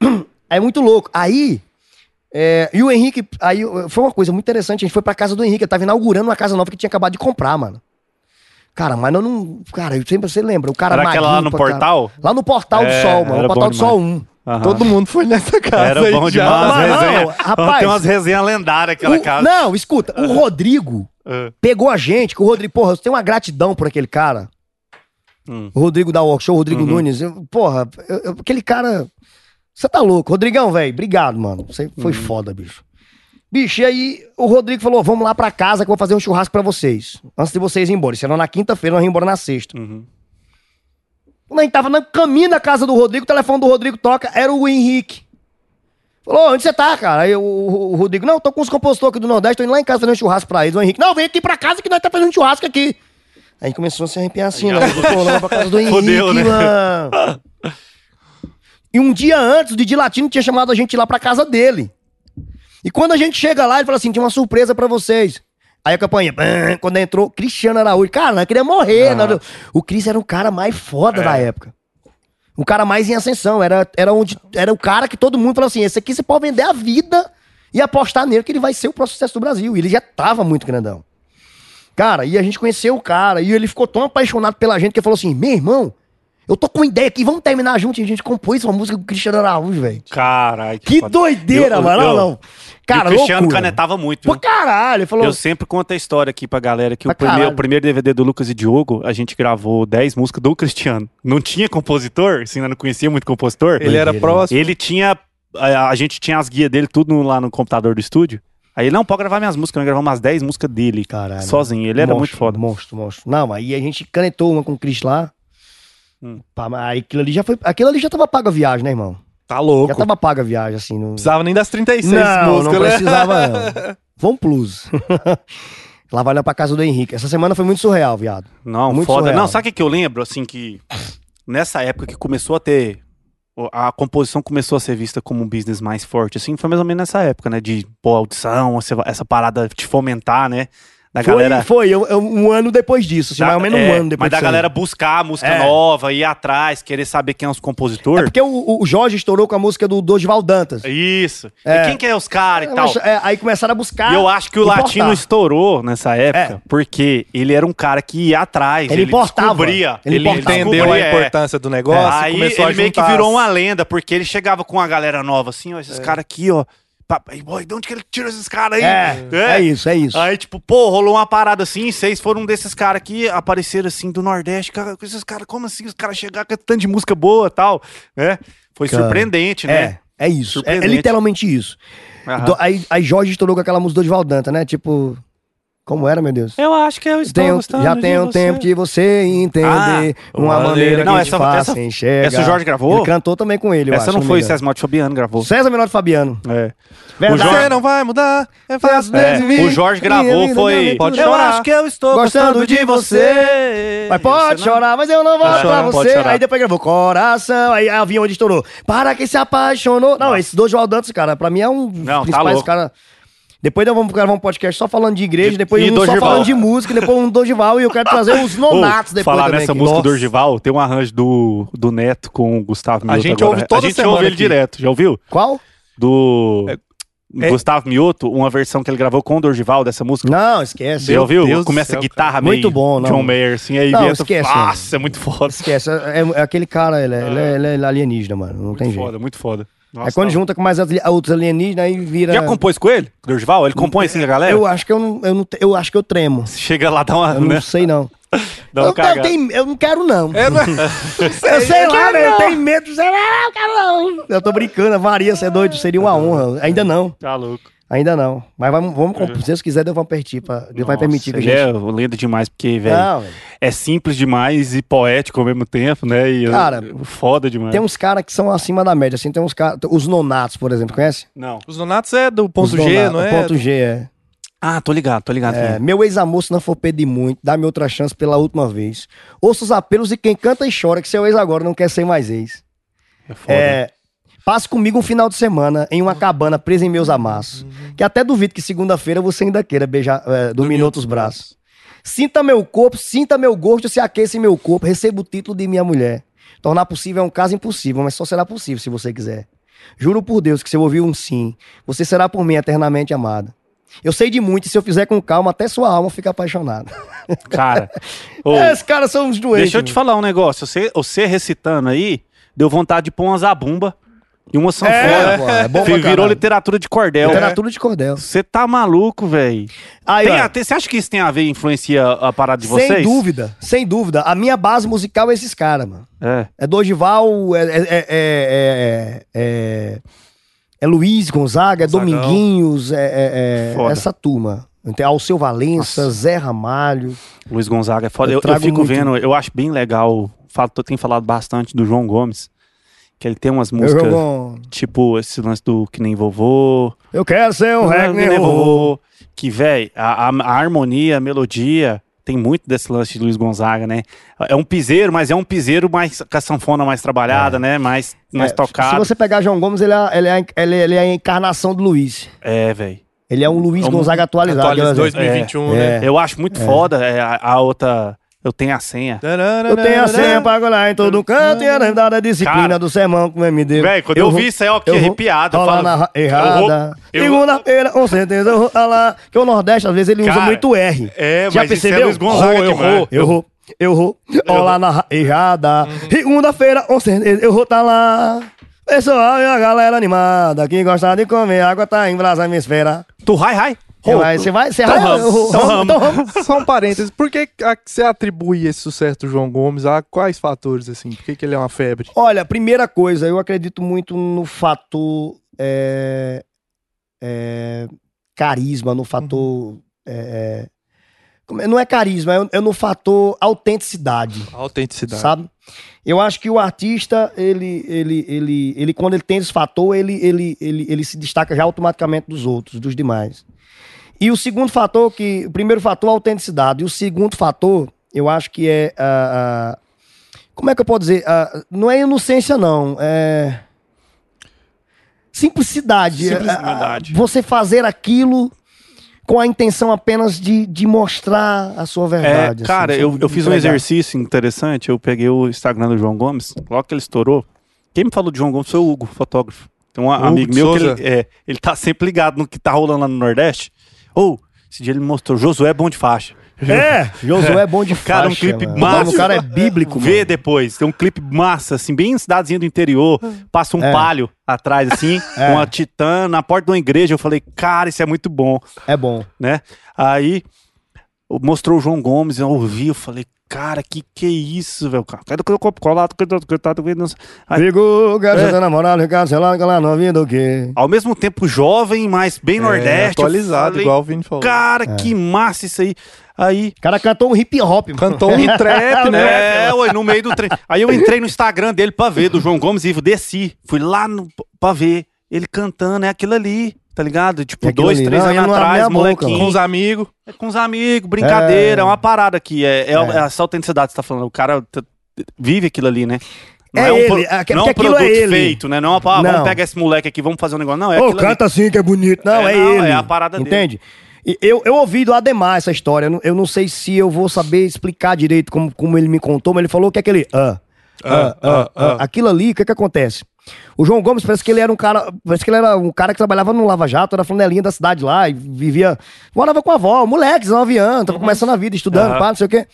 É muito louco. Aí. é, e o Henrique. Aí foi uma coisa muito interessante. A gente foi pra casa do Henrique. Eu tava inaugurando uma casa nova que tinha acabado de comprar, mano. Cara, mas nós não. Cara, eu sempre você lembra. O cara Era aquela lá no caralho. portal? Lá no Portal do É, Sol, mano. No Portal do Sol 1. Aham. Todo mundo foi nessa casa Era bom demais. Mas não, rapaz. Tem umas resenhas lendárias aquela O- casa. Não, escuta. O Rodrigo Ah, pegou a gente, que o Rodrigo, porra, eu tenho uma gratidão por aquele cara. Hum. O Rodrigo da Workshop, o Rodrigo Uhum. Nunes. eu- porra, eu- eu- aquele cara. Você tá louco. Rodrigão, velho, obrigado, mano. Você foi Uhum. foda, bicho. Bicho, e aí o Rodrigo falou: vamos lá pra casa que eu vou fazer um churrasco pra vocês. Antes de vocês ir embora. Isso era na quinta-feira, nós íamos embora na sexta. Uhum. Quando a gente tava no caminho da casa do Rodrigo, o telefone do Rodrigo toca, era o Henrique. Falou, onde você tá, cara? Aí o, o- o Rodrigo, não, tô com os compositores aqui do Nordeste, tô indo lá em casa fazer um churrasco pra eles. O Henrique, não, vem aqui pra casa que nós tá fazendo um churrasco aqui. Aí começou a se arrepiar assim, né? Pra casa do Henrique, Fodeu, né? mano. E um dia antes, o Didi Latino tinha chamado a gente lá pra casa dele. E quando a gente chega lá, ele fala assim, tinha uma surpresa pra vocês. Aí a campanha, quando entrou, Cristiano Araújo. Cara, nós queria morrer. Ah. nós- o Cris era o cara mais foda É. da época. O cara mais em ascensão. Era, era, onde, era o cara que todo mundo falou assim: esse aqui você pode vender a vida e apostar nele que ele vai ser o próximo sucesso do Brasil. E ele já tava muito grandão. Cara, e a gente conheceu o cara, e ele ficou tão apaixonado pela gente que ele falou assim: meu irmão, eu tô com uma ideia aqui, vamos terminar junto. E a gente compôs uma música com o Cristiano Araújo, velho. Caralho. Que foda. doideira, Eu- mano. eu- não, não. Cara, e o Cristiano loucura. canetava muito. Pô, viu? caralho. Ele falou. Eu sempre conto a história aqui pra galera que Pra o primeiro, o primeiro DVD do Lucas e Diogo, a gente gravou 10 músicas do Cristiano. Não tinha compositor, assim, eu não conhecia muito compositor. Ele era Doideira, próximo. Ele tinha. A, a gente tinha as guias dele tudo lá no computador do estúdio. Aí ele, não, pode gravar minhas músicas. Nós gravamos umas 10 músicas dele. Caralho. Sozinho. Ele era Monstro, muito foda. Monstro, monstro. Não, aí a gente canetou uma com o Chris lá. Hum. Pá, mas aí aquilo ali já foi. Aquilo ali já tava paga a viagem, né, irmão? Tá louco. Já tava paga a viagem, assim. Não, Precisava nem das 36 não, músicas, não né? precisava, não. Vamos plus. lá vai lá pra casa do Henrique. Essa semana foi muito surreal, viado. Não, Muito foda. surreal. Não, sabe o que, eu lembro? Assim, que nessa época que começou a ter. A composição começou a ser vista como um business mais forte, assim, foi mais ou menos nessa época, né? De, pô, audição, essa, essa parada de fomentar, né? Da Foi, galera. foi eu- eu- um ano depois disso, assim, da- mais ou menos um é, ano depois Mas da galera buscar a música É. nova, ir atrás, querer saber quem é os É compositores. porque o, o Jorge estourou com a música do Dorival Dantas. Isso. É. E quem que é os caras e tal? É, aí começaram a buscar. E eu acho que o importar. latino estourou nessa época, É. porque ele era um cara que ia atrás, Ele ele, importava. descobria. Ele Ele importava. entendeu a é. importância do negócio, Aí começou ele a meio que virou uma lenda, porque ele chegava com a galera nova, assim, ó, esses caras aqui, ó. Papai, boy, de onde que ele tirou esses caras aí? É, é, isso, é isso. Aí, tipo, pô, rolou uma parada assim, vocês foram um desses caras que apareceram assim do Nordeste. Cara, esses caras, como assim? Os caras chegaram com tanto de música boa e tal, né? Foi Cara, surpreendente, né? É, é isso. É, é literalmente isso. Do- aí, aí Jorge estourou com aquela música do Dorival Dantas, né? Tipo, Como era, meu Deus? Eu acho que eu estou Tem um- gostando já de tem um você. tempo de você entender Ah, uma maneira- que Não, te essa- faça essa- enxergar. essa o Jorge gravou? Ele cantou também com ele, eu Essa acho, não se foi o engano. César Malte Fabiano gravou. César Menor de Fabiano. É. Verdade. Jorge- Você não vai mudar, é fácil É, desde o Jorge gravou, foi. Pode eu chorar. acho que eu estou Gostando de você. Mas pode né? chorar, mas eu não vou pra você. chorar. Aí depois gravou Coração, aí a avião onde estourou. Para que se apaixonou. Não, esses dois João Dantas, cara, pra mim é um dos Não, tá principais louco. caras. Depois nós vamos gravar um podcast só falando de igreja, De- depois e um só Dorival. falando de música, depois um do Dorival e eu quero trazer os Ô, nonatos depois falar nessa aqui. música Nossa. do Orgival, tem um arranjo do, do Neto com o Gustavo Mioto. gente agora. ouve toda A gente ouve ele aqui. direto, já ouviu? Qual? Do É- Gustavo Mioto, uma versão que ele gravou com o Dorgival dessa música. Não, esquece. Você já ouviu? Deus Começa céu, a guitarra meio Muito bom, não. John Mayer, assim, aí Não, entra- esquece, Nossa, é muito foda. Esquece. É, é aquele cara, ele é, ele é- ele é alienígena, mano. Não tem Muito jeito. foda, muito foda. Nossa, é quando tá junta com mais outros alienígenas, aí vira. Já compôs com ele? Dorgival? Ele compõe assim a galera? Eu acho que eu não, eu não. Eu acho que eu tremo. Chega lá, dá uma, Eu né? não sei, não. Dá uma eu, eu, tenho- eu não quero, não. É, não é? eu sei lá, né? Eu tenho medo. Sei lá, eu quero não. Eu tô brincando, varia, você é doido. Seria uma honra. Ainda não. Tá louco. Ainda não. Mas vamos, vamos compor. se Deus quiser, Deus vai permitir. Pra, Deus vai Nossa, permitir que a gente. é lenda demais, porque, velho, é simples demais e poético ao mesmo tempo, né? E Cara, foda demais. Tem uns caras que são acima da média, assim. Tem uns caras. Os nonatos, por exemplo, conhece? Não. Os Donatos é do ponto Os G, não é? O ponto G, é. Ah, tô ligado, tô ligado. É, quem meu ex-amor, se não for pedir muito, dá-me outra chance pela última vez. Ouça os apelos de quem canta e chora, que seu ex agora não quer ser mais ex. É foda. É, passe comigo um final de semana em uma cabana presa em meus amassos. Que até duvido que segunda-feira você ainda queira beijar, é, dormir em outros braços. Sinta meu corpo, sinta meu gosto, se aqueça em meu corpo, receba o título de minha mulher. Tornar possível é um caso impossível, mas só será possível se você quiser. Juro por Deus que se eu ouvir um sim, você será por mim eternamente amada. Eu sei de muito e se eu fizer com calma, até sua alma fica apaixonada. Cara, ô, Esses caras são os doentes. deixa eu te falar um negócio. Você, você recitando aí, deu vontade de pôr uma zabumba e uma sanfona. É, pô, é bom Virou caralho. literatura de cordel. Literatura de cordel. Você tá maluco, velho. Você acha que isso tem a ver, influencia a parada de vocês? sem dúvida, sem dúvida. A minha base musical é esses caras, mano. É. É Dorival, é, é, é, é, é, é Luiz Gonzaga, é Gonzagão. Dominguinhos, é, é- é essa turma. Tem Alceu Valença, Zé Ramalho. Luiz Gonzaga é foda. Eu Eu, eu fico muito. vendo, eu acho bem legal. Falo, eu tenho falado bastante do João Gomes. Que ele tem umas músicas, jogo- tipo esse lance do Que Nem Vovô. eu quero ser um Que reg Nem Vovô. Que, velho, a, a- a harmonia, a melodia, tem muito desse lance de Luiz Gonzaga, né? É um piseiro, mas é um piseiro mais com a sanfona mais trabalhada, né? Mais, mais Se tocado. você pegar João Gomes, ele é, ele é, ele é, ele é a encarnação do Luiz. É, velho. Ele é um Luiz É um- Gonzaga atualizado. Dizer. 2021, É. né? Eu acho muito foda é, a, a outra. Eu tenho a senha. Eu tenho a senha pra colar em todo canto e a lembrar da disciplina Cara, do sermão com o MD. Velho, quando eu, vi isso aí, ó, que arrepiado. Eu falo, na eu errada. vou- eu- Segunda-feira, com certeza, eu vou falar. Que o Nordeste, às vezes, ele usa Cara, muito R. É, Já mas isso é percebeu? Luiz Gonzaga demais. vou, eu vou, eu vou. Rola na ra- errada. Segunda-feira, com certeza, eu vou tá lá. Pessoal e a galera animada que gosta de comer água tá em brasa minha esfera. Tu, rai, rai. Você vai, você vai, você Tom vai. Ramos, Tom Tom Ramos. Só um parênteses, por que você atribui esse sucesso do João Gomes a quais fatores, assim? Por que, que ele é uma febre? Olha, primeira coisa, eu acredito muito no fator é, é, carisma, no fator. é, como é- não é carisma, é, é no fator autenticidade, autenticidade. sabe? Eu acho que o artista, ele, ele, ele, ele quando ele tem esse fator, ele, ele, ele, ele se destaca já automaticamente dos outros, dos demais. E o segundo fator, que o primeiro fator é a autenticidade, e o segundo fator, eu acho que é a. a- como é que eu posso dizer? Ah, não é inocência, não. É. Simplicidade. Simplicidade. Ah, Você fazer aquilo com a intenção apenas de, de mostrar a sua É, verdade. cara, assim, eu, eu fiz um exercício interessante. Eu peguei o Instagram do João Gomes, logo que ele estourou. Quem me falou de João Gomes foi o Hugo, fotógrafo. Tem um Hugo amigo meu que Souza. ele, é, ele tá sempre ligado no que tá rolando lá no Nordeste. Ou, esse dia ele me mostrou, Josué é bom de faixa. É, Josué é bom de Cara, um faixa, clipe mano. massa. O cara é bíblico, Vê mano. depois, tem um clipe massa, assim, bem em cidadezinha do interior. Passa um É. palio atrás, assim, É. uma titã na porta de uma igreja. Eu falei, cara, isso é muito bom. É bom. né? Aí mostrou o João Gomes, eu ouvi, eu falei, cara, que que é isso, velho? Cara, Cadê o copo colado? Cadê o coitado? Cadê o- Aí, Fico, quero ser namorado, Ricardo, sei lá, aquela novinha do quê? Ao mesmo tempo jovem, mas bem É, nordeste. atualizado, falei, igual o Vini falou. Cara, É. que massa isso aí. Aí, O cara cantou um hip hop. mano. Cantou um trap, né? É, ué, no meio do trem. Aí eu entrei no Instagram dele pra ver, do João Gomes, e desci. Fui lá no, pra ver. Ele cantando, é aquilo ali, tá ligado? Tipo, É dois, ali. três Não, anos abre atrás, a boca, molequinho. Com os amigos. É com os amigos, brincadeira, é, É. uma parada aqui. É, é, É. é essa autenticidade que você tá falando. O cara vive aquilo ali, né? Não É um, ele, pro- é que- não é um aquilo produto é ele. feito, né? Não é uma, ah, Não. vamos pegar esse moleque aqui, vamos fazer um negócio. Não, é Ô, aquilo ali. canta assim que é bonito. Não, É, é, não, ele. é a parada dele. Entende? Eu, eu ouvi do Ademar essa história. Eu não, eu não sei se eu vou saber explicar direito como, como ele me contou, mas ele falou que é aquele. Ah, ah, ah, ah. Aquilo ali, o que que acontece? O João Gomes parece que ele era um cara. Parece que ele era um cara que trabalhava no Lava Jato, era flanelinha da cidade lá, e vivia. Morava com a avó, moleque, 19 anos, tava começando a vida, estudando, Aham. pá, não sei o quê.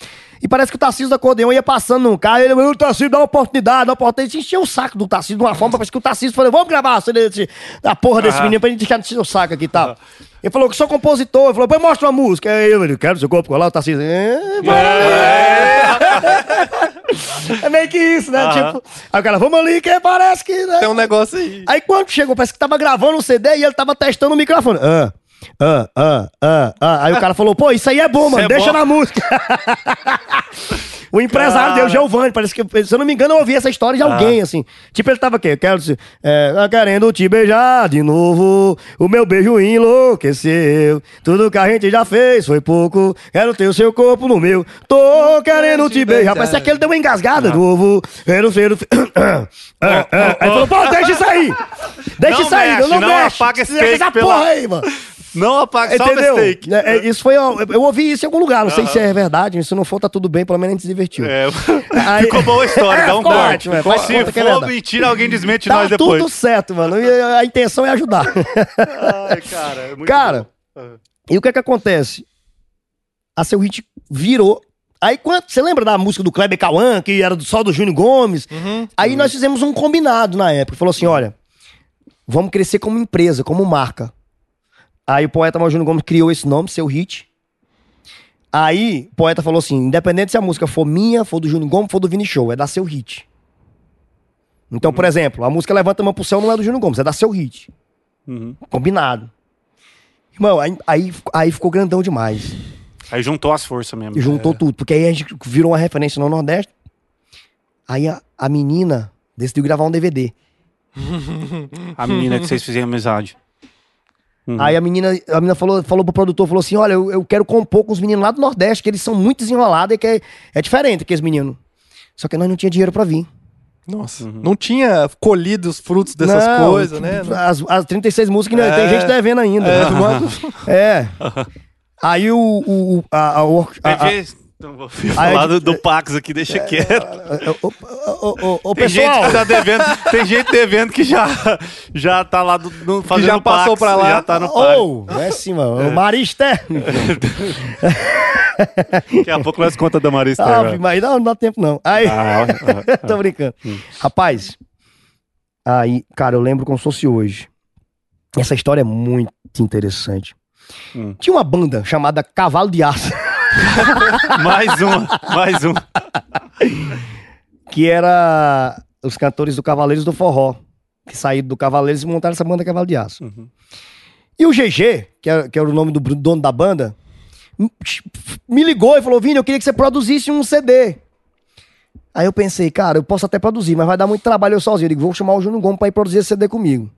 E parece que o Tarcísio do Acordeão ia passando num carro, e ele, o Tarcísio dá uma oportunidade, dá uma oportunidade. Encheu o saco do Tarcísio de uma forma, parece que o Tarcísio falou: vamos gravar a desse- da porra desse Aham. menino pra gente deixar o saco aqui e tal. Ele falou que sou compositor, ele falou, mostra uma música. Aí eu, ele, quero seu corpo colar, o Tarcísio. É, é meio que isso, né? Aham. Tipo, aí o cara, vamos ali, que parece que. Né? Tem um negócio aí. Aí quando chegou, parece que tava gravando um CD e ele tava testando o microfone. Ah, ah, ah, ah, ah. Aí o cara falou, pô, isso aí é bom, mano, é deixa bom. na música. o empresário Cara. deu, Giovanni, parece que, se eu não me engano, eu ouvi essa história de alguém, assim. Tipo, ele tava aqui, eu quero, é, ah, querendo te beijar de novo, o meu beijo enlouqueceu, tudo que a gente já fez foi pouco, quero ter o seu corpo no meu, tô querendo te beijar. Parece que ele deu uma engasgada de novo, quero ser o... Ah, ah. Aí falou, pô, deixa isso aí, deixa Não isso aí, mexe, não, não mexe, apaga esse essa porra aí, mano. Não apaga só o Entendeu? mistake. É, é, isso foi. Eu, eu ouvi isso em algum lugar. Não sei se é verdade. Se não for, tá tudo bem. Pelo menos a gente se divertiu. É, Aí- ficou boa a história, dá um Ficou corte. ótimo, é, faz Se conta que é for verdade. mentira, alguém desmente Tá nós depois. tudo certo, mano. E a, a intenção é ajudar. Ai, cara, é muito Cara, bom. e o que é que acontece? A seu hit virou. Aí, quando, você lembra da música do Kleber Cauã, que era do- só do Júnior Gomes? Uhum. Aí nós fizemos um combinado na época. Falou assim: olha, vamos crescer como empresa, como marca. Aí o poeta Mal Júnior Gomes criou esse nome, seu hit. Aí o poeta falou assim: independente se a música for minha, for do Júnior Gomes, for do Vini Show, é da seu hit. Então, por exemplo, a música Levanta a Mão pro Céu não é do Júnior Gomes, é da seu hit. Uhum. Combinado. Irmão, aí, aí, aí ficou grandão demais. Aí juntou as forças mesmo. Juntou tudo. Porque aí a gente virou uma referência no Nordeste. Aí a, a menina decidiu gravar um DVD. A menina que vocês fizeram amizade. Uhum. Aí a menina, a menina falou, falou pro produtor, falou assim: olha, eu, eu quero compor com os meninos lá do Nordeste, que eles são muito desenrolados e que é, é diferente que os meninos. Só que nós não tinha dinheiro pra vir. Nossa, não tinha colhido os frutos dessas Não, coisas, né? As, as 36 músicas, né, tem É. gente devendo ainda. É, mano. É. Aí o. o, a, a, a, a, Tem Não vou falar do, do Pax aqui, deixa quieto. o, o, Tem gente pessoal. que tá devendo, tem gente devendo que já, já tá lá do, no, fazendo já passou Pax, pra lá. Já tá no Pax. Ou, é assim, mano. O Marista. Daqui a pouco nós conta da Marista. Ah, mas não, não dá tempo, não. Aí. Ah, ah, Tô brincando. Rapaz, aí, cara, eu lembro como se fosse hoje. Essa história é muito interessante. Hum. Tinha uma banda chamada Cavalo de Aço. mais uma, mais um. que era os cantores do Cavaleiros do Forró, que saíram do Cavaleiros e montaram essa banda Cavalo de Aço. Uhum. E o GG, que era, que era o nome do dono da banda, me ligou e falou: Vini, eu queria que você produzisse um CD. Aí eu pensei, cara, eu posso até produzir, mas vai dar muito trabalho eu sozinho. Eu digo, vou chamar o Júnior Gomes pra ir produzir esse CD comigo.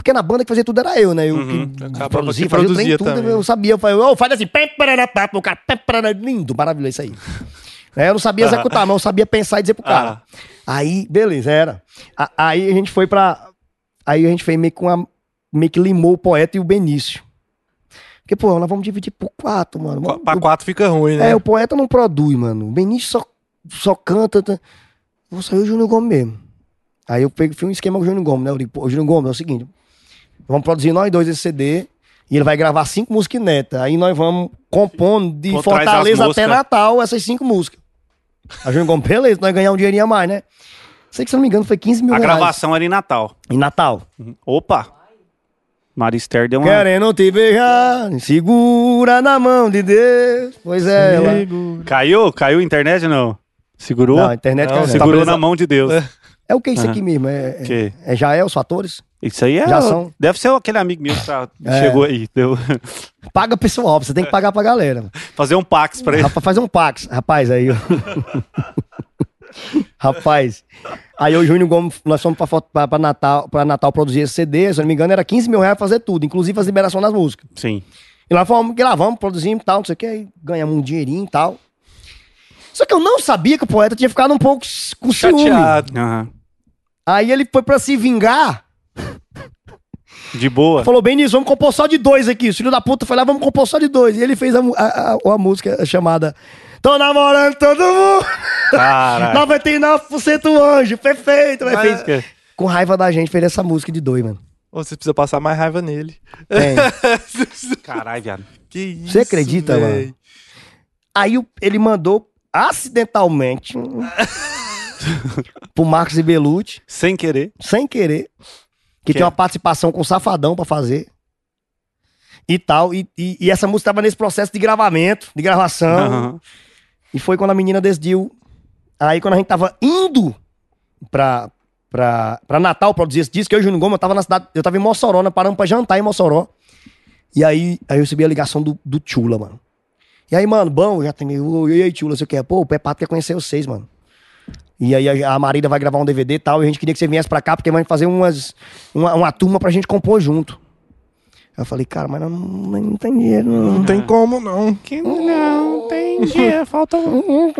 Porque na banda que fazia tudo era eu, né? Eu Uhum. que Acaba produzia, que fazia o produzia tudo, também. eu sabia. Eu falei, ô, faz assim, pá, o cara, lindo, maravilhoso isso aí. É, eu não sabia executar, mas eu sabia pensar e dizer pro cara. Aí, beleza, era. Aí a gente foi pra. Aí a gente fez meio que uma. Meio que limou o poeta e o Benício. Porque, pô, nós vamos dividir por quatro, mano. Pra quatro fica ruim, né? É, o poeta não produz, mano. O Benício só, só canta. Tá... Vou sair o Júnior Gomes mesmo. Aí eu peguei, fiz um esquema com o Júnior Gomes, né? Eu digo, pô, Júnior Gomes, é o seguinte: vamos produzir nós dois esse CD. E ele vai gravar cinco músicas inéditas. Aí nós vamos compondo de Pô, Fortaleza até. Natal essas cinco músicas. O Júnior Gomes, beleza, nós ganhar um dinheirinho a mais, né? Sei que, se eu não me engano, foi 15 mil A reais. gravação era em Natal. Em Natal. Uhum. Opa! Maristher deu uma. Querendo te beijar, segura na mão de Deus. Pois é, ela. Caiu? Caiu a internet ou não? Segurou? Não, a internet Não, caiu? Segurou na mão de Deus. É o que é isso Aham. aqui mesmo? É, é, é já é os fatores? Isso aí é. Já são. Deve ser aquele amigo meu que tá- É. chegou aí. Deu... Paga pessoal, você tem que pagar pra galera. Fazer um pax pra ele. Rapaz, fazer um pax. Rapaz, aí. Rapaz. Aí o Júnior Gomes, nós fomos pra, foto- pra, pra Natal, pra Natal produzir esse CD, se eu não me engano, era 15 mil reais pra fazer tudo, inclusive as liberações das músicas. Sim. E lá fomos, gravamos, produzimos e tal, não sei o que, aí ganhamos um dinheirinho e tal. Só que eu não sabia que o poeta tinha ficado um pouco com ciúme. Chateado. Aham. Aí ele foi pra se vingar, De boa. falou bem nisso, vamos compor só de dois aqui. O filho da puta foi lá, vamos compor só de dois. E ele fez a, a, a- a música chamada Tô namorando todo mundo, Caralho. 99% anjo, perfeito. Mas Mas- fez, com raiva da gente, fez essa música de dois, mano. Você precisa passar mais raiva nele. Tem. Caralho, viado. Que isso, Você acredita, véi? mano? Aí ele mandou acidentalmente pro Marcos e Belucci, Sem querer. sem querer, que, Que tem é? uma participação com o Safadão pra fazer. E tal. E, e- e essa música tava nesse processo de gravamento, de gravação. Aham. E foi quando a menina decidiu. Aí quando a gente tava indo pra, pra, pra Natal produzir esse disco, eu e o Júnior Gomes, eu tava na cidade, eu tava em Mossoró, né, parando pra jantar em Mossoró. E aí, aí eu recebi a ligação do, do Tchula, mano. E aí, mano, bom, já tem. E aí, Tchula, você quer? Pô, o Pepato quer conhecer vocês, mano. E aí a, a Marida vai gravar um DVD e tal, e a gente queria que você viesse pra cá, porque vai fazer umas, uma, uma turma pra gente compor junto. Eu falei, cara, mas não, não tem dinheiro, não. Não tem como, não. Que não tem dia, falta um.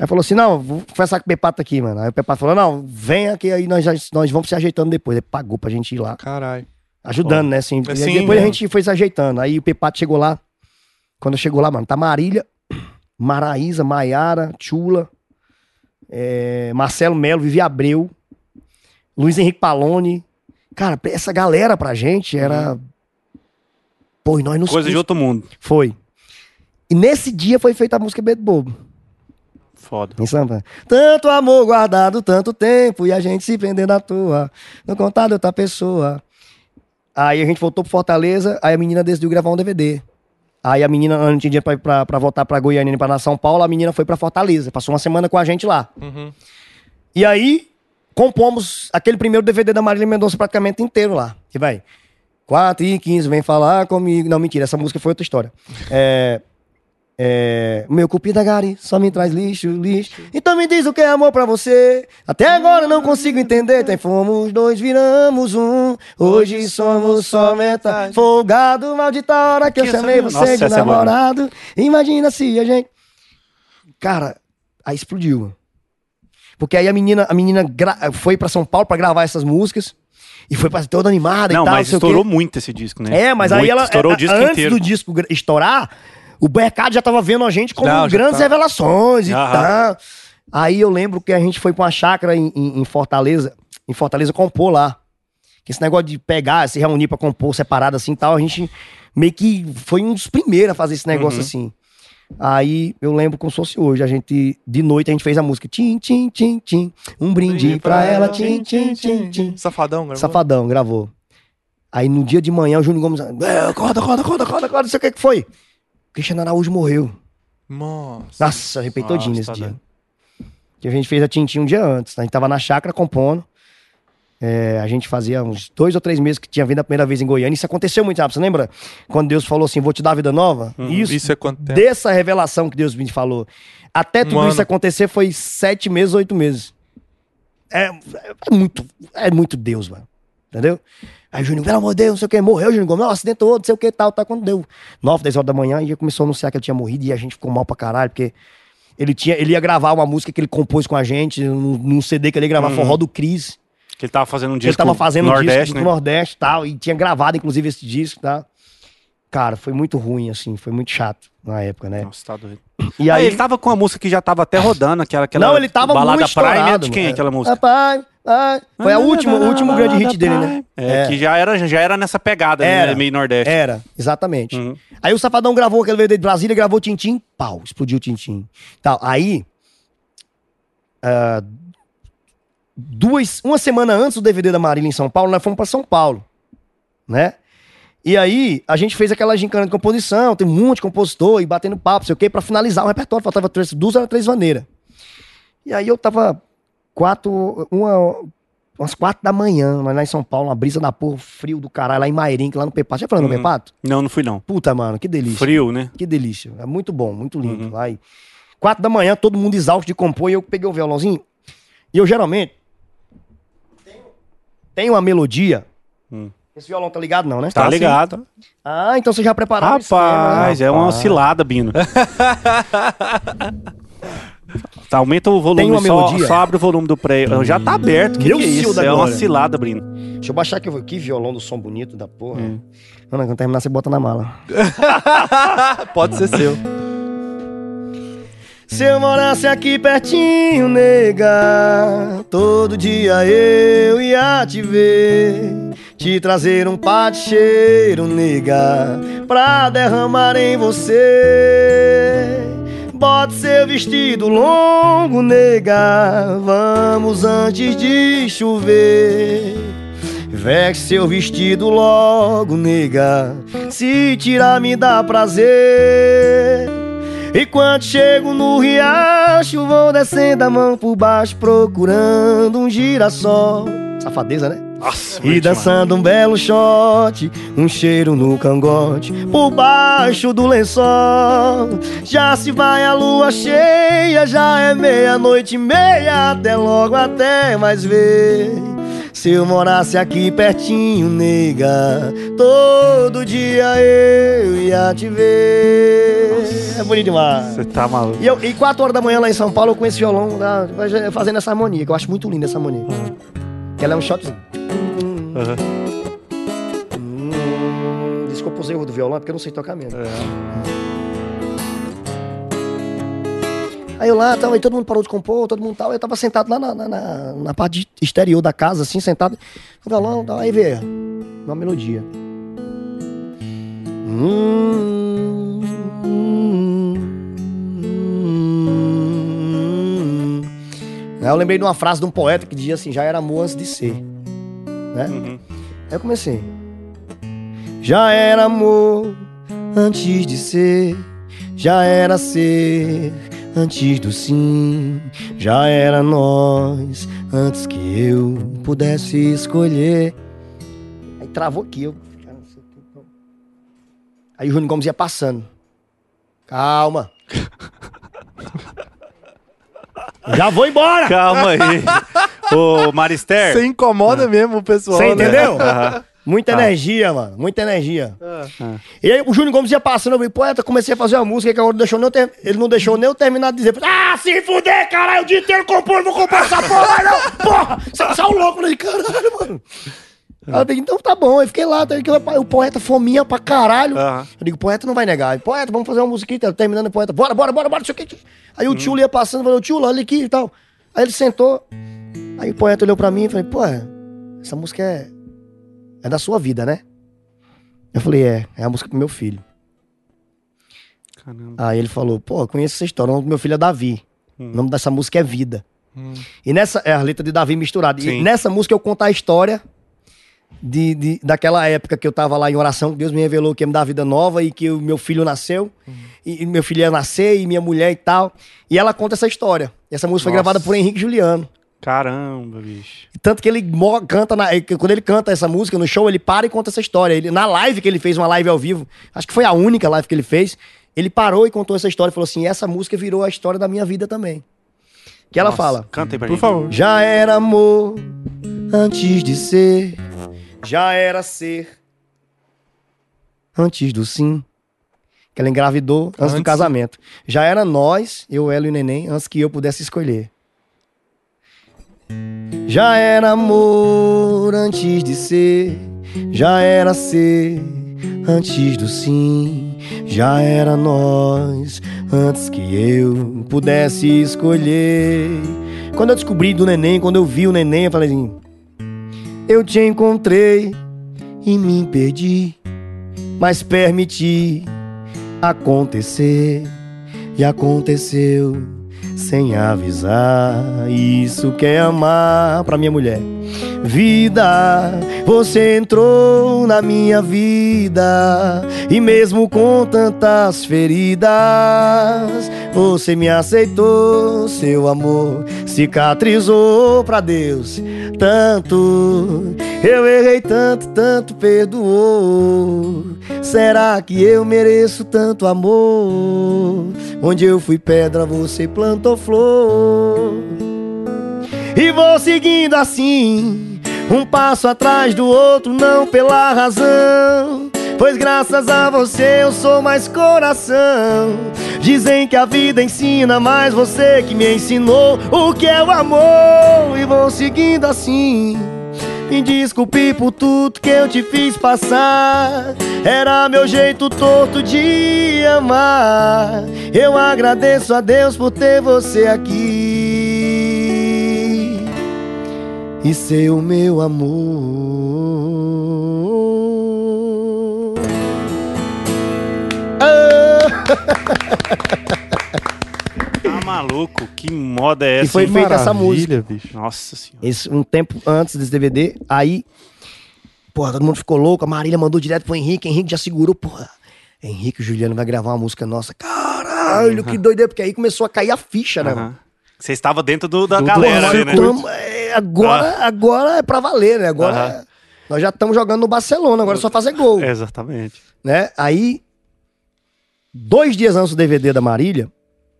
Aí falou assim: não, vou conversar com o Pepato aqui, mano. Aí o Pepato falou: não, vem aqui, aí nós, já- nós vamos se ajeitando depois. Ele pagou pra gente ir lá, Caralho. ajudando, né? Assim, É E sim, depois a né? gente foi se ajeitando. Aí o Pepato chegou lá. Quando chegou lá, mano, tá Marília, Maraísa, Maiara, Chula, é, Marcelo Melo, Vivi Abreu, Luiz Henrique Palone. Cara, essa galera pra gente era. Pô, e nós nos. Coisa de outro mundo. Foi. E nesse dia foi feita a música Beto Bobo. Foda. Em samba. Tanto amor guardado tanto tempo e a gente se prendendo à toa. No contar de outra pessoa. Aí a gente voltou pro Fortaleza, aí a menina decidiu gravar um DVD. Aí a menina não tinha dinheiro pra, pra, pra voltar pra Goiânia nem pra São Paulo, a menina foi pra Fortaleza. Passou uma semana com a gente lá. Uhum. E aí, compomos aquele primeiro DVD da Marília Mendonça praticamente inteiro lá. Que vai. 4 e 15, vem falar comigo. Não, mentira, essa música foi outra história. É. É, meu cupi da Gari só me traz lixo, lixo. Então me diz o que é amor pra você. Até agora não consigo entender. Tem fomos dois, viramos um. Hoje somos só metade. Folgado, maldita hora que eu Que chamei você Nossa, de é namorado. Imagina se a gente. Cara, aí explodiu. Porque aí a menina, a menina gra- foi pra São Paulo pra gravar essas músicas. E foi pra toda animada Não, e tal. mas sei o quê. estourou muito esse disco, né? É, mas aí Muito, ela. Estourou a- o disco antes inteiro. do disco estourar, o mercado já tava vendo a gente como Não, grandes tá. revelações e tal. Aí eu lembro que a gente foi pra uma chácara em, em- em Fortaleza. Em Fortaleza compor lá. Que esse negócio de pegar, se reunir pra compor separado assim e tal, a gente meio que foi um dos primeiros a fazer esse negócio Uhum. assim. Aí eu lembro como se fosse hoje. A gente, de noite, a gente fez a música. Tim, tim, tim, tim. Um brinde pra ela. Tim, tim, tim, tim. Safadão, gravou? Safadão, gravou. Aí no dia de manhã o Júnior Gomes. É, acorda, acorda, acorda, acorda, acorda, não sei o que que foi. Cristiano Araújo morreu. Nossa. Nossa, arrepiei todinho nesse dia. doido. Que a gente fez a Tintim um dia antes. A gente tava na chácara compondo. É, a gente fazia uns dois ou três meses que tinha vindo a primeira vez em Goiânia. Isso aconteceu muito rápido. Você lembra? Quando Deus falou assim: vou te dar a vida nova? Isso, Isso é quanto tempo? dessa revelação que Deus me falou. Até tudo ano. isso acontecer foi sete meses, oito meses. É, é muito, é muito Deus, mano. Entendeu? Aí o Júnior, pelo amor de Deus, não sei o que, morreu o Júnior Gomes, não, acidentou, não sei o que, tal, tal. Quando deu 9, 10 horas da manhã, e já começou a anunciar que ele tinha morrido e a gente ficou mal pra caralho, porque ele, tinha, ele ia gravar uma música que ele compôs com a gente, num, num CD que ele ia gravar, Forró do Cris. Que ele tava fazendo um Ele disco tava fazendo um Nordeste, disco né? do Nordeste e tal, e tinha gravado, inclusive, esse disco, tá? Cara, foi muito ruim, assim, foi muito chato na época, né? Nossa, tá doido. E Ah, aí, ele tava com uma música que já tava até rodando, aquela, aquela não, ele tava balada muito Prime, é estourado. de quem mano. aquela música? Rapaz, ai, foi a última, o último grande hit dele, né? É, que já era, já era nessa pegada, Era. né? Meio Nordeste. Era, exatamente. Uhum. Aí o Safadão gravou aquele DVD de Brasília, gravou Tintim, pau, explodiu o Tintim. Tal. Aí, ah, duas, uma semana antes do DVD da Marília em São Paulo, nós fomos pra São Paulo. né? E aí, a gente fez aquela gincana de composição, tem um monte de compositor e batendo papo, sei o quê, pra finalizar o repertório. Faltava três, duas ou três maneiras. E aí eu tava quatro, uma, umas quatro da manhã, mas lá em São Paulo, uma brisa da porra, frio do caralho, lá em Mairim, lá no Pepato. Já falou no Uhum. Pepato? Não, não fui não. Puta, mano, que delícia. Frio, né? Que delícia. É muito bom, muito lindo. Uhum. Lá e- Quatro da manhã, todo mundo exausto de compor, e eu peguei o violãozinho. E eu geralmente tenho, tenho uma melodia. Hum. Esse violão tá ligado, não, né? Tá, Tá, sim. ligado. Ah, então você já preparou isso Rapaz, é uma Rapaz. oscilada, Bino. Tá, aumenta o volume, Tem uma só, melodia? só abre o volume do pré. Já tá aberto, que, Deus que é isso? É uma oscilada, Brino. Deixa eu baixar aqui. Que violão do som bonito da porra. Hum. Ana, quando terminar, você bota na mala. Pode ser seu. Se eu morasse aqui pertinho, nega, todo dia eu ia te ver. Te trazer um pate cheiro, nega, pra derramar em você. Bote seu vestido longo, nega, vamos antes de chover. Veste seu vestido logo, nega, se tirar me dá prazer. E quando chego no riacho, vou descendo a mão por baixo, procurando um girassol. Safadeza, né? Nossa, E dançando um belo shot, um cheiro no cangote, por baixo do lençol. Já se vai a lua cheia, já é meia-noite e meia, até logo, até mais ver. Se eu morasse aqui pertinho, nega, todo dia eu ia te ver. É bonito demais. Você tá maluco. E, eu, e 4 horas da manhã lá em São Paulo, com esse violão lá, fazendo essa harmonia, que eu acho muito linda essa harmonia. Que ela é um shot. Aham. Hum, desculpa os erros do violão, porque eu não sei tocar mesmo. Aí eu lá, tava, aí todo mundo parou de compor, todo mundo tal. Eu tava sentado lá na, na, na- na parte exterior da casa, assim, sentado. O violão, tal, aí veio uma melodia. Hum, hum, hum. Aí eu lembrei de uma frase de um poeta que dizia assim: já era amor antes de ser. Né? Uhum. Aí eu comecei. Já era amor antes de ser, já era ser antes do sim, já era nós antes que eu pudesse escolher. Aí travou aqui, eu. cara, não sei o que- Aí o Júnior Gomes ia passando. Calma. Já vou embora! Calma aí. Ô, Marister. Você incomoda mesmo o pessoal. Você né? entendeu? Aham. Muita Tá. energia, mano. Muita energia. Ah. E aí o Júnior Gomes ia passando, eu falei, poeta, comecei a fazer uma música que agora não deixou nem eu ter- ele não deixou nem eu terminar de dizer. Ah, se fuder, caralho, o dia inteiro compor, não vou comprar essa porra, não! Porra! Você saiu louco, eu falei, caralho, mano. Aí eu falei, então tá bom, eu fiquei lá, o poeta fominha pra caralho. Aham. Eu digo, poeta não vai negar. Ele, Poeta, vamos fazer uma musiquinha, tá terminando o poeta. Bora, bora, bora, bora, não sei o que. Aí o tio ia passando, falou, tio, olha aqui e tal. Aí ele sentou, aí o poeta olhou pra mim e falei, pô, essa música é, é da sua vida, né? Eu falei, é, é a música pro meu filho. Caramba. Aí ele falou, pô, eu conheço essa história, o nome do meu filho é Davi. Hum. O nome dessa música é Vida. Hum. E nessa, é a letra de Davi misturada. E Sim. nessa música eu conto a história de, de- daquela época que eu tava lá em oração, que Deus me revelou que ia me dar vida nova e que o meu filho nasceu. E, e meu filho ia nascer, e minha mulher e tal. E ela conta essa história. E essa música foi Nossa. gravada por Henrique Juliano. Caramba, bicho. Tanto que ele canta, na- quando ele canta essa música no show, ele para e conta essa história. Ele, na live que ele fez, uma live ao vivo, acho que foi a única live que ele fez, ele parou e contou essa história e falou assim: essa música virou a história da minha vida também. Que ela Nossa, fala. Canta aí pra Por gente. favor. Já era amor antes de ser, já era ser antes do sim. Que ela engravidou antes, do Antes. casamento. Já era nós, eu, ela e o neném, antes que eu pudesse escolher. Já era amor antes de ser, já era ser antes do sim. Já era nós antes que eu pudesse escolher. Quando eu descobri do neném, quando eu vi o neném, eu falei assim: Eu te encontrei e me perdi, mas permiti acontecer e aconteceu sem avisar. Isso que é amar pra minha mulher. Vida, você entrou na minha vida e mesmo com tantas feridas, você me aceitou, seu amor cicatrizou pra Deus tanto. Eu errei tanto, tanto perdoou. Será que eu mereço tanto amor? Onde eu fui pedra, você plantou flor. E vou seguindo assim, um passo atrás do outro, não pela razão. Pois graças a você eu sou mais coração. Dizem que a vida ensina, mas você que me ensinou o que é o amor. E vou seguindo assim. Me desculpe por tudo que eu te fiz passar. Era meu jeito torto de amar. Eu agradeço a Deus por ter você aqui e ser o meu amor. Tá maluco? Que moda é essa? E foi hein? feita essa Maravilha, bicho. Nossa senhora. Esse, um tempo antes desse DVD, aí, porra, todo mundo ficou louco, a Marília mandou direto pro Henrique, Henrique já segurou, porra. Henrique e o Juliano vai gravar uma música nossa. Caralho, que doideira, porque aí começou a cair a ficha, né? mano? Aham. Você estava dentro do, da Do- galera nós né? tamo- é, agora, agora é pra valer, né? Agora Aham. nós já estamos jogando no Barcelona, agora é só fazer gol, Exatamente. né? Aí, dois dias antes do DVD da Marília,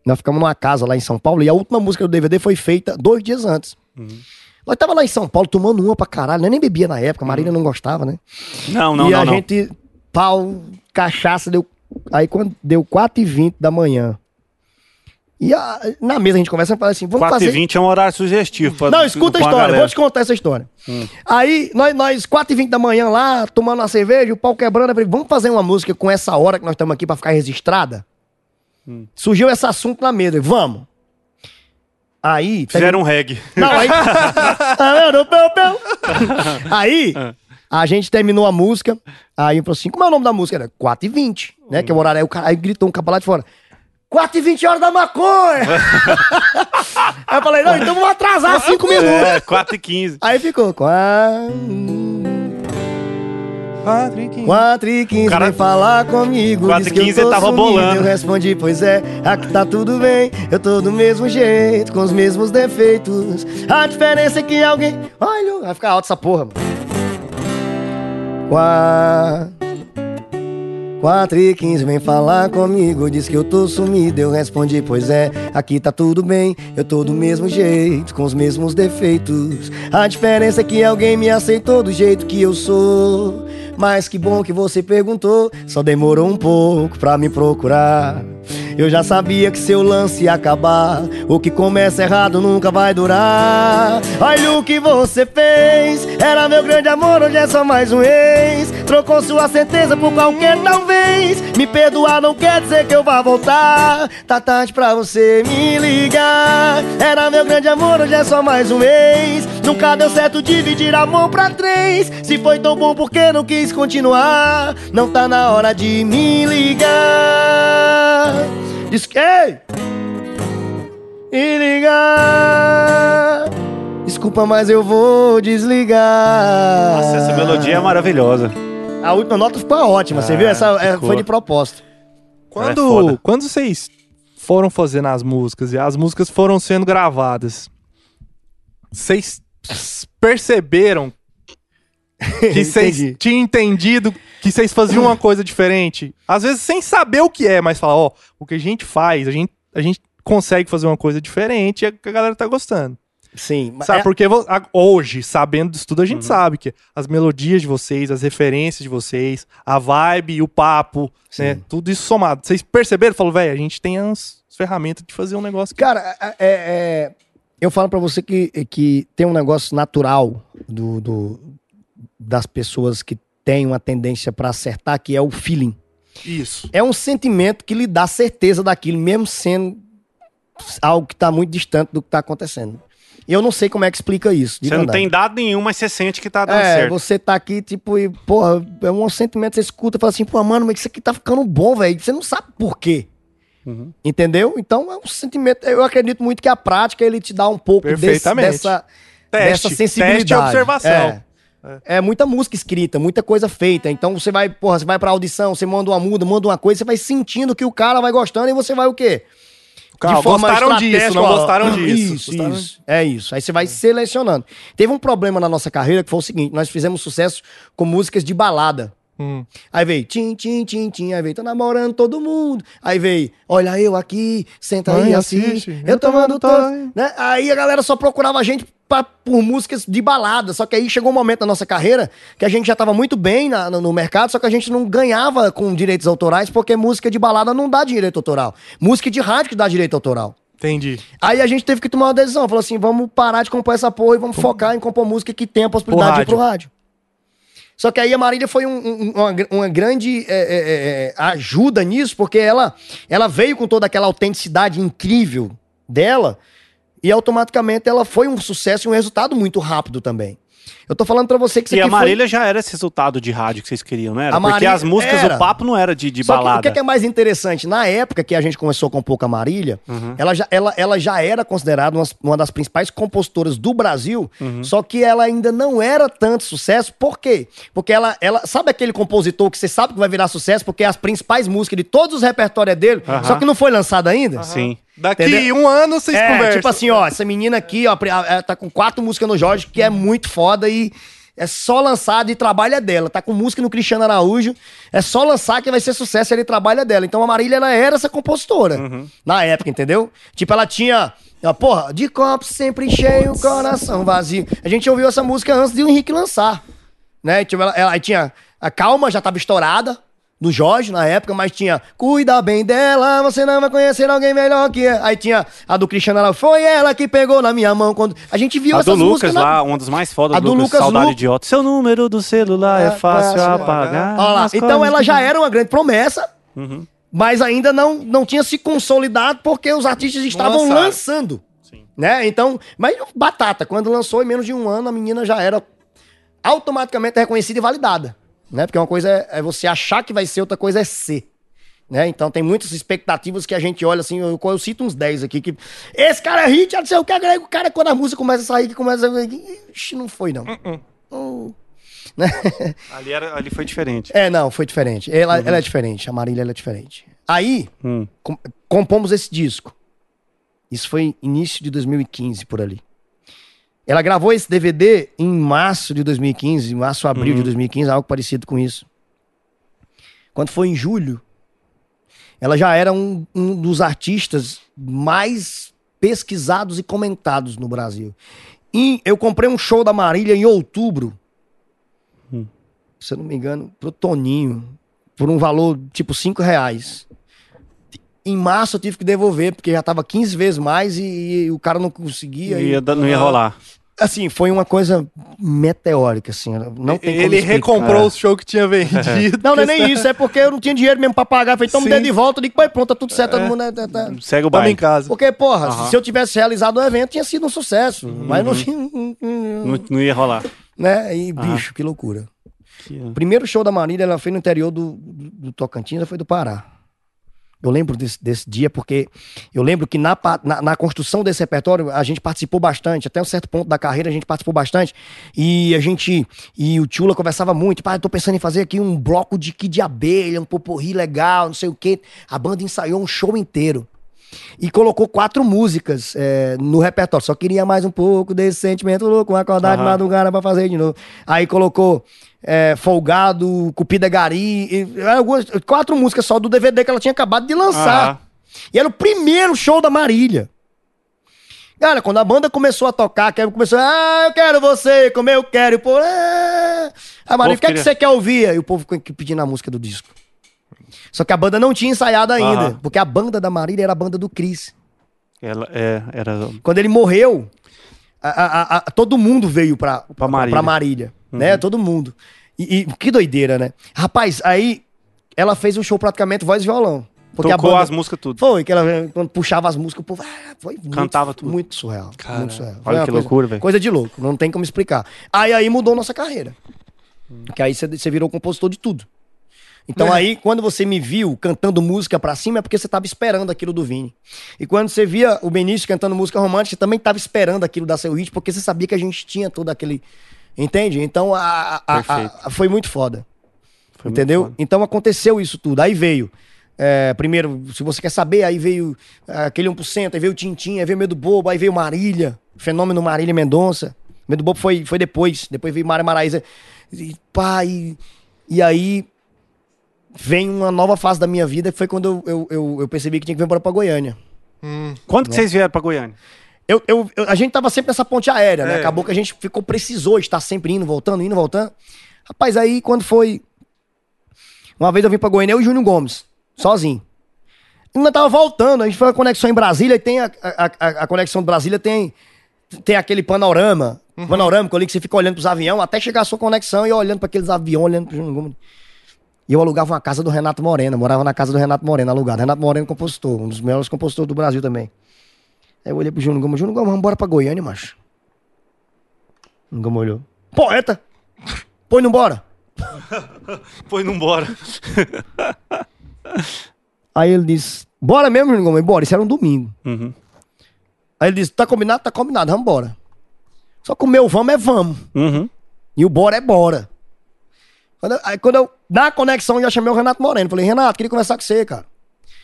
nós ficamos numa casa lá em São Paulo e a última música do DVD foi feita dois dias antes. Uhum. Nós tava lá em São Paulo tomando uma pra caralho, né? nem bebia na época, a Marília não gostava, né? Não, não, e não, a não. gente, pau, cachaça, deu. Aí quando deu 4h20 da manhã. E a- na mesa a gente conversa e fala assim: vamos 4 e fazer. 20 é um horário sugestivo. Pra, Não, escuta a história, vou te contar essa história. Aí, nós, nós 4h20 da manhã lá, tomando uma cerveja, o pau quebrando, eu falei, vamos fazer uma música com essa hora que nós estamos aqui pra ficar registrada? Surgiu esse assunto na mesa, vamos. Aí. Fizeram um reggae. Não, aí. Tá aí, a gente terminou a música. Aí eu falei assim: como é o nome da música? Era 4 e 20, né? Que é o horário. Aí o cara aí gritou um cabo lá de fora. 4 e 20 horas da maconha! aí eu falei: não, então vamos atrasar 5 minutos. É, 4 e 15. Aí ficou. 4 e 15, Cara- vem falar comigo. 4 Diz e que eu 15 tô tava sumido. bolando. Eu respondi, pois é, aqui tá tudo bem. Eu tô do mesmo jeito, com os mesmos defeitos. A diferença é que alguém. Olha, vai ficar alto essa porra, mano. 4 4 e 15, vem falar comigo. Diz que eu tô sumido. Eu respondi, pois é, aqui tá tudo bem. Eu tô do mesmo jeito, com os mesmos defeitos. A diferença é que alguém me aceitou do jeito que eu sou. Mas que bom que você perguntou. Só demorou um pouco pra me procurar. Eu já sabia que seu lance ia acabar. O que começa errado nunca vai durar. Olha o que você fez. Era meu grande amor, hoje é só mais um ex. Trocou sua certeza por qualquer talvez. Me perdoar não quer dizer que eu vá voltar. Tá tarde pra você me ligar. Era meu grande amor, hoje é só mais um ex. Nunca deu certo dividir amor pra três. Se foi tão bom, por que não quis continuar? Não tá na hora de me ligar. Diz que. Ei! E ligar. Desculpa, mas eu vou desligar. Nossa, essa melodia é maravilhosa. A última nota ficou ótima, você Ah, viu? Essa é, foi de propósito. Quando, É quando vocês foram fazendo as músicas e as músicas foram sendo gravadas, vocês perceberam que vocês Entendi. tinham entendido que vocês faziam uma coisa diferente? Às vezes sem saber o que é, mas falar, ó, o que a gente faz, a gente, a gente consegue fazer uma coisa diferente e a a galera tá gostando. Sim, mas Sabe, é- porque hoje, sabendo disso tudo, a Uhum. gente sabe que as melodias de vocês, as referências de vocês, a vibe e o papo, né? Sim. Tudo isso somado. Vocês perceberam? Falou, velho, a gente tem as ferramentas de fazer um negócio que... Cara, é, é- é- eu falo pra você que, que tem um negócio natural do, do- das pessoas que têm uma tendência pra acertar, que é o feeling. Isso. É um sentimento que lhe dá certeza daquilo, mesmo sendo algo que tá muito distante do que tá acontecendo. Eu não sei como é que explica isso. Você não verdade. tem dado nenhum, mas você sente que tá dando É, certo. você tá aqui, tipo, e, porra, é um sentimento, você escuta e fala assim, pô, mano, mas isso aqui tá ficando bom, velho. Você não sabe por quê. Uhum. Entendeu? Então é um sentimento. Eu acredito muito que a prática ele te dá um pouco desse, dessa, Teste, dessa sensibilidade. teste e observação. É. É muita música escrita, muita coisa feita. Então você vai, porra, você vai pra audição, você manda uma muda, manda uma coisa, você vai sentindo que o cara vai gostando e você vai o quê? Cara, gostaram disso, não gostaram disso. Isso, Gostaram- isso. É isso. Aí você vai selecionando. Teve um problema na nossa carreira que foi o seguinte: nós fizemos sucesso com músicas de balada. Hum. Aí veio tim, tim, tim, tim, aí veio, tô namorando todo mundo. Aí veio, olha eu aqui, senta aí Mãe, assim, assiste, eu eu tomando todo. Né? Aí a galera só procurava a gente pra- por músicas de balada. Só que aí chegou um momento na nossa carreira que a gente já tava muito bem na- no, no mercado, só que a gente não ganhava com direitos autorais, porque música de balada não dá direito autoral. Música de rádio que dá direito autoral. Entendi. Aí a gente teve que tomar uma decisão. Falou assim: vamos parar de compor essa porra e vamos focar em compor música que tem a possibilidade de ir rádio. pro rádio. Só que aí a Marília foi um- um- uma, uma grande é, é, é, ajuda nisso, porque ela, ela veio com toda aquela autenticidade incrível dela e automaticamente ela foi um sucesso e um resultado muito rápido também. Eu tô falando pra você que E a aqui foi- Marília já era esse resultado de rádio que vocês queriam, não era? A Porque Marília as músicas, era. o papo não era de, de Só balada. o que é, que é mais interessante? Na época que a gente começou com a Marília, Uhum. ela, já, ela, ela já era considerada uma, uma das principais compositoras do Brasil, Uhum. só que ela ainda não era tanto sucesso. Por quê? Porque ela, ela. Sabe aquele compositor que você sabe que vai virar sucesso porque as principais músicas de todos os repertórios é dele, Aham. só que não foi lançado ainda? Sim. Daqui Entendeu? um ano vocês É, conversam. tipo assim, ó, essa menina aqui, ó, tá com quatro músicas no Jorge, que é muito foda e é só lançado e trabalho é dela. Tá com música no Cristiano Araújo, é só lançar que vai ser sucesso, ele trabalha dela. Então a Marília, ela era essa compositora, na época, entendeu? Tipo, ela tinha, ó, porra, de copo sempre cheio, coração vazio. A gente ouviu essa música antes de o Henrique lançar, né? Tipo, ela, ela tinha, a Calma já tava estourada, do Jorge na época, mas tinha Cuida bem dela, você não vai conhecer alguém melhor que ela. Aí tinha a do Cristiano Araújo, foi ela que pegou na minha mão quando. A gente viu A do essas Lucas músicas na- lá, uma das mais fodas A do do Lucas, Lucas Saudade Lu- Idiota. Seu número do celular é, É fácil fácil apagar. Olha lá, Então ela já era uma grande promessa, Uhum. mas ainda não, não tinha se consolidado porque os artistas estavam lançaram. lançando. Sim. Né? Então, mas batata, quando lançou em menos de um ano, a menina já era automaticamente reconhecida e validada. Né? Porque uma coisa é, é você achar que vai ser, outra coisa é ser. Né? Então tem muitas expectativas que a gente olha assim, eu, eu cito uns 10 aqui, que esse cara é hit, não sei o que, o cara quando a música começa a sair, que começa a... Ixi, não foi não. Oh. Né? Ali, era, ali foi diferente. É, não, foi diferente. Ela, ela é diferente, a Marília ela é diferente. Aí, Hum. com- compomos esse disco. Isso foi início de 2015, por ali. Ela gravou esse DVD em março de 2015, março, abril de 2015, algo parecido com isso. Quando foi em julho, ela já era um, um dos artistas mais pesquisados e comentados no Brasil. E eu comprei um show da Marília em outubro, se eu não me engano, pro Toninho, por um valor tipo 5 reais. Em março eu tive que devolver, porque já tava 15 vezes mais e, e o cara não conseguia. Não e- ia, dar- não ia rolar. assim, foi uma coisa meteórica, assim. Não tem como Ele explicar. recomprou o show que tinha vendido. Não, não é nem isso, é porque eu não tinha dinheiro mesmo pra pagar. Falei, então me dê de volta. Eu digo, pai, pronto, tá tudo certo, todo mundo. é- tá- tá. Segue o Tamo em baile. casa. Porque, porra, Aham. se eu tivesse realizado o evento, tinha sido um sucesso. Mas não tinha. Não, não ia rolar. Né? E, bicho, que loucura. Que- O primeiro show da Marília, ela foi no interior do, do, do Tocantins, ela foi do Pará. Eu lembro desse, desse dia porque eu lembro que na, na, na construção desse repertório a gente participou bastante, até um certo ponto da carreira a gente participou bastante. E a gente, e o Tchula conversava muito, pai, eu tô pensando em fazer aqui um bloco de que de abelha, um poporri legal, não sei o quê. A banda ensaiou um show inteiro. E colocou quatro músicas é, no repertório. Só queria mais um pouco desse sentimento louco, acordar de Aham. madrugada pra fazer de novo. Aí colocou é, Folgado, Cupida Gari, e, algumas, quatro músicas só do DVD que ela tinha acabado de lançar. Aham. E era o primeiro show da Marília. Cara, quando a banda começou a tocar, que começou, ah, eu quero você, como eu quero, e o povo, ah. A Marília, o que, é que você quer ouvir? E o povo ficou pedindo a música do disco. Só que a banda não tinha ensaiado ainda, porque a banda da Marília era a banda do Cris. Ela é, era. Quando ele morreu, a- a- a- todo mundo veio pra, pra Marília. Marília. Né? Todo mundo. E, e que doideira, né? Rapaz, aí ela fez um show praticamente voz e violão. Porque Tocou a banda... as músicas tudo. Foi, que ela quando puxava as músicas, o povo ah, foi muito, Cantava tudo. muito surreal. Cara, muito surreal. olha que coisa- loucura, velho. Coisa de louco, não tem como explicar. Aí aí mudou nossa carreira. Que aí você virou compositor de tudo. Então aí, quando você me viu cantando música pra cima, é porque você tava esperando aquilo do Vini. E quando você via o Benício cantando música romântica, você também tava esperando aquilo da seu hit, porque você sabia que a gente tinha todo aquele. Entende? Então a, a- a- foi muito foda. Foi muito entendeu? foda. Então aconteceu isso tudo. Aí veio. é, primeiro, se você quer saber, aí veio é, aquele 1%, aí veio o Tintim, aí veio Medo Bobo, aí veio Marília, fenômeno Marília Mendonça. Medo Bobo foi, foi depois, depois veio Mária Maraíza. E, pá, e, e aí vem uma nova fase da minha vida, que foi quando eu, eu, eu, eu percebi que tinha que vir embora pra Goiânia. Quando que vocês vieram pra Goiânia? Eu, eu- eu- a gente tava sempre nessa ponte aérea, né? É. Acabou que a gente ficou, precisou estar sempre indo, voltando, indo, voltando. Rapaz, aí quando foi. Uma vez eu vim pra Goiânia, eu e o Júnior Gomes, sozinho. Ainda tava voltando, a gente foi a conexão em Brasília e tem a, a, a- a conexão de Brasília, tem, tem aquele panorama, panorâmico ali que você fica olhando pros aviões até chegar a sua conexão e olhando pra aqueles aviões, olhando pro Júnior Gomes. E eu alugava uma casa do Renato Moreno, morava na casa do Renato Moreno, alugado. Renato Moreno, compositor, um dos melhores compositores do Brasil também. Aí eu olhei pro Júnior Gomes, Júnior Gomes, vamos embora pra Goiânia, macho. Júnior Gomes olhou. Poeta! Põe não bora. Foi não bora. Aí ele disse, bora mesmo, Júnior Gomes? Bora, isso era um domingo. Uhum. Aí ele disse, tá combinado? Tá combinado, vamos embora. Só que o meu vamos é vamos. Uhum. E o bora é bora. Quando eu- aí quando eu, na conexão, eu já chamei o Renato Moreno. Falei, Renato, queria conversar com você, cara.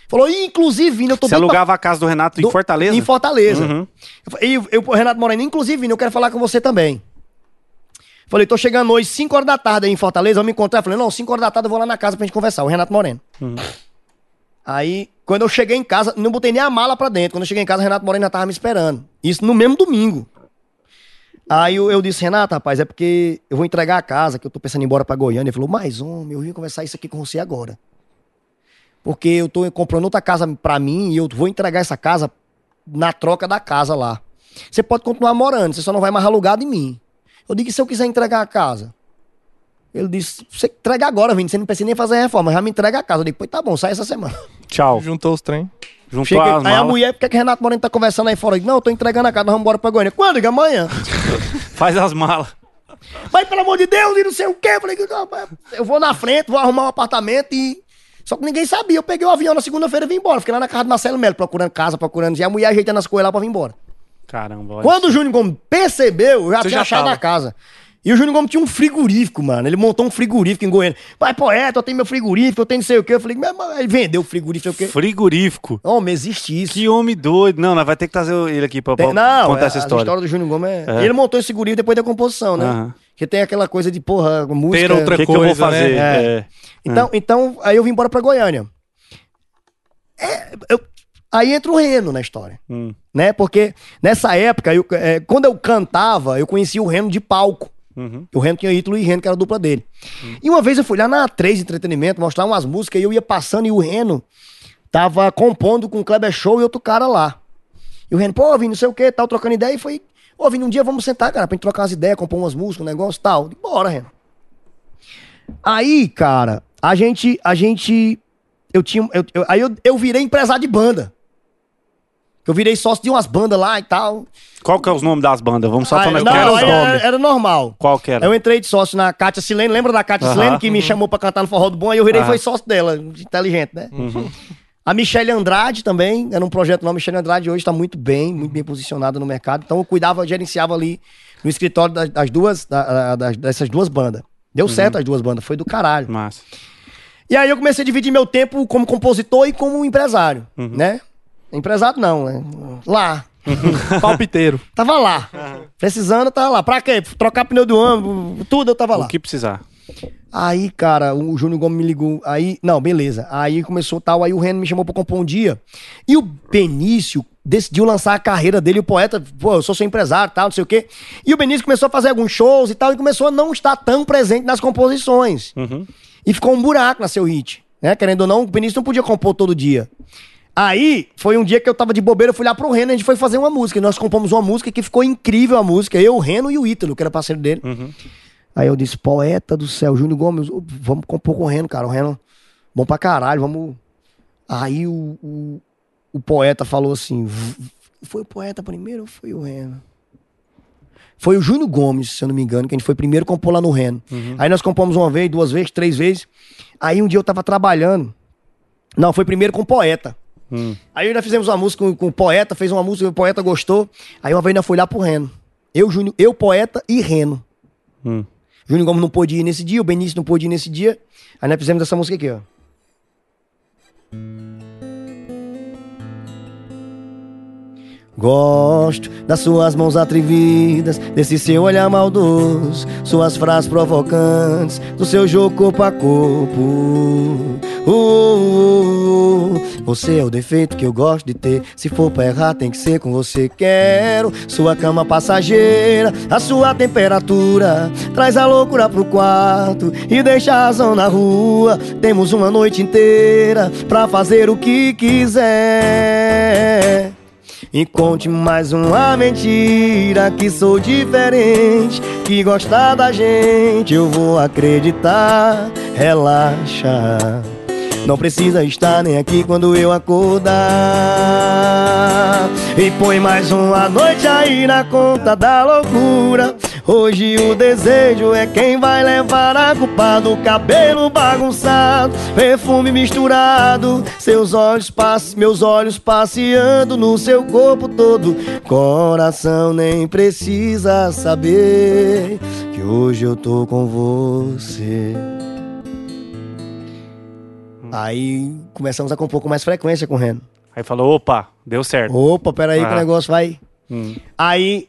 Falou, "Ih, inclusive, Vini, eu tô Você doido pra- alugava a casa do Renato do- em Fortaleza? Em Fortaleza. Uhum. Eu E eu, o Renato Moreno, inclusive, Vini, eu quero falar com você também. Falei, tô chegando hoje, 5 horas da tarde aí em Fortaleza, vamos me encontrar. Falei, não, 5 horas da tarde eu vou lá na casa pra gente conversar, o Renato Moreno. Aí, quando eu cheguei em casa, não botei nem a mala pra dentro. Quando eu cheguei em casa, o Renato Moreno já tava me esperando. Isso no mesmo domingo. Aí eu, eu disse, Renato, rapaz, é porque eu vou entregar a casa, que eu tô pensando em ir embora pra Goiânia. Ele falou, mas homem, eu vim conversar isso aqui com você agora. Porque eu tô comprando outra casa pra mim e eu vou entregar essa casa na troca da casa lá. Você pode continuar morando, você só não vai mais alugado em mim. Eu digo, e se eu quiser entregar a casa? Ele disse, você entrega agora, Vini, você não precisa nem fazer reforma, já me entrega a casa. Eu digo, pois tá bom, sai essa semana. Tchau. Juntou os trem. Juntou Cheguei, as aí a malas. mulher, por que que Renato Moreno tá conversando aí fora? Eu digo, não, eu tô entregando a casa, nós vamos embora pra Goiânia. Quando? Eu digo, amanhã. Faz as malas. Mas pelo amor de Deus, e não sei o quê. Eu falei, "Rapaz, eu vou na frente, vou arrumar um apartamento e. Só que ninguém sabia. Eu peguei o avião na segunda-feira e vim embora. Fiquei lá na casa do Marcelo Melo, procurando casa, procurando. E a mulher ajeitando as coisas lá pra vir embora. Caramba. Quando o Júnior Gomes percebeu, eu já Você tinha já achado tava. na casa. E o Júnior Gomes tinha um frigorífico, mano. Ele montou um frigorífico em Goiânia. Pai, poeta, eu tenho meu frigorífico, eu tenho não sei o quê. Eu falei, mas mas ele vendeu o frigorífico, não sei o quê. Frigorífico. Homem, existe isso. Que homem doido. Não, nós vai ter que trazer ele aqui pra, pra Tem- não, contar é, essa a história. do Júnior Gomes é... É. E ele montou esse frigorífico depois da composição, né? Aham. Que tem aquela coisa de, porra, música... Ter outra que, que eu vou coisa, né? fazer? É. É. Então, então, aí eu vim embora pra Goiânia. É, eu- aí entra o Reno na história, Hum. né? Porque nessa época, eu, é, quando eu cantava, eu conhecia o Reno de palco. Uhum. O Reno tinha Ítalo e Reno, que era a dupla dele. E uma vez eu fui lá na 3 Entretenimento mostrar umas músicas e eu ia passando e o Reno tava compondo com o Kleber Show e outro cara lá. E o Reno, pô, Vini, não sei o que, tal, trocando ideia. E foi, ô, Vini, um dia vamos sentar, cara, pra gente trocar umas ideias, compor umas músicas, um negócio e tal. Bora, Reno. Aí, cara, a gente, a gente, eu tinha, eu- eu- aí eu, eu virei empresário de banda. Eu virei sócio de umas bandas lá e tal. Qual que é os nomes das bandas? Vamos só Aí, tomar não, quero os aí nomes. era, era normal. Qual que era? Eu entrei de sócio na Kátia Silene, lembra da Kátia Aham. Silene que me chamou pra cantar no Forró do Bom? Aí eu virei e Aham. foi sócio dela, inteligente, né? Uhum. A Michelle Andrade também, era um projeto nome. A Michelle Andrade hoje tá muito bem, muito bem posicionada no mercado. Então eu cuidava, gerenciava ali no escritório das, das duas, da- da- das- dessas duas bandas. Deu Uhum. certo as duas bandas, foi do caralho. Massa. E aí eu comecei a dividir meu tempo como compositor e como empresário, Uhum. né? Empresário não, né? Lá. Palpiteiro. Tava lá. Precisando, tava lá. Pra quê? Trocar pneu do ônibus, tudo eu tava lá. O que precisar. Aí, cara, o Júnior Gomes me ligou. Aí, não, beleza. Aí começou tal. Aí o Reno me chamou pra compor um dia. E o Benício decidiu lançar a carreira dele. O poeta, pô, eu sou seu empresário tal, não sei o quê. E o Benício começou a fazer alguns shows e tal. E começou a não estar tão presente nas composições. Uhum. E ficou um buraco na seu hit. Né? Querendo ou não, o Benício não podia compor todo dia. Aí, foi um dia que eu tava de bobeira, eu fui lá pro Reno, a gente foi fazer uma música. E nós compomos uma música que ficou incrível a música. Eu, o Reno e o Ítalo, que era parceiro dele. Uhum. Aí eu disse, poeta do céu, Júnior Gomes, vamos compor com o Reno, cara. O Reno, bom pra caralho, vamos. Aí o, o, o poeta falou assim: "V- foi o poeta primeiro ou foi o Reno? Foi o Júnior Gomes, se eu não me engano, que a gente foi primeiro compor lá no Reno. Aí nós compomos uma vez, duas vezes, três vezes. Aí um dia eu tava trabalhando. Não, foi primeiro com o poeta. Hum. Aí ainda fizemos uma música com, com o poeta, fez uma música, o poeta gostou. Aí uma vez ainda foi lá pro Reno. Eu, Júnior, eu, poeta e Reno. Hum. Júnior Gomes não pôde ir nesse dia, o Benício não pôde ir nesse dia. Aí nós fizemos essa música aqui, ó. Gosto das suas mãos atrevidas, desse seu olhar maldoso, suas frases provocantes, do seu jogo corpo a corpo. Uh, uh, uh. Você é o defeito que eu gosto de ter. Se for pra errar, tem que ser com você. Quero sua cama passageira, a sua temperatura. Traz a loucura pro quarto e deixa a razão na rua. Temos uma noite inteira pra fazer o que quiser. E conte mais uma mentira que sou diferente, que gostar da gente eu vou acreditar. Relaxa. Não precisa estar nem aqui quando eu acordar. E põe mais uma noite aí na conta da loucura. Hoje o desejo é quem vai levar a culpa do cabelo bagunçado, perfume misturado, seus olhos passe, meus olhos passeando no seu corpo todo. Coração nem precisa saber que hoje eu tô com você. Aí começamos a compor com mais frequência com o Reno. Aí falou, opa, deu certo. Opa, peraí que Ah. o negócio vai. Hum. Aí,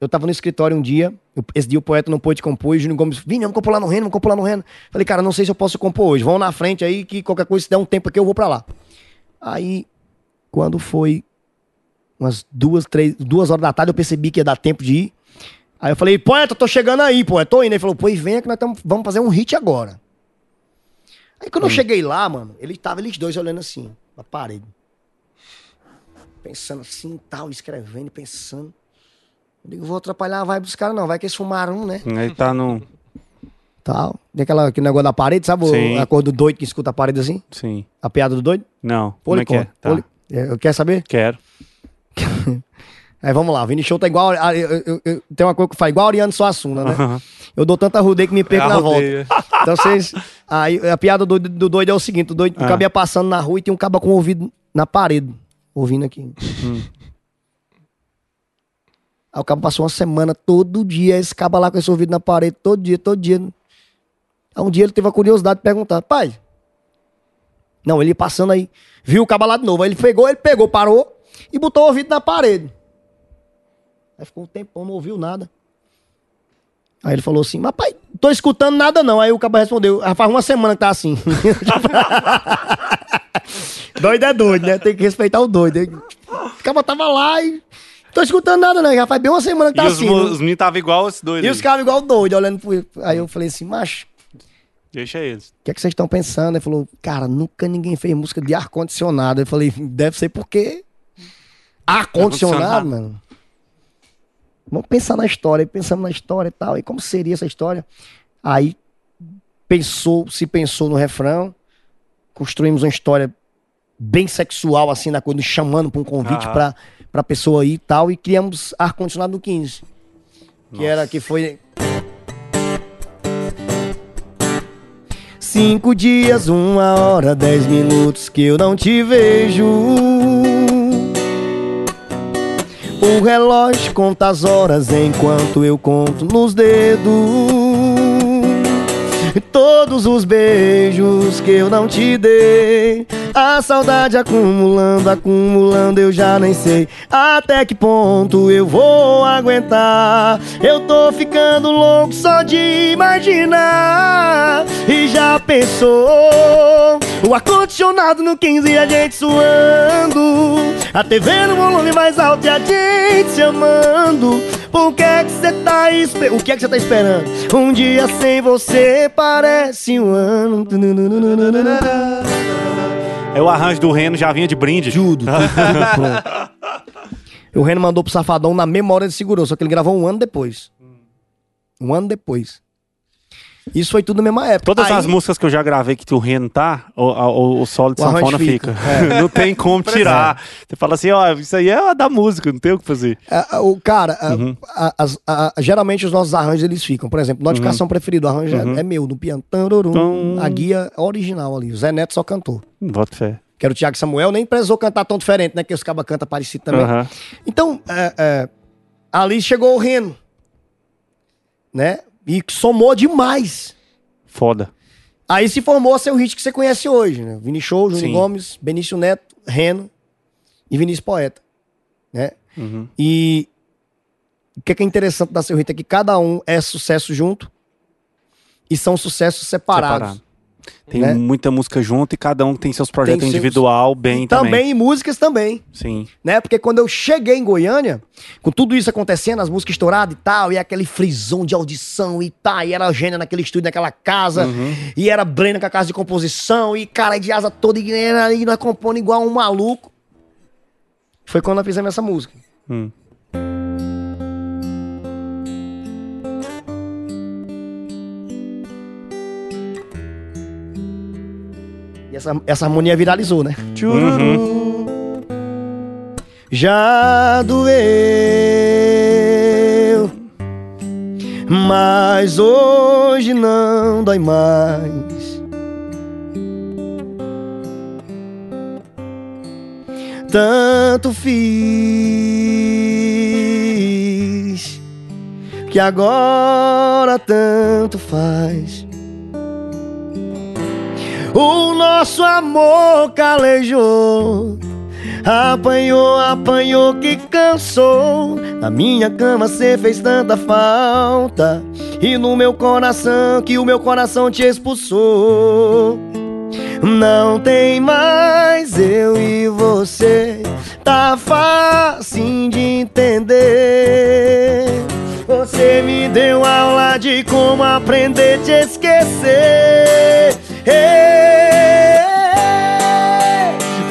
eu tava no escritório um dia, esse dia o poeta não pôde compor, e o Júnior Gomes, Vini, vamos compor lá no Reno, vamos compor lá no Reno. Falei, cara, não sei se eu posso compor hoje, vão na frente aí, que qualquer coisa, se der um tempo aqui, eu vou pra lá. Aí, quando foi umas duas, três, duas horas da tarde, eu percebi que ia dar tempo de ir. Aí eu falei, poeta, tô chegando aí, poeta, tô indo. Ele falou, pois venha que nós tamo, vamos fazer um hit agora. Aí quando eu cheguei lá, mano, ele tava eles dois olhando assim, na parede. Pensando assim, tal, escrevendo, pensando. Digo, vou atrapalhar a vibe dos caras, não. Vai que eles fumaram, um, né? Aí tá no. Tal. Tem aquela, aquele negócio da parede, sabe? Sim. A cor do doido que escuta a parede assim? Sim. A piada do doido? Não. Como é que é? Tá. Poli- É, eu- Quer saber? Quero. Aí vamos lá, Vini Show tá igual. a- eu- eu- eu- tem uma coisa que faz igual a Ariano Suassuna, né? Aham. Eu dou tanta rodeio que me perco É na volta. rodeio. Então vocês. Aí a piada do, do doido é o seguinte: o doido Ah. cabo ia passando na rua e tinha um cabo com o ouvido na parede. Ouvindo aqui. Hum. Aí o cabo passou uma semana, todo dia, esse cabo lá com esse ouvido na parede, todo dia, todo dia. Aí um dia ele teve a curiosidade de perguntar, pai. Não, ele passando aí, viu o cabo lá de novo. Aí ele pegou, ele pegou, parou e botou o ouvido na parede. Aí ficou um tempão, não ouviu nada. Aí ele falou assim, mas pai, tô escutando nada não. Aí o cabo respondeu, "Ah, faz uma semana que tá assim. doido é doido, né? Tem que respeitar o doido. O cabo tava lá e... Tô escutando nada não, já faz bem uma semana que tá e os, assim. né? os meninos estavam igual esse doido. E aí. os caras igual doido, olhando pro... Aí eu falei assim, macho, Deixa eles. o que é que vocês estão pensando? Ele falou, cara, nunca ninguém fez música de ar-condicionado. Eu falei, deve ser porque ar-condicionado, Ar-condicionado. mano. Vamos pensar na história. Aí pensamos na história e tal. E como seria essa história? Aí pensou, se pensou no refrão. Construímos uma história bem sexual, assim, na coisa, chamando pra um convite Aham. pra, pra pessoa aí e tal. E criamos ar-condicionado no 15. Que era, que foi... Cinco dias, uma hora, dez minutos que eu não te vejo. O relógio conta as horas enquanto eu conto nos dedos. Todos os beijos que eu não te dei. A saudade acumulando, acumulando, eu já nem sei até que ponto eu vou aguentar. Eu tô ficando louco só de imaginar. E já pensou o ar-condicionado no 15 e a gente suando. A TV no volume mais alto e a gente se amando. Por que é que você tá esperando? O que é que você tá esperando? Um dia sem você parece um ano. É o arranjo do Reno, já vinha de brinde. Tudo, tudo, tudo pronto. O Reno mandou pro Safadão na memória de segurança, só que ele gravou um ano depois. Um ano depois. Isso foi tudo na mesma época. Todas Aí- as músicas que eu já gravei que o Reno tá, o, a- o, o solo de O arranjo sanfona fica. fica. não tem como tirar. Você fala assim, ó, isso aí é da música, não tem o que fazer. É, é, o cara, a- Uhum. a- as- a- geralmente os nossos arranjos eles ficam. Por exemplo, notificação preferida, o arranjo é- é, meu, do piano. A guia original ali. O Zé Neto só cantou. Bota fé. Que era o Thiago Samuel, nem precisou cantar tão diferente, né? Que os cabas cantam parecido também. Então, é, é, ali chegou o Reno, né? E somou demais. Foda. Aí se formou o seu hit que você conhece hoje, né? Vini Show, Júnior. Gomes, Benício Neto, Reno e Vinícius Poeta, né? Uhum. E o que é, que é interessante da seu hit é que cada um é sucesso junto e são sucessos separados. Separado. Tem né? muita música junto e cada um tem seus projetos seus- individual bem E também. também, e músicas também, Sim. né? Porque quando eu cheguei em Goiânia, com tudo isso acontecendo, as músicas estouradas e tal, e aquele frisão de audição e tal, e era a Gênia naquele estúdio, naquela casa, Uhum. e era Breno com a casa de composição, e cara de asa toda, e ali nós compondo igual um maluco. Foi quando nós fizemos essa música. Hum. Essa, essa harmonia viralizou, né? Uhum. Já doeu, mas hoje não dói mais. Tanto fiz que agora tanto faz. O nosso amor calejou. Apanhou, apanhou que cansou. Na minha cama cê fez tanta falta. E no meu coração, que o meu coração te expulsou. Não tem mais eu e você. Tá fácil de entender. Você me deu aula de como aprender a te esquecer.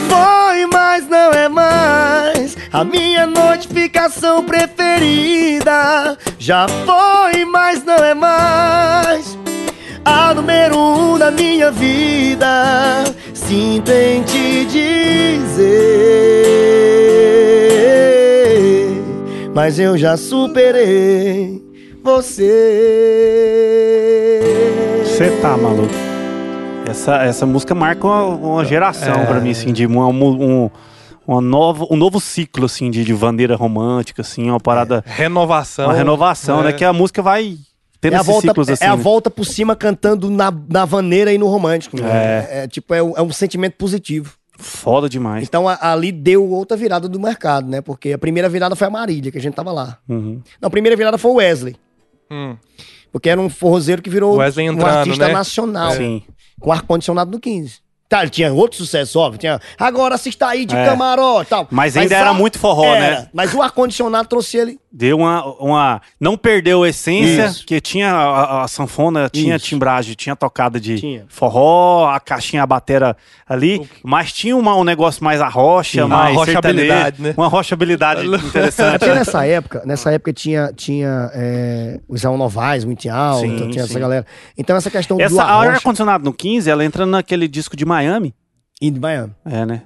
Foi, mas não é mais a minha notificação preferida. Já foi, mas não é mais a número um da minha vida. Sinto em te dizer, mas eu já superei você. Você tá maluco. Essa, essa música marca uma, uma geração É. pra mim, assim, de uma, um, uma nova, um novo ciclo, assim, de, de bandeira romântica, assim, uma parada, Renovação. uma renovação, é. né? Que a música vai tendo É a, esses volta, ciclos, assim. é a né? volta por cima cantando na, na vaneira e no romântico. né? É. É, tipo, é, um- é um sentimento positivo. Foda demais. Então a- ali deu outra virada do mercado, né? Porque a primeira virada foi a Marília, que a gente tava lá. Uhum. Não, a primeira virada foi o Wesley. Hum. Porque era um forrozeiro que virou Wesley um entrando, artista né? nacional. Sim. Com ar-condicionado no 15. Tá, ele tinha outro sucesso, óbvio. Tinha, agora assista aí de É. camarote tal. Mas ainda era a- muito forró, era, né? Mas o ar-condicionado trouxe ele. Deu uma, uma. Não perdeu a essência, Isso. que tinha a, a- a sanfona, tinha Isso. timbragem, tinha tocada de Tinha. forró, a caixinha, a batera ali, mas tinha uma- um negócio mais arrocha, Sim. mais Uma arrochabilidade, sertanejo, né? Uma arrochabilidade É interessante. porque nessa época, nessa época tinha, tinha é, o Israel Novaes muito em alta, Sim, tinha sim. essa galera. Então essa questão do Essa a arrocha ar-condicionado no 15, ela entra naquele disco de Miami. e de Miami. É, né?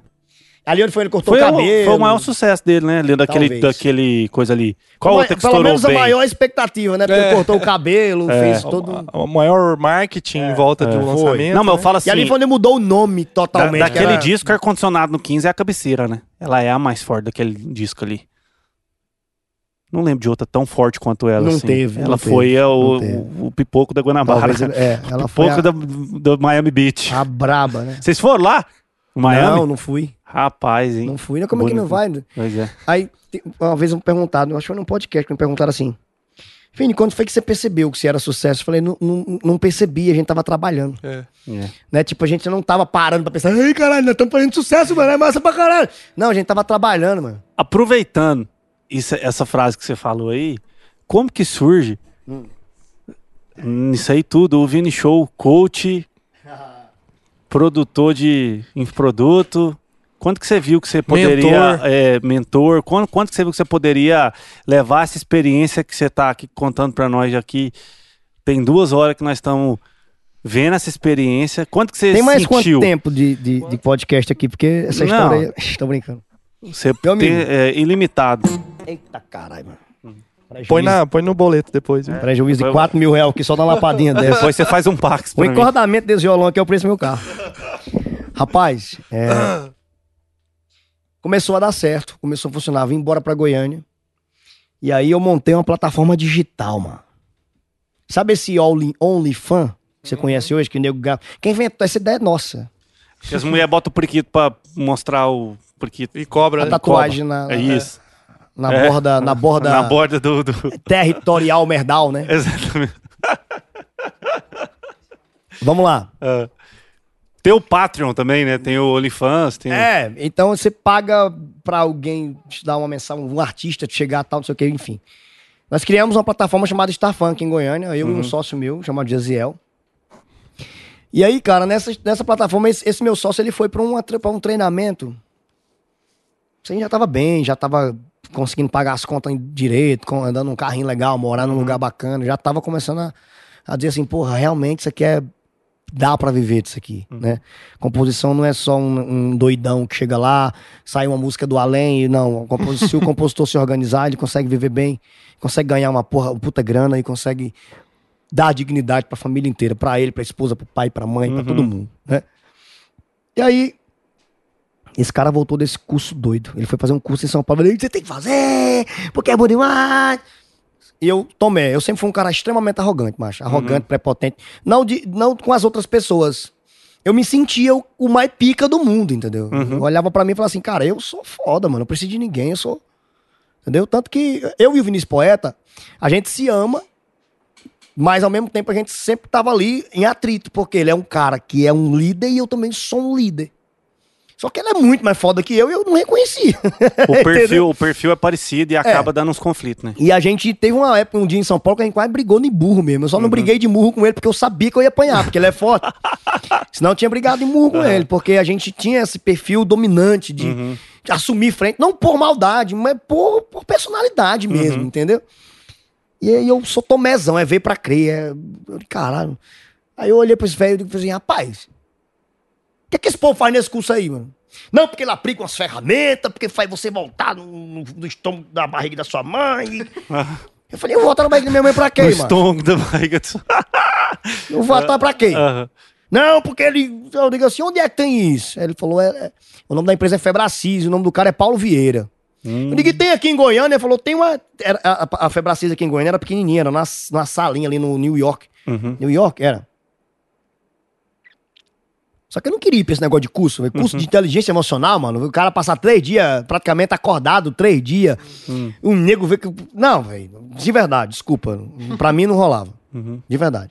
Ali onde foi ele cortou Foi o o, cabelo. foi o maior sucesso dele, né? Ali daquele, Talvez. daquele coisa ali. Qual outra que Pelo menos a bem? maior expectativa, né? Porque É. ele cortou o cabelo, fez todo... O maior marketing em volta do É. lançamento. Não, mas eu né? falo E assim, ali foi onde mudou o nome da- totalmente. que daquele era- disco, ar-condicionado no 15 é a cabeceira, né? Ela é a mais forte daquele disco ali. Não lembro de outra tão forte quanto ela. Não assim. teve, Ela não foi teve, é, o, teve. o, o pipoco da Guanabara. Talvez é, ela foi pipoco a, da, do Miami Beach. a braba, né? Vocês foram lá? No Miami? Não, não fui. Rapaz, hein? Não fui. né? Como é que não vai? Pois é. Aí, uma vez me perguntaram, eu acho que foi num podcast que me perguntaram assim, Fini, quando foi que você percebeu que você era sucesso? Eu falei, não, não, não percebi, a gente tava trabalhando. É. É. Né? Tipo, a gente não tava parando pra pensar, ei, caralho, nós estamos fazendo sucesso, mano, é massa pra caralho. Não, a gente tava trabalhando, mano. Aproveitando isso- essa frase que você falou aí, como que surge nisso aí tudo? O Vini Show, coach, produtor de infoproduto. Quando que você viu que você poderia... Mentor. é, mentor. Quando, quando que você viu que você poderia levar essa experiência que você tá aqui contando pra nós aqui Tem duas horas que nós estamos vendo essa experiência. Quanto que você Tem mais sentiu? quanto tempo de, de, de podcast aqui? Porque essa Não. história aí. Tô brincando. Você Meu tem, é, ilimitado. Eita caralho, mano. Prejuízo, Põe, na, põe no boleto depois. viu? prejuízo de Foi- 4 mil reais aqui só dá uma lapadinha dessa. Depois você faz um pax O pra mim. encordamento desse violão aqui é o preço do meu carro. Rapaz, é, começou a dar certo, começou a funcionar. Vim embora pra Goiânia. E aí eu montei uma plataforma digital, mano. Sabe esse Only, OnlyFan que você conhece hoje, que o nego? Quem inventou essa ideia é nossa. Que As mulheres botam o priquito pra mostrar o priquito. E cobra, A né? tatuagem na, É isso. na É. borda, na borda Na borda do. do... territorial merdal, né? Exatamente. Vamos lá. É. Tem o Patreon também, né? Tem o OnlyFans, tem É, então você paga pra alguém te dar uma mensagem, um artista te chegar tal, não sei o que, enfim. Nós criamos uma plataforma chamada Star Funk em Goiânia, eu e um sócio meu, chamado Jaziel. E aí, cara, nessa, nessa plataforma, esse, esse meu sócio, ele foi pra, uma, pra um treinamento. Você já tava bem, já tava conseguindo pagar as contas direito, andando num carrinho legal, morar num lugar bacana, já tava começando a, a dizer assim, porra, realmente isso aqui é dá pra viver disso aqui, né? Composição não é só um, um doidão que chega lá, sai uma música do além, e não. a Se o compositor se organizar, ele consegue viver bem, consegue ganhar uma porra, uma puta grana e consegue dar dignidade pra família inteira, pra ele, pra esposa, pro pai, pra mãe, pra todo mundo, né? E aí, esse cara voltou desse curso doido. Ele foi fazer um curso em São Paulo. Ele disse, você tem que fazer, porque é bom demais. E eu tomei. Eu sempre fui um cara extremamente arrogante, macho. Arrogante, prepotente. Não, de, não com as outras pessoas. Eu me sentia o, o mais pica do mundo, entendeu? Eu olhava pra mim e falava assim, cara, eu sou foda, mano. Não preciso de ninguém, eu sou. Entendeu? Tanto que eu e o Vinícius Poeta, a gente se ama, mas ao mesmo tempo a gente sempre tava ali em atrito, porque ele é um cara que é um líder e eu também sou um líder. Só que ele é muito mais foda que eu e eu não reconhecia. O perfil, o perfil é parecido e acaba dando uns conflitos, né? E a gente teve uma época, um dia em São Paulo, que a gente quase brigou de burro mesmo. Eu só não briguei de murro com ele porque eu sabia que eu ia apanhar, porque ele é forte. Senão eu tinha brigado de murro com ele, porque a gente tinha esse perfil dominante de, de assumir frente, não por maldade, mas por, por personalidade mesmo, entendeu? E aí eu sou tomézão, é ver pra crer, é... eu, Caralho. Aí eu olhei pra esse velho e falei assim, rapaz, que, que esse povo faz nesse curso aí, mano? Não, porque ele aplica umas ferramentas, porque faz você voltar no, no- no estômago da barriga da sua mãe. Eu falei, eu vou voltar na barriga da minha mãe pra quê, No mano? estômago da barriga. do- Eu vou voltar pra quê? Não, porque ele. Eu digo assim, onde é que tem isso? Ele falou, é, é- o nome da empresa é Febracis, o nome do cara é Paulo Vieira. Eu digo, tem aqui em Goiânia? Ele falou, tem uma. era- a, a, Febracis aqui em Goiânia era pequenininha, era numa, numa salinha ali no New York. Uhum. New York? Era. Só que eu não queria ir pra esse negócio de curso, velho. Curso de inteligência emocional, mano. O cara passar três dias praticamente acordado, três dias. Um nego vê que. Não, velho. De verdade, desculpa. Pra mim não rolava. De verdade.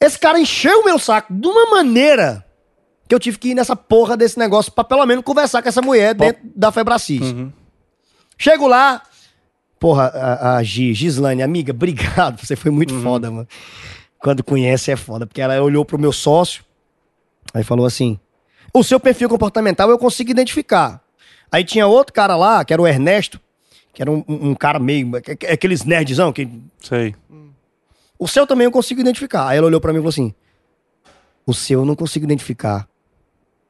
Esse cara encheu o meu saco de uma maneira que eu tive que ir nessa porra desse negócio pra pelo menos conversar com essa mulher dentro da Febracis. Chego lá, porra, a, a Gi, Gislane, amiga, obrigado, você foi muito foda, mano. Quando conhece é foda, porque ela olhou pro meu sócio, aí falou assim, o seu perfil comportamental eu consigo identificar. Aí tinha outro cara lá, que era o Ernesto, que era um, um- cara meio, aqueles nerdzão, que Sei. o seu também eu consigo identificar. Aí ela olhou pra mim e falou assim: O seu eu não consigo identificar.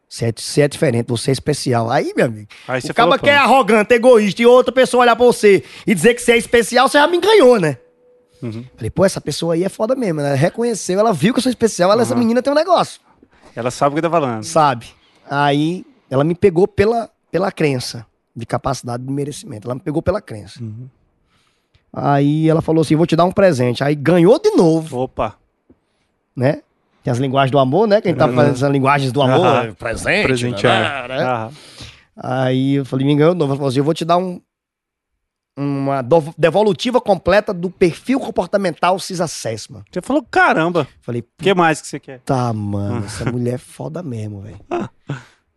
Você é, você é diferente, você é especial. Aí, meu amigo, Aí você o cara que é arrogante, egoísta, e outra pessoa olhar pra você e dizer que você é especial, você já me ganhou, né? Uhum. Falei, pô, essa pessoa aí é foda mesmo. Ela reconheceu, ela viu que eu sou especial, ela, essa menina tem um negócio, Ela sabe o que tá falando. sabe? Aí ela me pegou pela, pela crença de capacidade de merecimento. Ela me pegou pela crença. Uhum. Aí ela falou assim: vou te dar um presente. Aí ganhou de novo Opa. né? Tem as linguagens do amor, né? Quem tá fazendo as linguagens do amor, é presente. Presentear. né? Aí eu falei, me enganou de novo. Ela falou assim, eu vou te dar um, uma devolutiva completa do perfil comportamental CIS Assessment. Você falou, caramba. Falei, O que mais que você quer? tá, mano, essa mulher é foda mesmo, velho.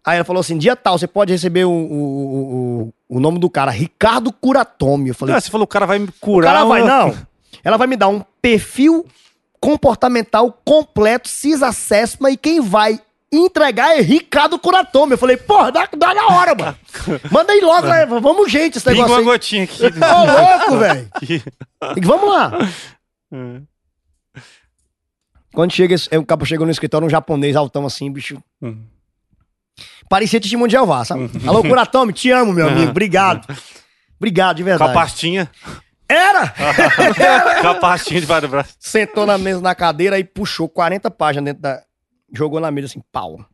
Aí ela falou assim, dia tal, você pode receber o, o, o, o nome do cara, Ricardo Curatomi. Eu falei, Ah, você falou, o cara vai me o curar. cara vai, não. Ela vai me dar um perfil comportamental completo, CIS Assessment, e quem vai entregar é Ricardo Curatomi. Eu falei, porra, dá, dá na hora, mano. Manda aí logo, né? vamos gente esse Pinga negócio uma aí. gotinha aqui. Ô, louco, velho. Vamos lá. É. Quando chega, esse- o cabo chegou no escritório, um japonês altão assim, bicho. Uhum. Parecia testemunho de Jeová, sabe? Alô, Curatome, te amo, meu amigo. Obrigado. Obrigado, de Com a verdade. pastinha. Era! Com a pastinha debaixo do braço. Sentou na mesa, na cadeira e puxou 40 páginas dentro da. Jogou na mesa assim, pau.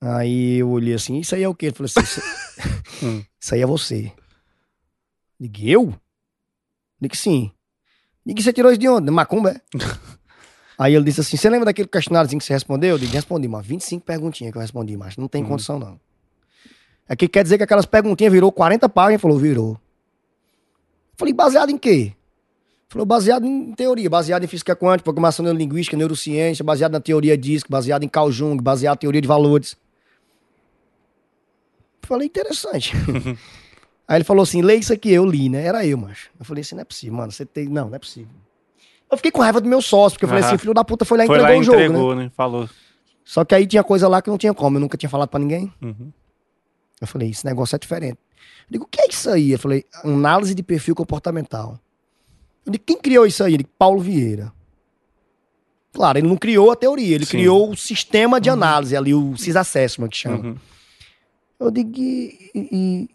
Aí eu olhei assim, isso aí é o quê? Ele falou assim, isso, Hum. isso aí é você. Liguei, eu? Liguei sim. Liguei, você tirou isso de onde? Macumba, é? Aí ele disse assim, você lembra daquele questionáriozinho que você respondeu? Eu digo, respondi, mas 25 perguntinhas que eu respondi, mas não tem Uhum. condição não. Aqui quer dizer que aquelas perguntinhas virou 40 páginas? Ele falou, virou. Falei, baseado em quê? Falou, baseado em teoria, baseado em física quântica, programação neurolinguística, neurociência, baseado na teoria disco, baseado em Carl Jung, baseado em teoria de valores. Falei, interessante. Aí ele falou assim, lê isso aqui, eu li, né? Era eu, macho. Eu falei assim, não é possível, mano, você tem... Não, não é possível. Eu fiquei com raiva do meu sócio, porque eu falei Aham. assim, filho da puta foi lá e Foi entregou lá o jogo, né? entregou, né? Falou. Só que aí tinha coisa lá que não tinha como, eu nunca tinha falado pra ninguém. Uhum. Eu falei, esse negócio é diferente. Eu digo, o que é isso aí? Eu falei, análise de perfil comportamental. Eu digo, quem criou isso aí? Ele, Paulo Vieira. Claro, ele não criou a teoria, ele Sim. criou o sistema de análise ali, o CIS Assessment que chama. Uhum. Eu digo, e, e,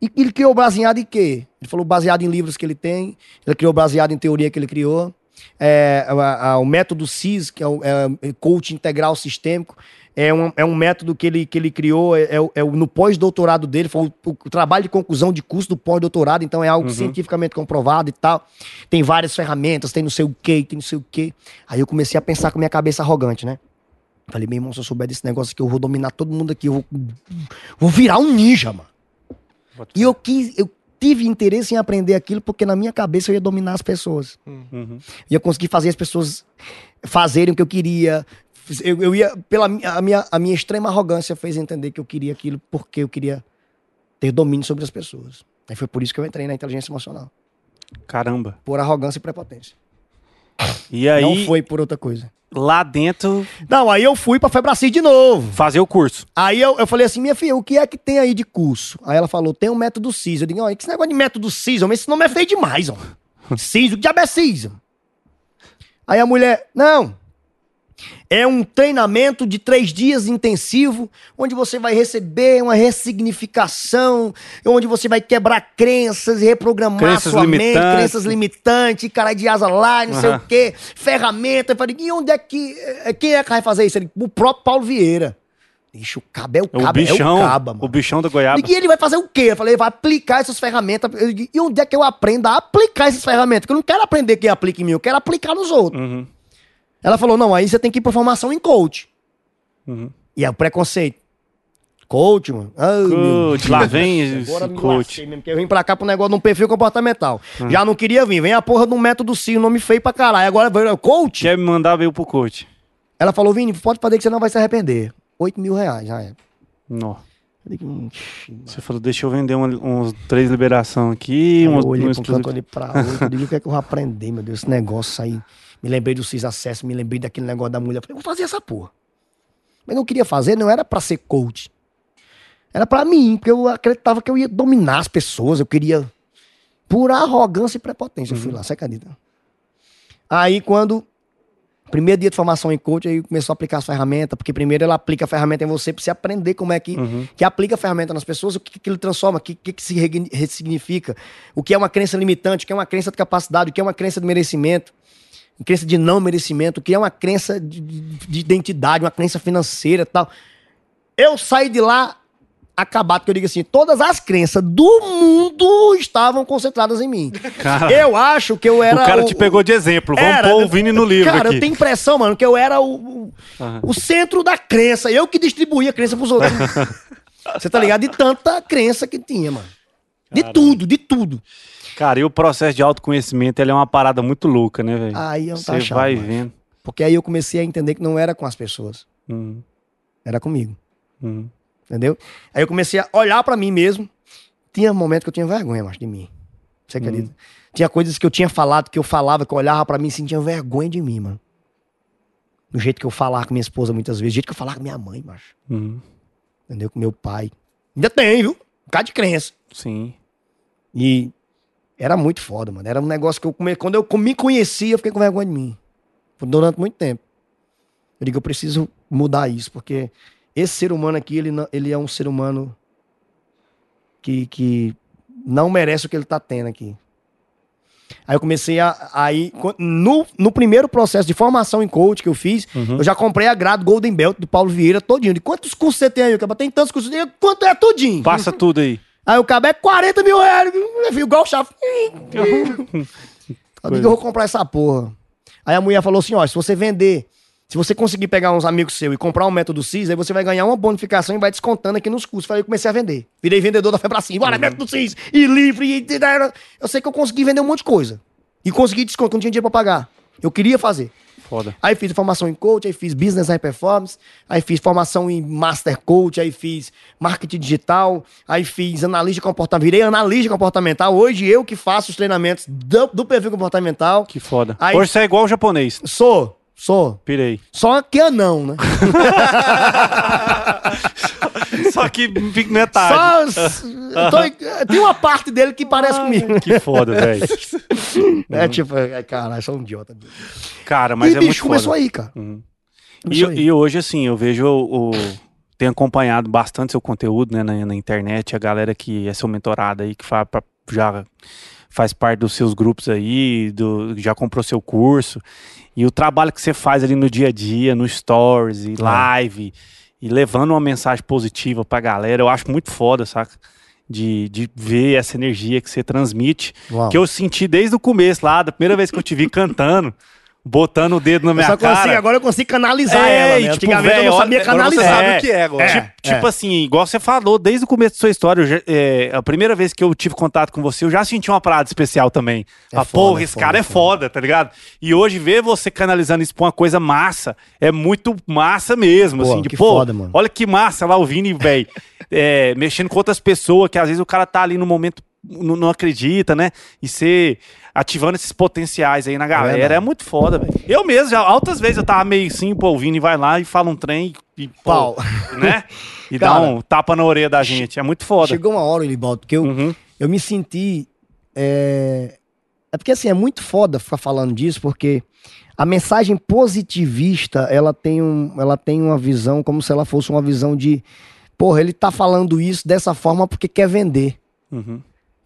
e ele criou baseado em quê? Ele falou baseado em livros que ele tem, ele criou baseado em teoria que ele criou. É, a- a- o método CIS, que é o é, coach integral sistêmico, é um, é um método que ele, que ele criou é, é é no pós-doutorado dele, foi o, o trabalho de conclusão de curso do pós-doutorado, então é algo Uhum. cientificamente comprovado e tal. Tem várias ferramentas, tem não sei o quê, tem não sei o quê. Aí eu comecei a pensar com a minha cabeça arrogante, né? Falei, meu irmão, se eu souber desse negócio aqui, eu vou dominar todo mundo aqui, eu vou, vou virar um ninja, mano. E eu quis, eu tive interesse em aprender aquilo porque na minha cabeça eu ia dominar as pessoas. Uhum. Ia conseguir fazer as pessoas fazerem o que eu queria. Eu, eu ia, pela a minha, a minha extrema arrogância fez entender que eu queria aquilo porque eu queria ter domínio sobre as pessoas. Aí foi por isso que eu entrei na inteligência emocional. Caramba. Por arrogância e prepotência. E aí, Não foi por outra coisa. lá dentro, Não, aí eu fui pra Febracis de novo. fazer o curso. Aí eu, eu falei assim, minha filha, o que é que tem aí de curso? Aí ela falou, tem um método CIS. Eu digo, olha, que esse negócio de método CIS, homem, esse nome é feio demais, homem. CIS, o que diabo é CIS? Aí a mulher, não, é um treinamento de três dias intensivo, onde você vai receber uma ressignificação, onde você vai quebrar crenças e reprogramar Crenças sua mente, limitantes. crenças limitantes, cara de asa lá, não sei Aham. o quê, ferramenta. Eu falei, e onde é que. eh, Quem é que vai fazer isso? Ele, o próprio Paulo Vieira. Bicho, o cabo é o O cabo, é bichão, o caba, o mano. bichão da goiaba. E ele vai fazer o quê? Eu falei, vai aplicar essas ferramentas. Eu e onde é que eu aprendo a aplicar essas ferramentas? Porque eu não quero aprender quem aplica em mim, eu quero aplicar nos outros. Uhum. Ela falou, não, aí você tem que ir pra formação em coach. Uhum. E é o preconceito. Coach, mano. Coach, lá vem esse Agora me coach. mesmo, eu vim pra cá pro negócio de um perfil comportamental. Já não queria vir. Vem a porra de um método sim, nome feio pra caralho. Agora, vai- coach? Quer me mandar veio pro coach. Ela falou, Vini, pode fazer que você não vai se arrepender. 8 mil reais, já é. Não. Eu "Hum, "Ixi, Você falou, deixa eu vender uns três liberação aqui, Aí umas, eu olhei pra um canto, olhei pra outro, eu o que é que eu vou aprender, meu Deus, esse negócio aí. Me lembrei do CIS Acesso, me lembrei daquele negócio da mulher. Falei, vou fazer essa porra. Mas não queria fazer, não era pra ser coach. Era pra mim, porque eu acreditava que eu ia dominar as pessoas, eu queria... Pura arrogância e prepotência, eu fui lá, você acredita? Aí quando... Primeiro dia de formação em coach, aí começou a aplicar as ferramentas, porque primeiro ela aplica a ferramenta em você pra você aprender como é que, Uhum. que aplica a ferramenta nas pessoas, o que, que ele transforma, o que, que, que se ressignifica, o que é uma crença limitante, o que é uma crença de capacidade, o que é uma crença de merecimento, crença de não merecimento, o que é uma crença de, de- de identidade, uma crença financeira e tal. Eu saí de lá acabado, porque eu digo assim, todas as crenças do mundo estavam concentradas em mim. Cara, Eu acho que eu era o cara te pegou de exemplo. Vamos Era, pôr o Vini no livro Cara, aqui. eu tenho impressão, mano, que eu era o, o, Aham. o centro da crença. Eu que distribuía a crença pros outros. Você tá ligado? De tanta crença que tinha, mano. De tudo, de tudo. Cara, e o processo de autoconhecimento, ele é uma parada muito louca, né, velho? Aí eu não Você tava achando, vai mano. vendo. Porque aí eu comecei a entender que não era com as pessoas, Uhum, era comigo. uhum. Entendeu? Aí eu comecei a olhar pra mim mesmo. Tinha momentos que eu tinha vergonha, mas de mim. Você acredita? Tinha coisas que eu tinha falado, que eu falava, que eu olhava pra mim e sentia vergonha de mim, mano. Do jeito que eu falava com minha esposa muitas vezes, do jeito que eu falava com minha mãe, macho. Entendeu? Com meu pai. Ainda tem, viu? Um bocado de crença. Sim. E Era muito foda, mano. Era um negócio que eu come... quando eu me conhecia, eu fiquei com vergonha de mim. Durante muito tempo. Eu digo, eu preciso mudar isso, porque esse ser humano aqui, ele, não- ele é um ser humano que, que não merece o que ele tá tendo aqui. Aí eu comecei a. Aí, no, no primeiro processo de formação em coach que eu fiz, Uhum. eu já comprei a grade Golden Belt do Paulo Vieira todinho. De quantos cursos você tem aí? Eu tem tantos cursos. Eu, Quanto é tudinho? Passa tudo aí. Aí o cabo é 40 mil reais. Eu vi igual o chave. Eu digo, eu vou comprar essa porra. Aí a mulher falou assim: ó, se você vender, se você conseguir pegar uns amigos seus e comprar um método CIS, aí você vai ganhar uma bonificação e vai descontando aqui nos custos. Falei, eu comecei a vender. Virei vendedor da Fé pra cima. Bora, método CIS, e livre, e... Eu sei que eu consegui vender um monte de coisa. E consegui desconto, não tinha dinheiro pra pagar. Eu queria fazer. Foda. Aí fiz formação em coach, aí fiz business high performance, aí fiz formação em master coach, aí fiz marketing digital, aí fiz analista de comportamento, virei analista comportamental. Hoje eu que faço os treinamentos do, do perfil comportamental. Que foda. Aí- Hoje você é igual o japonês. Sou, sou. Pirei. Só que anão, né? Só que metade. Só. tô- tem uma parte dele que parece comigo. Que foda, velho. É tipo, é, caralho, sou um idiota. Cara, mas e é bicho, muito começou foda. aí, cara. Uhum. E, Começou aí. e hoje, assim, eu vejo o. tenho acompanhado bastante seu conteúdo né, na, na internet, a galera que é seu mentorado aí, que fa, pra- já faz parte dos seus grupos aí, do, já comprou seu curso. E o trabalho que você faz ali no dia a dia, no stories É. e live, e levando uma mensagem positiva pra galera, eu acho muito foda, saca? De, de ver essa energia que você transmite. Uau. Que eu senti desde o começo lá, da primeira vez que eu te vi cantando, botando o dedo na Eu minha só consigo, cara. agora eu consigo canalizar É, ela, e né? tipo, Antigamente eu velho, não sabia agora você canalizar. sabe o que é agora. É. Tipo, tipo assim, igual você falou, desde o começo da sua história, eu já- é, a primeira vez que eu tive contato com você, eu já senti uma parada especial também. É Ah, foda, porra, é esse foda, cara é é foda, tá ligado? E hoje ver você canalizando isso pra uma coisa massa, é muito massa mesmo, Pô, assim, de que pô, foda, mano. olha que massa lá o Vini, velho, é, mexendo com outras pessoas, que às vezes o cara tá ali no momento, não, não acredita, né? E você ativando esses potenciais aí na galera, verdade. é, muito foda, velho. Eu mesmo, já altas vezes eu tava meio assim, pô, o Vini vai lá e fala um trem e, pô, Pau. né? E Cara, dá um tapa na orelha da gente. É muito foda. Chegou uma hora, Libaldo, que eu, Uhum. eu me senti. É... é porque assim, é muito foda ficar falando disso, porque a mensagem positivista, ela tem, um, ela tem uma visão como se ela fosse uma visão de. Porra, ele tá falando isso dessa forma porque quer vender. Uhum.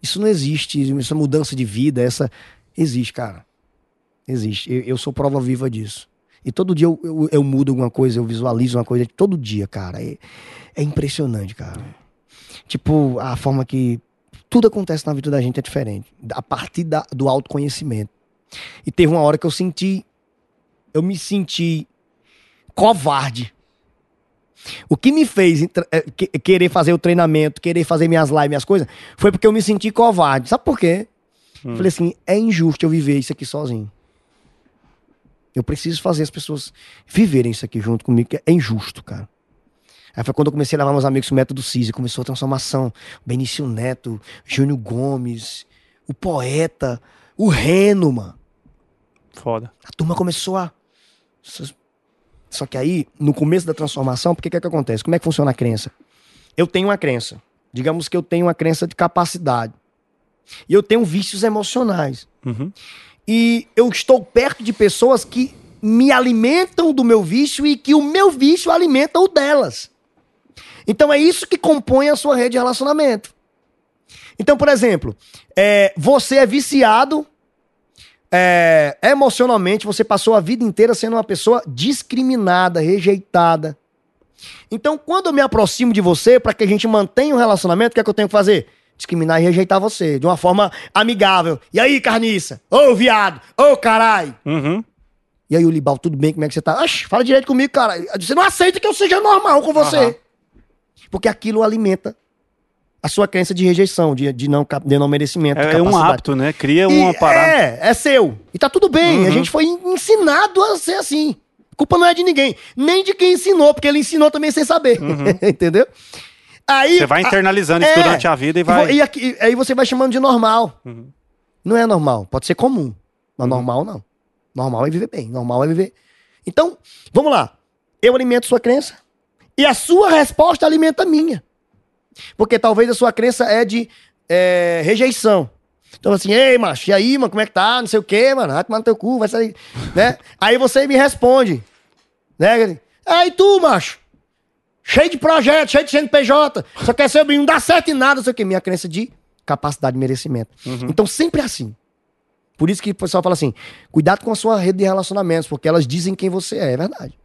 Isso não existe, essa mudança de vida, essa. Existe, cara. Existe. Eu, eu sou prova viva disso. E todo dia eu, eu, eu mudo alguma coisa, eu visualizo uma coisa. Todo dia, cara. É, é impressionante, cara. Tipo, a forma que tudo acontece na vida da gente é diferente. A partir da- do autoconhecimento. E teve uma hora que eu senti. Eu me senti covarde. O que me fez eh, que- querer fazer o treinamento, querer fazer minhas lives, minhas coisas, foi porque eu me senti covarde. Sabe por quê? Hum. Falei assim, é injusto eu viver isso aqui sozinho. Eu preciso fazer as pessoas viverem isso aqui junto comigo, que é injusto, cara. Aí foi quando eu comecei a levar meus amigos pro método CISA, começou a transformação. Benício Neto, Júnior Gomes, o poeta, o Reno, mano. Foda. A turma começou a. Só que aí, no começo da transformação, porque que é que acontece? Como é que funciona a crença? Eu tenho uma crença. Digamos que eu tenho uma crença de capacidade. E eu tenho vícios emocionais. Uhum. E eu estou perto de pessoas que me alimentam do meu vício e que o meu vício alimenta o delas. Então é isso que compõe a sua rede de relacionamento. Então, por exemplo, é, você é viciado é, emocionalmente, você passou a vida inteira sendo uma pessoa discriminada, rejeitada. Então, quando eu me aproximo de você, para que a gente mantenha o relacionamento, o que é que eu tenho que fazer? Discriminar e rejeitar você, de uma forma amigável. E aí, carniça? Ô, viado? Ô, caralho? Uhum. E aí, o Libal, tudo bem? Como é que você tá? Oxe, fala direito comigo, cara. Você não aceita que eu seja normal com você. Aham. Porque aquilo alimenta a sua crença de rejeição, de, de, não, de não merecimento. É, é um hábito, né? Cria E uma parada. É, é seu. E tá tudo bem. Uhum. A gente foi ensinado a ser assim. A culpa não é de ninguém. Nem de quem ensinou, porque ele ensinou também sem saber. Entendeu? Aí. Uhum. Você vai a- internalizando isso é. durante a vida e vai. E, aqui- aí você vai chamando de normal. Uhum. Não é normal. Pode ser comum. Mas normal não. Normal é viver bem. Normal é viver. Então, vamos lá. Eu alimento sua crença. E a sua resposta alimenta a minha. Porque talvez a sua crença é de é, rejeição. Então assim, ei, macho, e aí, mano, como é que tá? Não sei o quê, mano. Vai tomar no teu cu, vai sair, né? Aí você me responde, né? Aí tu, macho, cheio de projetos, cheio de CNPJ, só quer ser não dá certo em nada, não sei o quê. Minha crença de capacidade de merecimento. Então sempre é assim. Por isso que o pessoal fala assim, cuidado com a sua rede de relacionamentos, porque elas dizem quem você é, é verdade.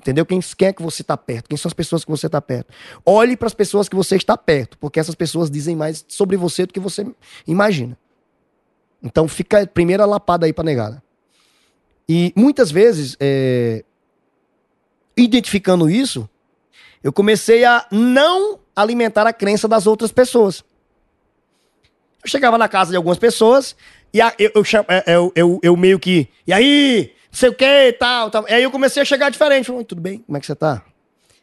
Entendeu? Quem, quem é que você está perto? Quem são as pessoas que você está perto? Olhe para as pessoas que você está perto, porque essas pessoas dizem mais sobre você do que você imagina. Então fica a primeira lapada aí para negada. E muitas vezes, é, identificando isso, eu comecei a não alimentar a crença das outras pessoas. Eu chegava na casa de algumas pessoas e a- eu, eu, é, eu, eu, eu meio que. E aí? Não sei o que, tal, tal. E aí eu comecei a chegar diferente. Falei, tudo bem? Como é que você tá?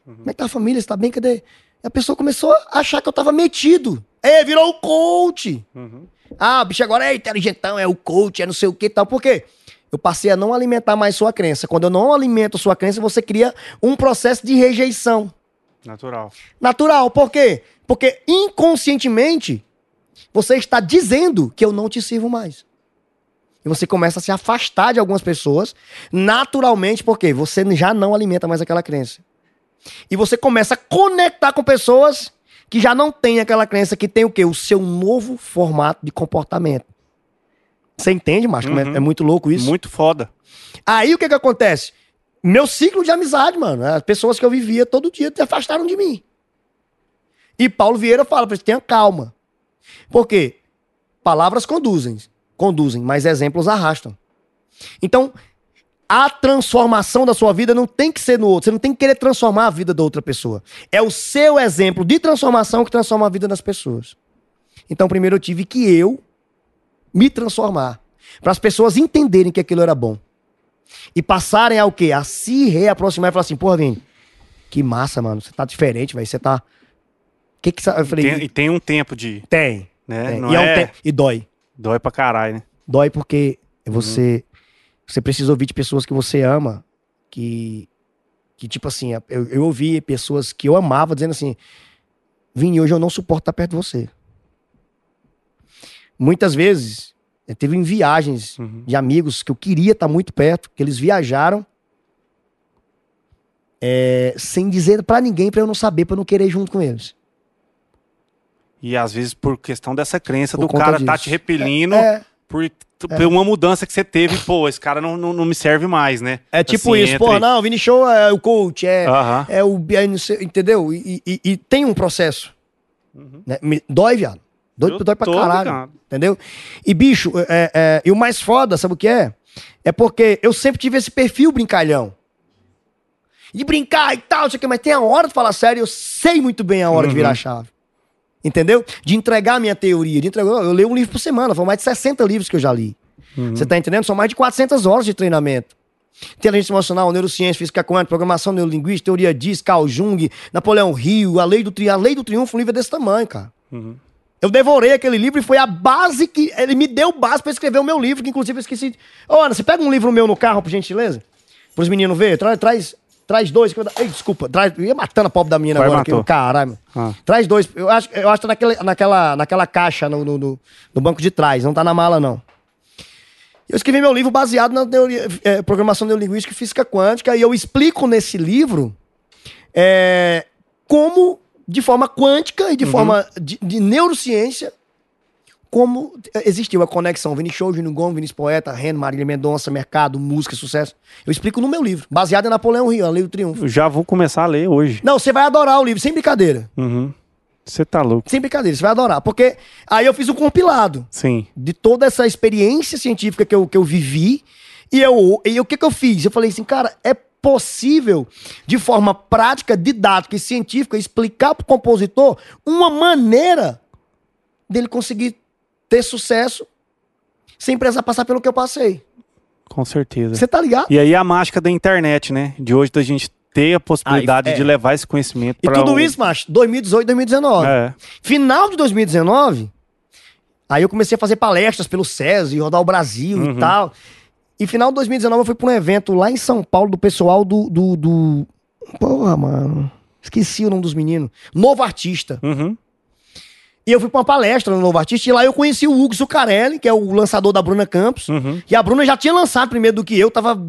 Como é que tá a família? Você tá bem? Cadê? E a pessoa começou a achar que eu tava metido. É, virou o coach. Ah, o bicho agora é inteligentão, é o coach, é não sei o que e tal. Por quê? Eu passei a não alimentar mais sua crença. Quando eu não alimento sua crença, você cria um processo de rejeição Natural. natural. Por quê? Porque inconscientemente você está dizendo que eu não te sirvo mais. E você começa a se afastar de algumas pessoas naturalmente, porque você já não alimenta mais aquela crença. E você começa a conectar com pessoas que já não têm aquela crença, que tem o quê? O seu novo formato de comportamento. Você entende, macho? como É, Uhum. é muito louco isso. Muito foda. Aí o que que acontece? Meu ciclo de amizade, mano. As pessoas que eu vivia todo dia se afastaram de mim. E Paulo Vieira fala pra você, tenha calma. Por quê? Palavras conduzem, conduzem, mas exemplos arrastam. Então, a transformação da sua vida não tem que ser no outro. Você não tem que querer transformar a vida da outra pessoa. É o seu exemplo de transformação que transforma a vida das pessoas. Então, primeiro eu tive que eu me transformar. Para as pessoas entenderem que aquilo era bom. E passarem ao quê? A se reaproximar e falar assim, porra, Vini, que massa, mano. Você tá diferente, velho. Você tá. Que que Eu falei, Tem- e tem um tempo de. tem. Né? tem. E, é um é, te- e dói. Dói pra caralho, né? Dói porque você você precisa ouvir de pessoas que você ama, que que tipo assim, eu, eu ouvi pessoas que eu amava dizendo assim: "Vini, hoje eu não suporto estar perto de você". Muitas vezes, eu teve em viagens Uhum. de amigos que eu queria estar muito perto, que eles viajaram é, sem dizer pra ninguém pra eu não saber, pra eu não querer ir junto com eles. E às vezes por questão dessa crença Por do cara tá disso. te repelindo É, por, por uma mudança que você teve. Pô, esse cara não, não, não me serve mais, né? é tipo Assim, isso, entre- porra, não, Vini Show é o coach, é, Aham. É o. é entendeu? E, e- e tem um processo. né? Me- Dói, viado. Dói, Eu dói pra caralho. ligado. Entendeu? E, bicho, é, é- e o mais foda, sabe o que é? É porque eu sempre tive esse perfil brincalhão. De brincar e tal, não sei o que, mas tem a hora de falar sério, eu sei muito bem a hora de virar a chave. Entendeu? De entregar a minha teoria. De entregar, eu leio um livro por semana, foram mais de 60 livros que eu já li. Você tá entendendo? São mais de 400 horas de treinamento. Inteligência emocional, neurociência, física quântica, programação neurolinguística, teoria disso, Carl Jung, Napoleão Hill, a lei do, tri... a lei do triunfo, um livro desse tamanho, cara. Eu devorei aquele livro e foi a base que. Ele me deu base pra escrever o meu livro, que inclusive eu esqueci. Ô, Ana, você pega um livro meu no carro, por gentileza? Pros meninos verem? Tra- traz, traz dois. Ei, desculpa, traz... eu ia matando a pobre da menina Vai, agora. matou. Aqui, caralho. Ah. Traz dois. Eu acho, eu acho que tá naquele, naquela, naquela caixa no, no, no- no banco de trás, não tá na mala, não. Eu escrevi meu livro baseado na teoria, é, programação neurolinguística e física quântica, e eu explico nesse livro é, como, de forma quântica e de forma de, de neurociência, como existiu a conexão Vini Show, Júnior Gomes, Vinícius Poeta, Reno, Marília Mendonça, mercado, música, sucesso. Eu explico no meu livro, baseado em Napoleão Rio, a Lei do Triunfo. Eu já vou começar a ler hoje. Não, você vai adorar o livro, sem brincadeira. Uhum. Você tá louco. Sem brincadeira, você vai adorar. Porque aí eu fiz um compilado Sim. de toda essa experiência científica que eu, que eu vivi. E, eu, e o que, que eu fiz? Eu falei assim, cara, é possível, de forma prática, didática e científica, explicar pro compositor uma maneira dele conseguir ter sucesso sem precisar passar pelo que eu passei. Com certeza. Você tá ligado? E aí a mágica da internet, né? De hoje da gente ter a possibilidade Aí, é. de levar esse conhecimento E pra tudo um- isso, macho, 2018, 2019. É. Final de 2019, aí eu comecei a fazer palestras pelo SESI, e rodar o Brasil Uhum. e tal. E final de 2019 eu fui pra um evento lá em São Paulo do pessoal do. do, do... Porra, mano. Esqueci o nome dos meninos. Novo Artista. Uhum. E eu fui pra uma palestra no Novo Artista e lá eu conheci o Hugo Zuccarelli, que é o lançador da Bruna Campos. Uhum. E a Bruna já tinha lançado primeiro do que eu, tava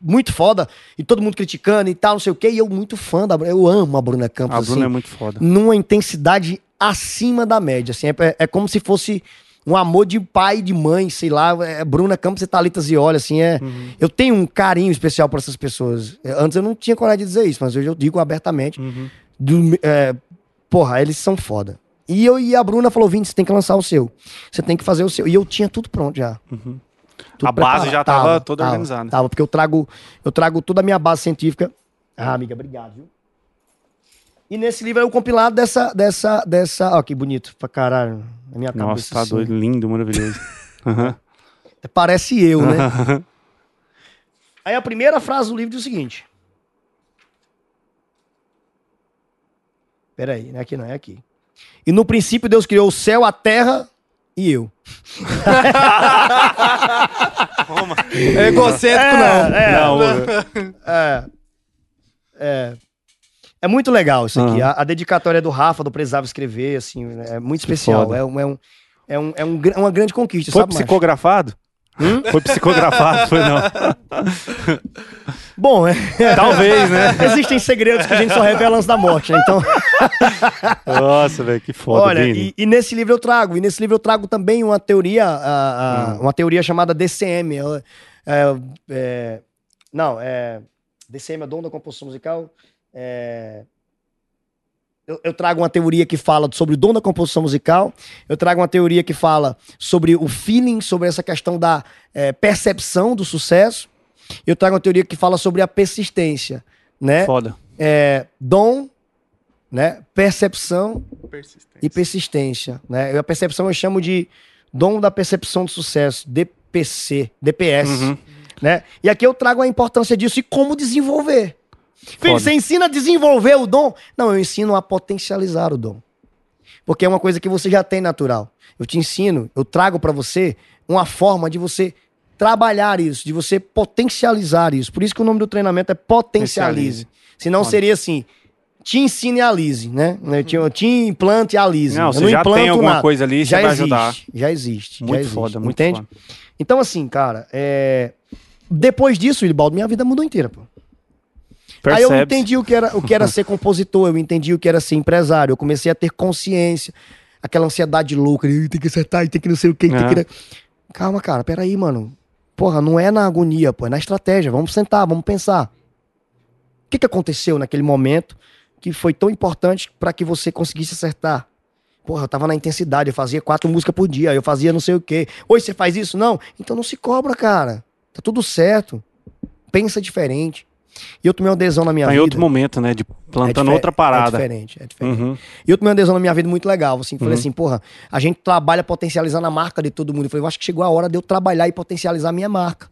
muito foda. E todo mundo criticando e tal, não sei o quê. E eu muito fã da Bruna. Eu amo a Bruna Campos, A assim, Bruna é muito foda. numa intensidade acima da média. Assim, é, é como se fosse um amor de pai e de mãe, sei lá. É Bruna Campos e Thalita Zioli, assim, é... Uhum. Eu tenho um carinho especial por essas pessoas. É, Antes eu não tinha coragem de dizer isso, mas hoje eu digo abertamente. Uhum. Do- é, porra, eles são foda. E, eu, e a Bruna falou, Vini, você tem que lançar o seu. Você tem que fazer o seu. E eu tinha tudo pronto já. Tudo A base já tava preparado. toda organizada. Tava, porque eu trago, eu trago toda a minha base científica. Ah, amiga, obrigado, viu? E nesse livro é o compilado dessa, dessa, dessa... Ó, que bonito pra caralho. Na minha Nossa, cabeça, tá assim. doido. Lindo, maravilhoso. Aham. Parece eu, né? Aí a primeira frase do livro diz o seguinte. Peraí, não é aqui não, é aqui. E no princípio Deus criou o céu, a terra e eu. É egocêntrico, não. É, Não, é, é, é muito legal isso aqui. Aham. A, a dedicatória do Rafa, do Precisava Escrever, assim, é muito especial. foda. É, um, é, um, é, um, é um gra- uma grande conquista, Foi sabe, macho? Psicografado? Foi psicografado, foi não. Bom, é, Talvez, né? existem segredos que a gente só revela antes da morte, né? Então... Nossa, velho, que foda, Olha, e, e nesse livro eu trago, e nesse livro eu trago também uma teoria, a- a- Hum. uma teoria chamada DCM. Ela- é, é, não, é DCM é dom da composição musical. É, eu, eu trago uma teoria que fala sobre o dom da composição musical. Eu trago uma teoria que fala sobre o feeling, sobre essa questão da é, percepção do sucesso. Eu trago uma teoria que fala sobre a persistência, né? Foda. É, dom, né? Percepção e persistência, né? Eu- A percepção eu chamo de dom da percepção do sucesso, DPC, DPS, Uhum. né? E aqui eu trago a importância disso e como desenvolver. Filho, você ensina a desenvolver o dom? Não, eu ensino a potencializar o dom. Porque é uma coisa que você já tem natural. Eu te ensino, eu trago pra você uma forma de você trabalhar isso, de você potencializar isso. Por isso que o nome do treinamento é potencialize. Senão Foda. seria assim, te ensine e alise, né? Eu te, implante e alise. Não, Eu você já tem alguma nada. coisa ali, já vai existe, ajudar. Já existe, já Muito existe. foda, muito entende? foda. Então, assim, cara, é... depois disso, Wilbaldo, minha vida mudou inteira, pô. Aí eu entendi o que, era, o que era ser compositor, eu entendi o que era ser empresário, eu comecei a ter consciência, aquela ansiedade louca, de, tem que acertar, tem que não sei o que, tem Aham. que... Calma, cara, peraí, mano. Porra, não é na agonia, pô, é na estratégia, vamos sentar, vamos pensar. O que, que aconteceu naquele momento que foi tão importante para que você conseguisse acertar? Porra, eu tava na intensidade, eu fazia quatro músicas por dia, eu fazia não sei o quê. Hoje você faz isso? Não? Então não se cobra, cara. Tá tudo certo. Pensa diferente. E eu tomei uma adesão na minha Tá em vida. outro momento, né? De plantando difer- outra parada. É diferente, é diferente. Uhum. E eu tomei uma adesão na minha vida muito legal, assim, falei Uhum. assim, porra, a gente trabalha potencializando a marca de todo mundo. Eu falei, eu acho que chegou a hora de eu trabalhar e potencializar a minha marca.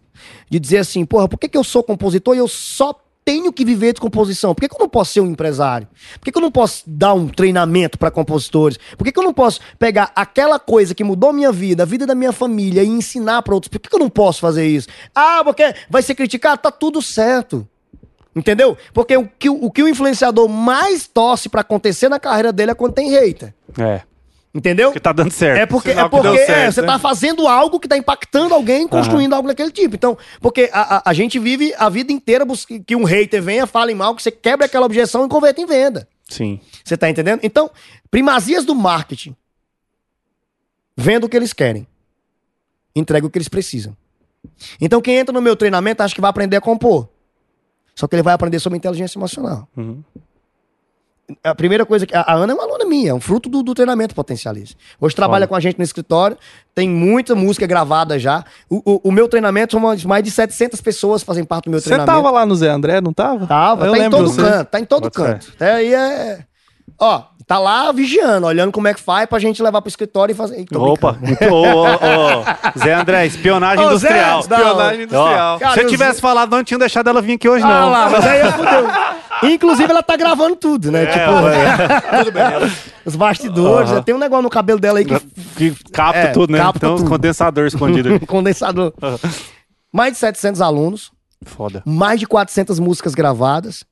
De dizer assim, porra, por que, que eu sou compositor e eu só tenho que viver de composição? Por que, que eu não posso ser um empresário? Por que, que eu não posso dar um treinamento para compositores? Por que, que eu não posso pegar aquela coisa que mudou minha vida, a vida da minha família e ensinar para outros? Por que, que eu não posso fazer isso? Ah, porque vai ser criticado? Tá tudo certo. Entendeu? Porque o que, o que o influenciador mais torce pra acontecer na carreira dele é quando tem hater. É. Entendeu? Porque tá dando certo. É porque, Sinal é que porque é, certo, você né? tá fazendo algo que tá impactando alguém, construindo algo daquele tipo. Então, porque a, a, a gente vive a vida inteira que um hater venha, fale mal, que você quebra aquela objeção e converta em venda. Sim. Você tá entendendo? Então, primazias do marketing. Venda o que eles querem. Entrega o que eles precisam. Então, quem entra no meu treinamento acha que vai aprender a compor. Só que ele vai aprender sobre inteligência emocional. Uhum. A primeira coisa que. A Ana é uma aluna minha, é um fruto do, do treinamento Potencialize. Hoje trabalha com a gente no escritório, tem muita música gravada já. O, o- o meu treinamento mais- de 700 pessoas fazem parte do meu Você treinamento. tava lá no Zé André, não tava? Tava, Eu tá em todo você. canto, tá em todo canto. Até aí é. Ó, tá lá vigiando, olhando como é que faz pra gente levar pro escritório e fazer. Tô Opa. Ô, ô, ô. Zé André, espionagem Ô, Zé, industrial. não. Espionagem industrial. Ó, Cara, se eu eu- tivesse falado, não tinha deixado ela vir aqui hoje, Ah não. lá, mas aí fudeu. Inclusive, ela tá gravando tudo, né? É, tipo, ó, Tudo bem. ela- os bastidores. Aham. né? Tem um negócio no cabelo dela aí que que capta É, tudo, né? capta então, os tudo. condensador escondido aqui. condensador. Mais de 700 alunos, Foda. mais de 400 músicas gravadas,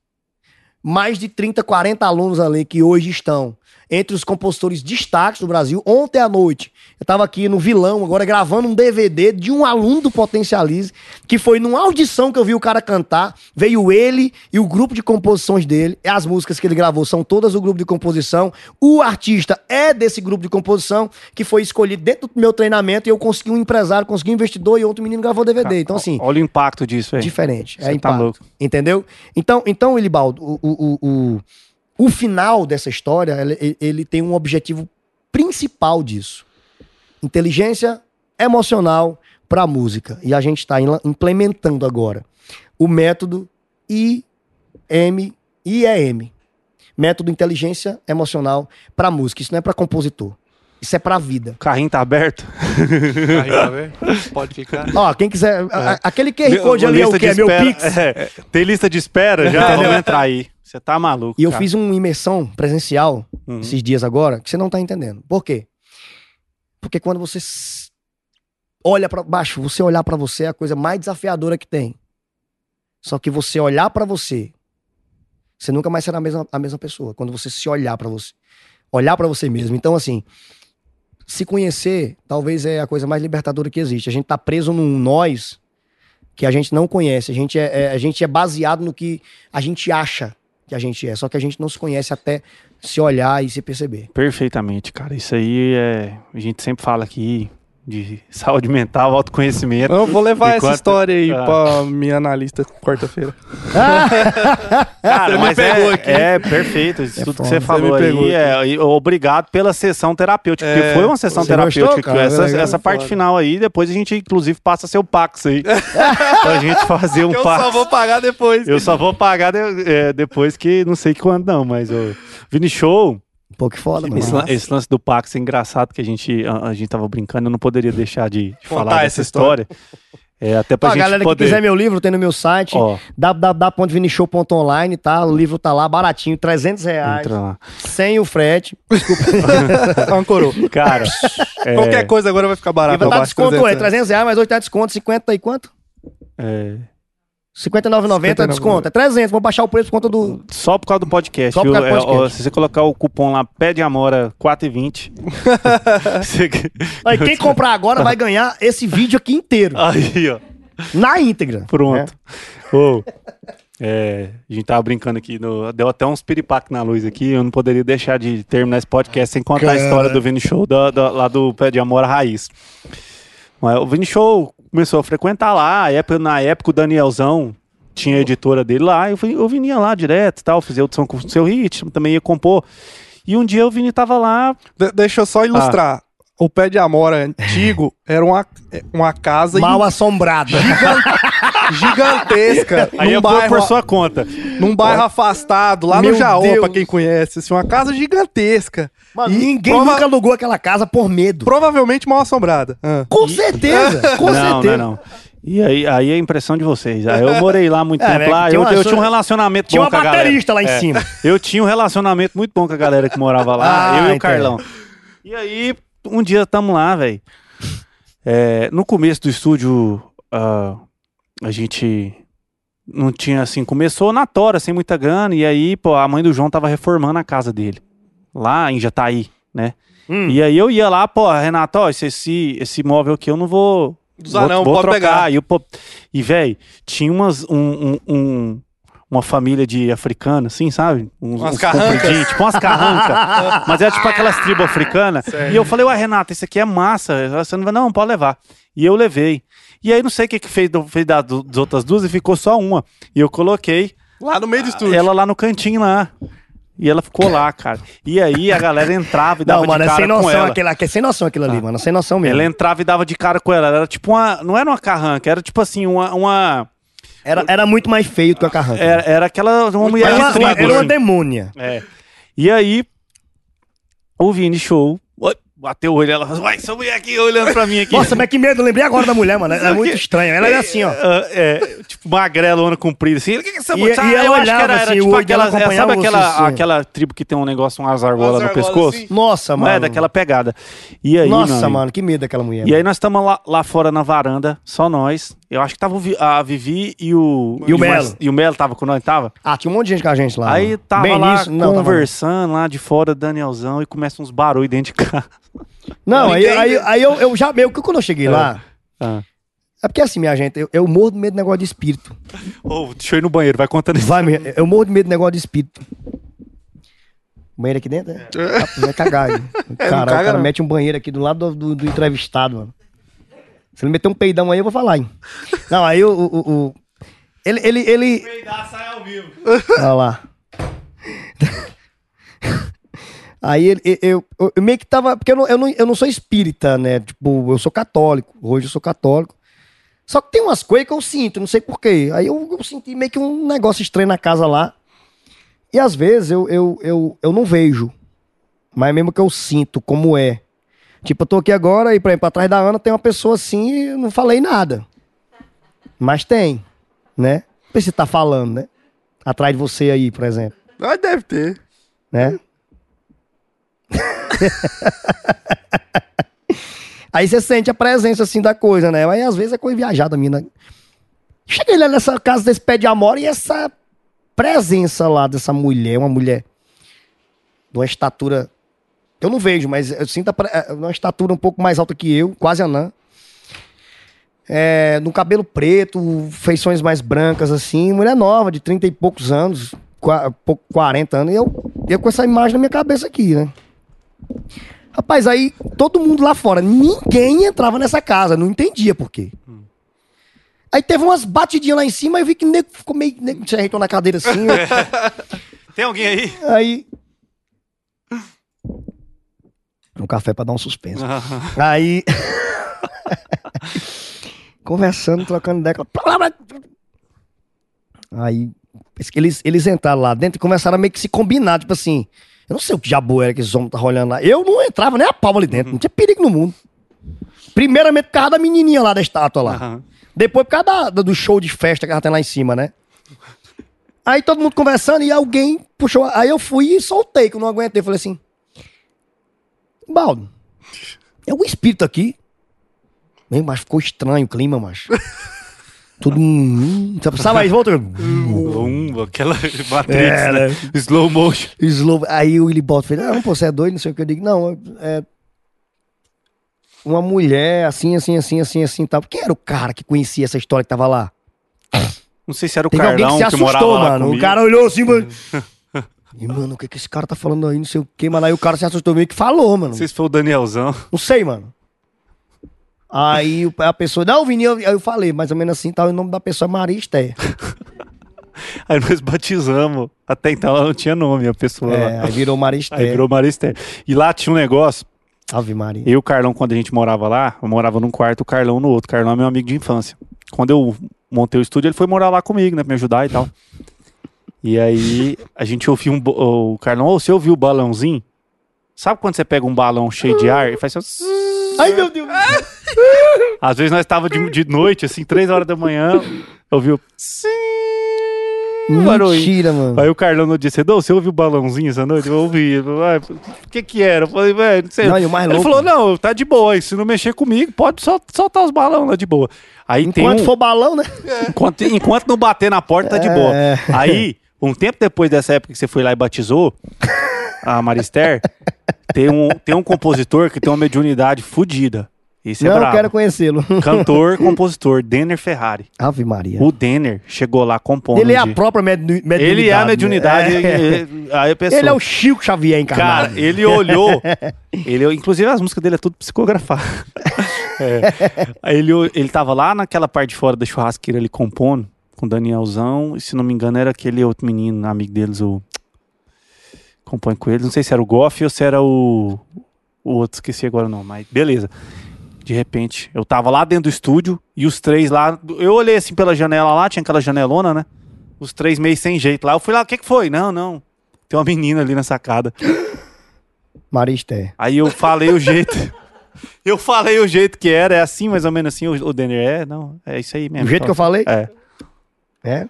mais de 30, 40 alunos ali que hoje estão entre os compositores destaques do Brasil. Ontem à noite, eu tava aqui no Vilão, agora gravando um DVD de um aluno do Potencialize, que foi numa audição que eu vi o cara cantar. Veio ele e o grupo de composições dele. As músicas que ele gravou são todas o grupo de composição. O artista é desse grupo de composição que foi escolhido dentro do meu treinamento e eu consegui um empresário, consegui um investidor e outro menino gravou DVD. Então, assim, Olha o impacto disso, velho. diferente. Você É tá impacto. louco. Entendeu? Então, então Elibaldo, o, o, o, o, final dessa história, ele, ele tem um objetivo principal disso. Inteligência emocional para a música. E a gente está implementando agora o método IM, IEM. Método Inteligência Emocional para música. Isso não é para compositor. Isso é pra vida. O carrinho tá aberto. Aí, tá vendo? Pode ficar. Ó, quem quiser. a- a- aquele QR Code ali é o que? É meu Pix. É, tem lista de espera já? Vamos entrar aí. Você tá maluco. E eu cara. fiz uma imersão presencial Uhum. esses dias agora, que você não tá entendendo. Por quê? Porque quando você olha pra baixo, você olhar pra você é a coisa mais desafiadora que tem. Só que você olhar pra você, você nunca mais será a mesma, a mesma pessoa. Quando você se olhar pra você. Olhar pra você mesmo. Então, assim, se conhecer, talvez é a coisa mais libertadora que existe. A gente tá preso num nós que a gente não conhece. A gente é, é- a gente é baseado no que a gente acha que a gente é. Só que a gente não se conhece até se olhar e se perceber. Perfeitamente, cara. Isso aí é. A gente sempre fala aqui de saúde mental, autoconhecimento. Eu vou levar essa história aí Ah. pra minha analista quarta-feira. Cara, Você me mas pegou é, aqui. é perfeito. Isso É tudo que você Você falou aí. É, e obrigado pela sessão terapêutica, porque É, foi uma sessão terapêutica. gostou, cara? essa Legal, essa parte foda. final aí, depois a gente, inclusive, passa seu Pax aí. pra gente fazer um Eu Pax. só vou pagar depois. Eu só vou pagar de- é, depois que não sei quando não, mas o Vini Show, Pô, que foda, mano. esse, esse lance do Pax é engraçado que a gente, a, a gente tava brincando, eu não poderia deixar de, de Contar falar essa dessa história. É, até pra Ó, gente galera poder... que quiser meu livro, tem no meu site, Ó, www.vinishow.online, tá? O livro tá lá, baratinho, 300 reais, entra lá. sem o frete. Ancorou. Cara, é, Qualquer coisa agora vai ficar E barato. vai dar desconto, é 300 300 reais, mas hoje tá desconto, 50 e quanto? é, 59,90 é desconto. É 300, vou baixar o preço por conta do... Só por causa do podcast, Só por causa do É, podcast. se você colocar o cupom lá, pede Amora 4,20. você... Aí quem comprar agora vai ganhar esse vídeo aqui inteiro, Aí, ó. na íntegra. Pronto. Ô, é, a gente tava brincando aqui, no- deu até uns piripaque na luz aqui, eu não poderia deixar de terminar esse podcast sem contar a Cara. história do Vini Show da- da- lá do Pé de Amor Raiz. Mas O Vini Show começou a frequentar lá, a época- na época o Danielzão tinha a editora dele lá, eu, fui- eu vinha lá direto e tal, fazia audição com o seu ritmo, também ia compor. E um dia o Vini tava lá, De- deixa eu só ilustrar. O pé de amora antigo era uma, uma casa Mal assombrado. gigantesca. aí num eu por, bairro, por sua conta. num bairro afastado, lá Meu no Jaú, Deus. pra quem conhece. Assim, uma casa gigantesca. Mano, E ninguém prova- nunca alugou aquela casa por medo. Provavelmente mal assombrada. Ah. Com certeza, com não, não, certeza. não. E aí, aí é a impressão de vocês. Aí eu morei lá muito É, tempo né, lá. tinha Eu, uma- eu tinha um relacionamento Tinha bom uma com a galera. baterista lá em É, cima. Eu tinha um relacionamento muito bom com a galera que morava lá. Ah, eu e o. Carlão. E aí, um dia tamo lá, velho. É, no começo do estúdio, ah, a gente não tinha assim. Começou na tora, sem muita grana. E aí, pô, a mãe do João tava reformando a casa dele. Lá em Jataí, né? Hum. E aí eu ia lá, pô, Renato, ó, esse, esse, esse móvel aqui eu não vou. Usar vou, não, vou pode trocar. pegar. E, eu, pô, e velho, tinha umas. Um, um- um- uma família de africana, assim, sabe? Uns, Umas uns carrancas. tipo umas carrancas. mas era tipo aquelas tribos africanas. Certo. E eu falei, ué, Renato, esse aqui é massa. Você não vai, não, pode levar. E eu levei. E aí não sei o que, que fez, fez das, das outras duas e ficou só uma. E eu coloquei Lá no meio do estúdio. ela lá no cantinho lá. E ela ficou lá, cara. E aí a galera entrava e dava Não, mano, de é cara sem com ela. aquilo, é sem noção aquilo ali, mano. Sem noção mesmo. Ela entrava e dava de cara com ela. Era tipo uma. Não era uma carranca, era tipo assim, uma. uma Era, era muito mais feio do que a carranca. era, era aquela. Uma mulher Era uma, era uma assim. demônia. É. E aí, o Vini Show. Bateu o olho, ela falou, uai, essa mulher aqui olhando pra mim aqui. Nossa, mas que medo, eu lembrei agora da mulher, mano. É muito estranho. Ela é assim, ó. É, é, tipo, magrelona comprida, assim. O que que é essa E- mulher? e Ah, ela eu acho que olhava era, era assim, o tipo dela aquela. Sabe aquela, você, assim. aquela tribo que tem um negócio, umas argolas no pescoço? assim. Nossa, Não mano. é daquela pegada. E aí, Nossa, mano, que medo daquela mulher. E aí nós estamos lá, lá fora na varanda, só nós. Eu acho que tava o a Vivi e o. E o Melo. E o Melo tava com nós, tava? Ah, tinha um monte de gente com a gente lá. Aí tava Benício, lá não, tava- conversando lá de fora, Danielzão, e começa uns barulhos dentro de casa. Não, aí, aí, aí eu, eu já meio que quando eu cheguei É. lá. Ah. É porque assim, minha gente, eu, eu morro de medo do negócio de espírito. Ô, deixa eu ir no banheiro, vai contando isso. Vai, meu, eu morro de medo do negócio de espírito. Banheiro aqui dentro, é? Ah, Vai cagar. Cara, o caga, cara não. mete um banheiro aqui do lado do, do- do entrevistado, mano. Se ele meter um peidão aí, eu vou falar, hein? Não, aí o. o, o- ele, ele, ele. sai ao vivo. Olha lá. Aí ele, eu, eu- eu meio que tava. Porque eu não, eu, não, eu não sou espírita, né? Tipo, eu sou católico. Hoje eu sou católico. Só que tem umas coisas que eu sinto, não sei porquê. Aí eu, eu senti meio que um negócio estranho na casa lá. E às vezes eu, eu, eu, eu não vejo. Mas mesmo que eu sinto como é. Tipo, eu tô aqui agora e, por exemplo, atrás da Ana tem uma pessoa assim e não falei nada. Mas tem, né? Não sei se tá falando, né? Atrás de você aí, por exemplo Ah, deve ter. né? Aí você sente a presença assim da coisa, né? Mas às vezes é coisa viajada minha. né? Cheguei lá nessa casa desse pé de amor e essa presença lá dessa mulher, uma mulher de uma estatura. Eu não vejo, mas eu sinto eh, uma estatura um pouco mais alta que eu, quase anã. É, no cabelo preto, feições mais brancas, assim, mulher nova, de 30 e poucos anos, qua- pouco- 40 anos, e eu, eu com essa imagem na minha cabeça aqui, né? Rapaz, aí todo mundo lá fora, ninguém entrava nessa casa, não entendia por quê. Aí teve umas batidinhas lá em cima, eu vi que o nego ficou meio. Nego se ajeitou na cadeira assim. eu- Tem alguém aí? aí. Um café pra dar um suspenso. Aí. Conversando, trocando ideia. Aí. Eles, eles entraram lá dentro e começaram a meio que se combinar. Tipo assim. Eu não sei o que diabo era que esses homens estavam olhando lá. Eu não entrava nem a palma ali dentro. Não tinha perigo no mundo. Primeiramente por causa da menininha lá da estátua lá. Aham. Depois por causa da- da- do show de festa que ela tem lá em cima, né? Aí todo mundo conversando e alguém puxou. Aí eu fui e soltei, que eu não aguentei. Falei assim: Baldo, é um espírito aqui. Bem, mas ficou estranho o clima, macho. Tudo. Hum, sabe, aí, volta. Um, aquela matriz, É, né? né? Slow motion. Slow. Aí o Willy Bolt fez: Não, pô, você é doido, não sei o que. Eu digo: Não, é. Uma mulher assim, assim, assim, assim, assim, tal. Quem era o cara que conhecia essa história que tava lá? Não sei se era o Teve Carlão que que, se morava assustou, lá mano. O cara olhou assim, mano. E, mano, o que que esse cara tá falando aí? Não sei o que, mano. Aí o cara se assustou meio que falou, mano. Não sei se foi o Danielzão. Não sei, mano. Aí a pessoa, não, Vininho, aí eu falei, mais ou menos assim, tá, o nome da pessoa é Maria Esté. Aí nós batizamos. Até então ela não tinha nome, a pessoa É, lá. aí virou Maria Esté. Aí virou Maristé. E lá tinha um negócio. Ave Maria. Eu e o Carlão, quando a gente morava lá, eu morava num quarto, o Carlão no outro. O Carlão é meu amigo de infância. Quando eu montei o estúdio, ele foi morar lá comigo, né? Pra me ajudar e tal. E aí a gente ouviu um. O Carlão, você ouviu o balãozinho? Sabe quando você pega um balão cheio de ar e faz assim. Ai, meu Deus. Às vezes nós tava de, de noite, assim, três horas da manhã, ouviu. Mentira, mano. Aí o Carlão no dia, você, "Dô, você ouviu o balãozinho essa noite? Eu ouvi. Falou, "Ah, O que que era? Eu falei, velho, não sei. Não, e o mais Ele louco- falou, não, tá de boa. E se não mexer comigo, pode sol- soltar os balões lá de boa. Aí tem Enquanto um... for balão, né? Enquanto, enquanto não bater na porta, tá de boa. É. Aí, um tempo depois dessa época que você foi lá e batizou a Marister, tem um, tem um compositor que tem uma mediunidade fodida. Isso é não, eu brabo. quero conhecê-lo. Cantor, compositor, Denner Ferrari. Ave Maria. O Denner chegou lá compondo. Ele é a de- própria med mediunidade. Ele é a né? mediunidade. É. e- Aí a pessoa... Ele é o Chico Xavier encarnado. Cara, ele olhou. ele, inclusive, as músicas dele é tudo psicografado. É. Ele, ele tava lá naquela parte de fora da churrasqueira ali compondo com o Danielzão. E se não me engano, era aquele outro menino, amigo deles, o. Compõe com eles. Não sei se era o Goff ou se era o. O outro, esqueci agora não, mas beleza. De repente, eu tava lá dentro do estúdio e os três lá. Eu olhei assim pela janela lá, tinha aquela janelona, né? Os três meio sem jeito lá. Eu fui lá, o que que foi? Não, não. Tem uma menina ali na sacada. Maria Esté. Aí eu falei o jeito. Eu falei o jeito que era, é assim, mais ou menos assim, o, o Denner é, não, é isso aí mesmo. Do jeito que eu falei? É, É.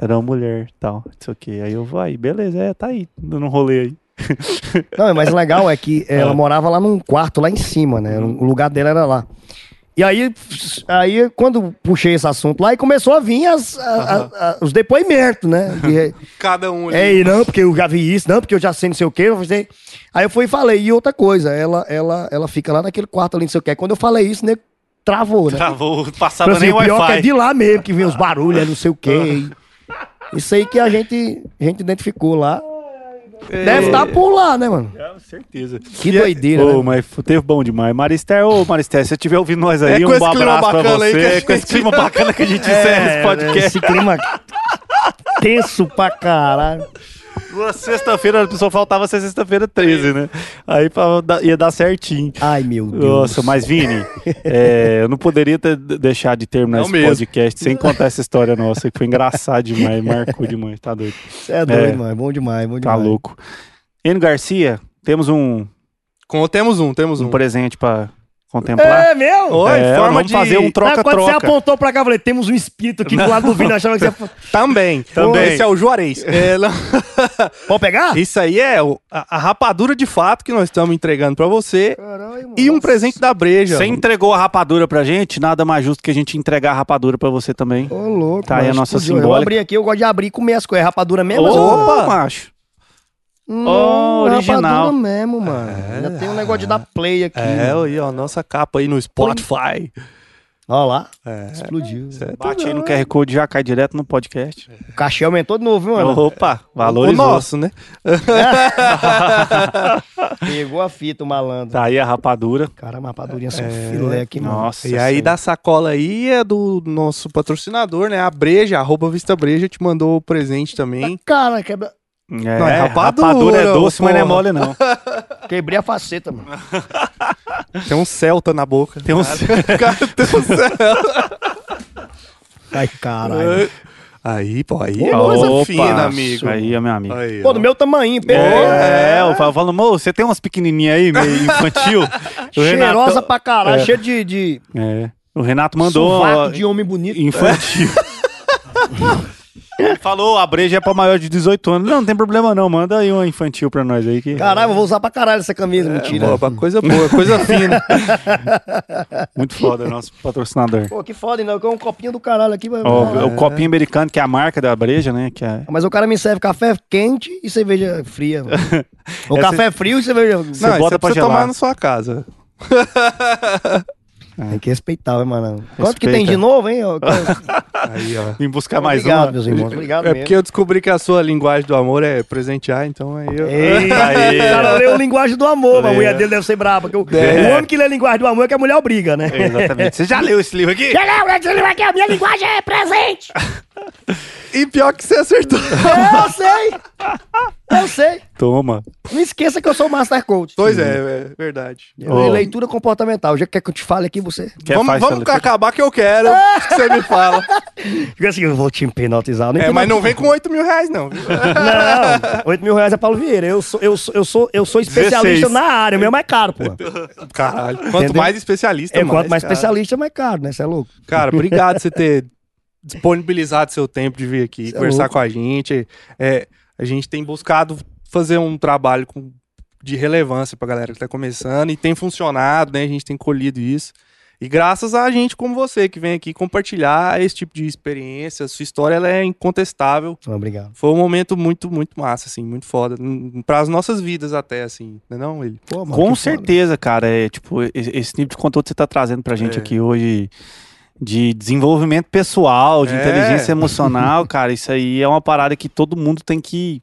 era uma mulher tal, não sei o que. Aí eu vou aí, beleza, é, tá aí, dando um rolê aí. Não, mas o legal é que ela Ah. morava lá num quarto lá em cima, né? O lugar dela era lá. E aí, aí, quando puxei esse assunto lá, e começou a vir as, a- a- a- os depoimentos, né? De- Cada um ali. é, e não, porque eu já vi isso, não, porque eu já sei não sei o quê. eu sei. Aí eu fui e falei, e outra coisa, ela, ela, ela fica lá naquele quarto ali, não sei o quê. Quando eu falei isso, né, travou, né? Travou, passava assim, nem o que é Wi-Fi. de lá mesmo, que vem os barulhos, é não sei o quê. Isso aí que a gente, a gente identificou lá. Deve estar por lá, né, mano? Com certeza. Que doideira, Ô, né? mas teve bom demais. Marister, ô Marister, se você estiver ouvindo nós aí, É um esse clima abraço pra bacana aí que a você. gente- Com esse clima bacana que a gente encerra esse podcast. É, Esse clima tenso pra caralho. Uma sexta-feira, a pessoa faltava ser sexta-feira 13, né? Aí ia dar certinho. Ai, meu Deus. Nossa, mas Vini, é, eu não poderia ter deixado de terminar Não esse mesmo. podcast sem contar essa história nossa, que foi engraçado demais, marcou demais, tá doido. Você é doido, É. mano. Bom demais, bom Tá demais. louco. Enio Garcia, temos um, Com- temos um, temos um. um presente pra contemplar. É meu? Oi, É, forma vamos de... fazer um Não, quando você troca-troca. apontou pra cá, eu falei, temos um espírito aqui do lado do eu achava que você... Também. Também. Esse é o Juarez. É, não- Pode pegar? Isso aí é o- a, a rapadura de fato que nós estamos entregando pra você Caralho, e um presente da breja. Você entregou a rapadura pra gente, nada mais justo que a gente entregar a rapadura pra você também. Ô, louco. Tá aí a nossa explodiu. Eu simbólica. abri aqui, eu gosto de abrir e comer as coisas. Rapadura mesmo? Opa, macho. Hum, Ó, original. Rapadura mesmo, mano. Ainda tem um negócio de dar play aqui. É, mano. aí, ó, nossa capa aí no Spotify. Ó lá. É. Explodiu. Bate aí no QR Code já cai direto no podcast. O cachê aumentou de novo, viu, mano? Opa, O valorizou. nosso, né? Pegou a fita, o malandro. Tá aí a rapadura. Caramba, rapadurinha são filé aqui, mano. Nossa. E aí da sacola aí é do nosso patrocinador, né? A Breja, arroba Vista Breja, te mandou o presente também. Cara, quebra... É, Não, é rapadura, rapadura é doce, mas não é mole, não. quebrei a faceta, mano. Tem um Celta na boca. Tem uns. Cara, tem um Celta. Ai, caralho. Aí, pô, aí é Ô, coisa Opa, fina, amigo. Aí, é meu amigo. Aí, Pô, do meu tamanho, pegou. É, eu falo, falo, "Mô, você tem umas pequenininhas aí, meio infantil? Cheirosa Renato- pra caralho, É. cheio de, de É. O Renato mandou sovaco de homem bonito. infantil. Ele falou, a breja é pra maior de 18 anos. Não, não tem problema não, manda aí uma infantil pra nós aí. Que... Caralho, eu vou usar pra caralho essa camisa, mentira. Pô, pra coisa boa, coisa fina. Muito foda, nosso patrocinador. Pô, que foda, não. Que é um copinho do caralho aqui. Mas, Ó, O copinho americano, que é a marca da breja, né? Que é... mas o cara me serve café quente e cerveja fria. O Essa- café frio e cerveja. Não, Você bota é pra pra você gelar. tomar na sua casa. Tem que respeitar, hein, mano. Quanto que tem Respeita. de novo, hein? Aí, ó. Vim buscar mais Obrigado, uma. meus irmãos. Obrigado É mesmo. porque eu descobri que a sua linguagem do amor é presentear, então aí eu... Eita, Aí. o cara leu linguagem do amor, mas a É. mulher dele deve ser braba. Porque o, É. o homem que lê linguagem do amor é que a mulher obriga, né? Exatamente. Você já leu esse livro aqui? aqui, a minha linguagem é presente. E pior que você acertou. Eu sei. Eu sei. Toma. Não esqueça que eu sou o Master Coach. Pois é, é verdade. Ô. Leitura comportamental. Já quer que eu te fale aqui, você? Quer vamos vamos essa- acabar que eu quero, que você me fala. Fica assim, eu vou te hipnotizar. É, mas não vem com 8 mil reais, não. viu? Não, 8 mil reais é Paulo Vieira. Eu sou, eu sou, eu sou, eu sou especialista 16. na área. O meu é mais caro, pô. Caralho. Quanto Entendeu? mais especialista, É, quanto mais cara. especialista, mais caro, né? Você é louco? Cara, obrigado por você ter disponibilizado seu tempo de vir aqui, Cê é conversar louco. com a gente. É, a gente tem buscado fazer um trabalho com- de relevância pra galera que tá começando e tem funcionado, né? A gente tem colhido isso. E graças a gente como você que vem aqui compartilhar esse tipo de experiência, sua história ela é incontestável. Obrigado. Foi um momento muito, muito massa, assim, muito foda. Para as nossas vidas até, assim, não é não, ele? Pô, mano, Com que foda. certeza, cara. É, tipo, e- esse tipo de conteúdo que você tá trazendo pra gente É. aqui hoje de desenvolvimento pessoal, de É. inteligência emocional, cara, isso aí é uma parada que todo mundo tem que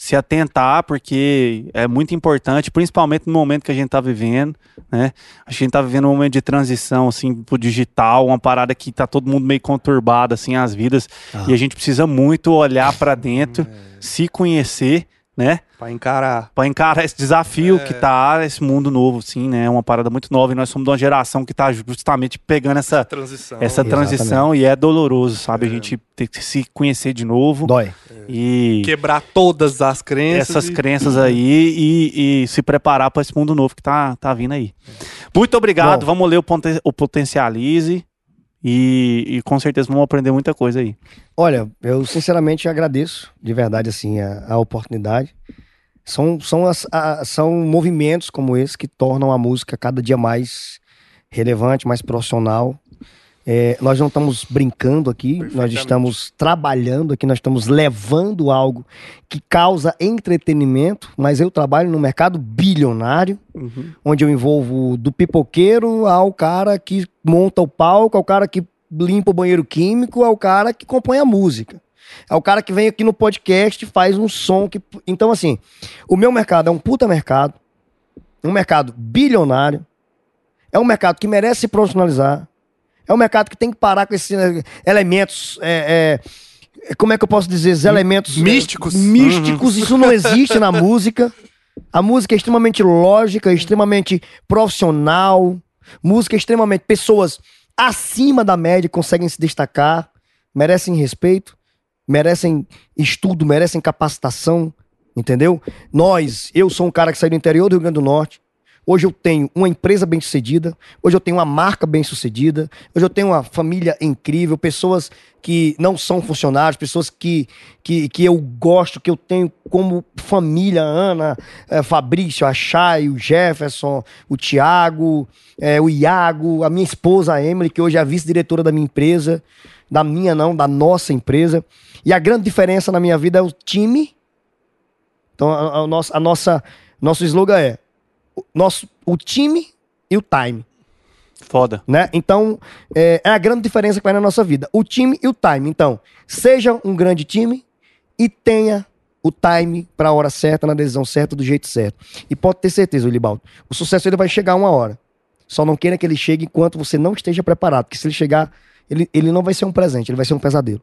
se atentar, porque é muito importante, principalmente no momento que a gente tá vivendo, né? A gente tá vivendo um momento de transição, assim, pro digital, uma parada que tá todo mundo meio conturbado, assim, as vidas, Ah. e a gente precisa muito olhar pra dentro, se conhecer, né? Para encarar. Pra encarar esse desafio É. que tá esse mundo novo, sim, né? É uma parada muito nova e nós somos de uma geração que tá justamente pegando essa, Transição. essa Exatamente. transição e é doloroso, sabe? É. A gente tem que se conhecer de novo Dói. e Quebrar todas as crenças. essas e- crenças aí e, e se preparar para esse mundo novo que tá, tá vindo aí. Muito obrigado, Bom. vamos ler o, Ponte- o Potencialize e, e com certeza vamos aprender muita coisa aí. Olha, eu sinceramente agradeço, de verdade, assim, a, a oportunidade. São, são, as, a- são movimentos como esse que tornam a música cada dia mais relevante, mais profissional. É, nós não estamos brincando aqui, nós estamos trabalhando aqui, nós estamos levando algo que causa entretenimento, mas eu trabalho no mercado bilionário, Uhum. onde eu envolvo do pipoqueiro ao cara que monta o palco, ao cara que limpa o banheiro químico, ao cara que compõe a música. É o cara que vem aqui no podcast e faz um som que. Então, assim, o meu mercado é um puta mercado, um mercado bilionário, é um mercado que merece se profissionalizar, é um mercado que tem que parar com esses eh, elementos. é, é, como é que eu posso dizer? Esses elementos eh, Místicos. místicos, isso não existe na música. A música é extremamente lógica, extremamente profissional. Música é extremamente. Pessoas acima da média conseguem se destacar, merecem respeito, merecem estudo, merecem capacitação, entendeu? Nós, eu sou um cara que saiu do interior do Rio Grande do Norte. Hoje eu tenho uma empresa bem sucedida, hoje eu tenho uma marca bem sucedida, hoje eu tenho uma família incrível, pessoas que não são funcionários, pessoas que, que, que eu gosto, que eu tenho como família, Ana, eh, Fabrício, a Chay, o Jefferson, o Tiago, eh, o Iago, a minha esposa, a Emily, que hoje é a vice-diretora da minha empresa, da minha não, da nossa empresa. E a grande diferença na minha vida é o time. Então, a, a nossa, a nossa, nosso slogan é nosso, o time e o time Foda. né? Então, é, é a grande diferença que vai na nossa vida. O time e o time. Então, seja um grande time e tenha o time para a hora certa, na decisão certa, do jeito certo. E pode ter certeza, Willibaldo, o sucesso ele vai chegar uma hora. Só não queira que ele chegue enquanto você não esteja preparado, porque se ele chegar, ele, ele não vai ser um presente, ele vai ser um pesadelo.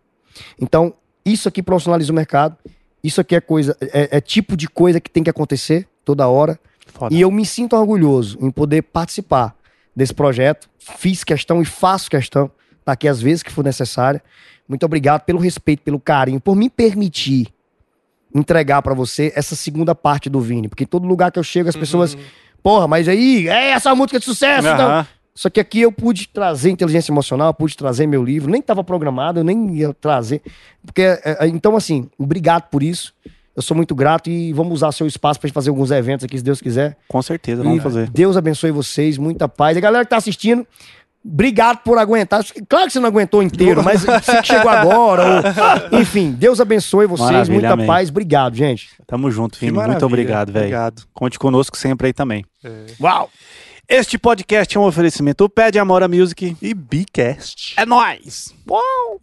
Então, isso aqui profissionaliza o mercado. Isso aqui é coisa, é, é tipo de coisa que tem que acontecer toda hora. Foda. E eu me sinto orgulhoso em poder participar desse projeto. Fiz questão e faço questão tá aqui às vezes que for necessária. Muito obrigado pelo respeito, pelo carinho, por me permitir entregar pra você essa segunda parte do Vini. Porque em todo lugar que eu chego, as pessoas, porra, mas aí, é essa música de sucesso. então. Aham. Só que aqui eu pude trazer inteligência emocional, pude trazer meu livro, nem estava programado, eu nem ia trazer. Porque, é, é, então, assim, obrigado por isso. Eu sou muito grato e vamos usar seu espaço para fazer alguns eventos aqui, se Deus quiser. Com certeza, vamos E fazer. Deus abençoe vocês, muita paz. E a galera que tá assistindo, obrigado por aguentar. Claro que você não aguentou inteiro, mas você que chegou agora. ou- Enfim, Deus abençoe vocês, Maravilha, muita amém. paz. Obrigado, gente. Tamo junto, Vini. Muito obrigado, velho. Obrigado. Conte conosco sempre aí também. Uau! Este podcast é um oferecimento do Pé de Amora Music. E Bcast. É nóis! Uau!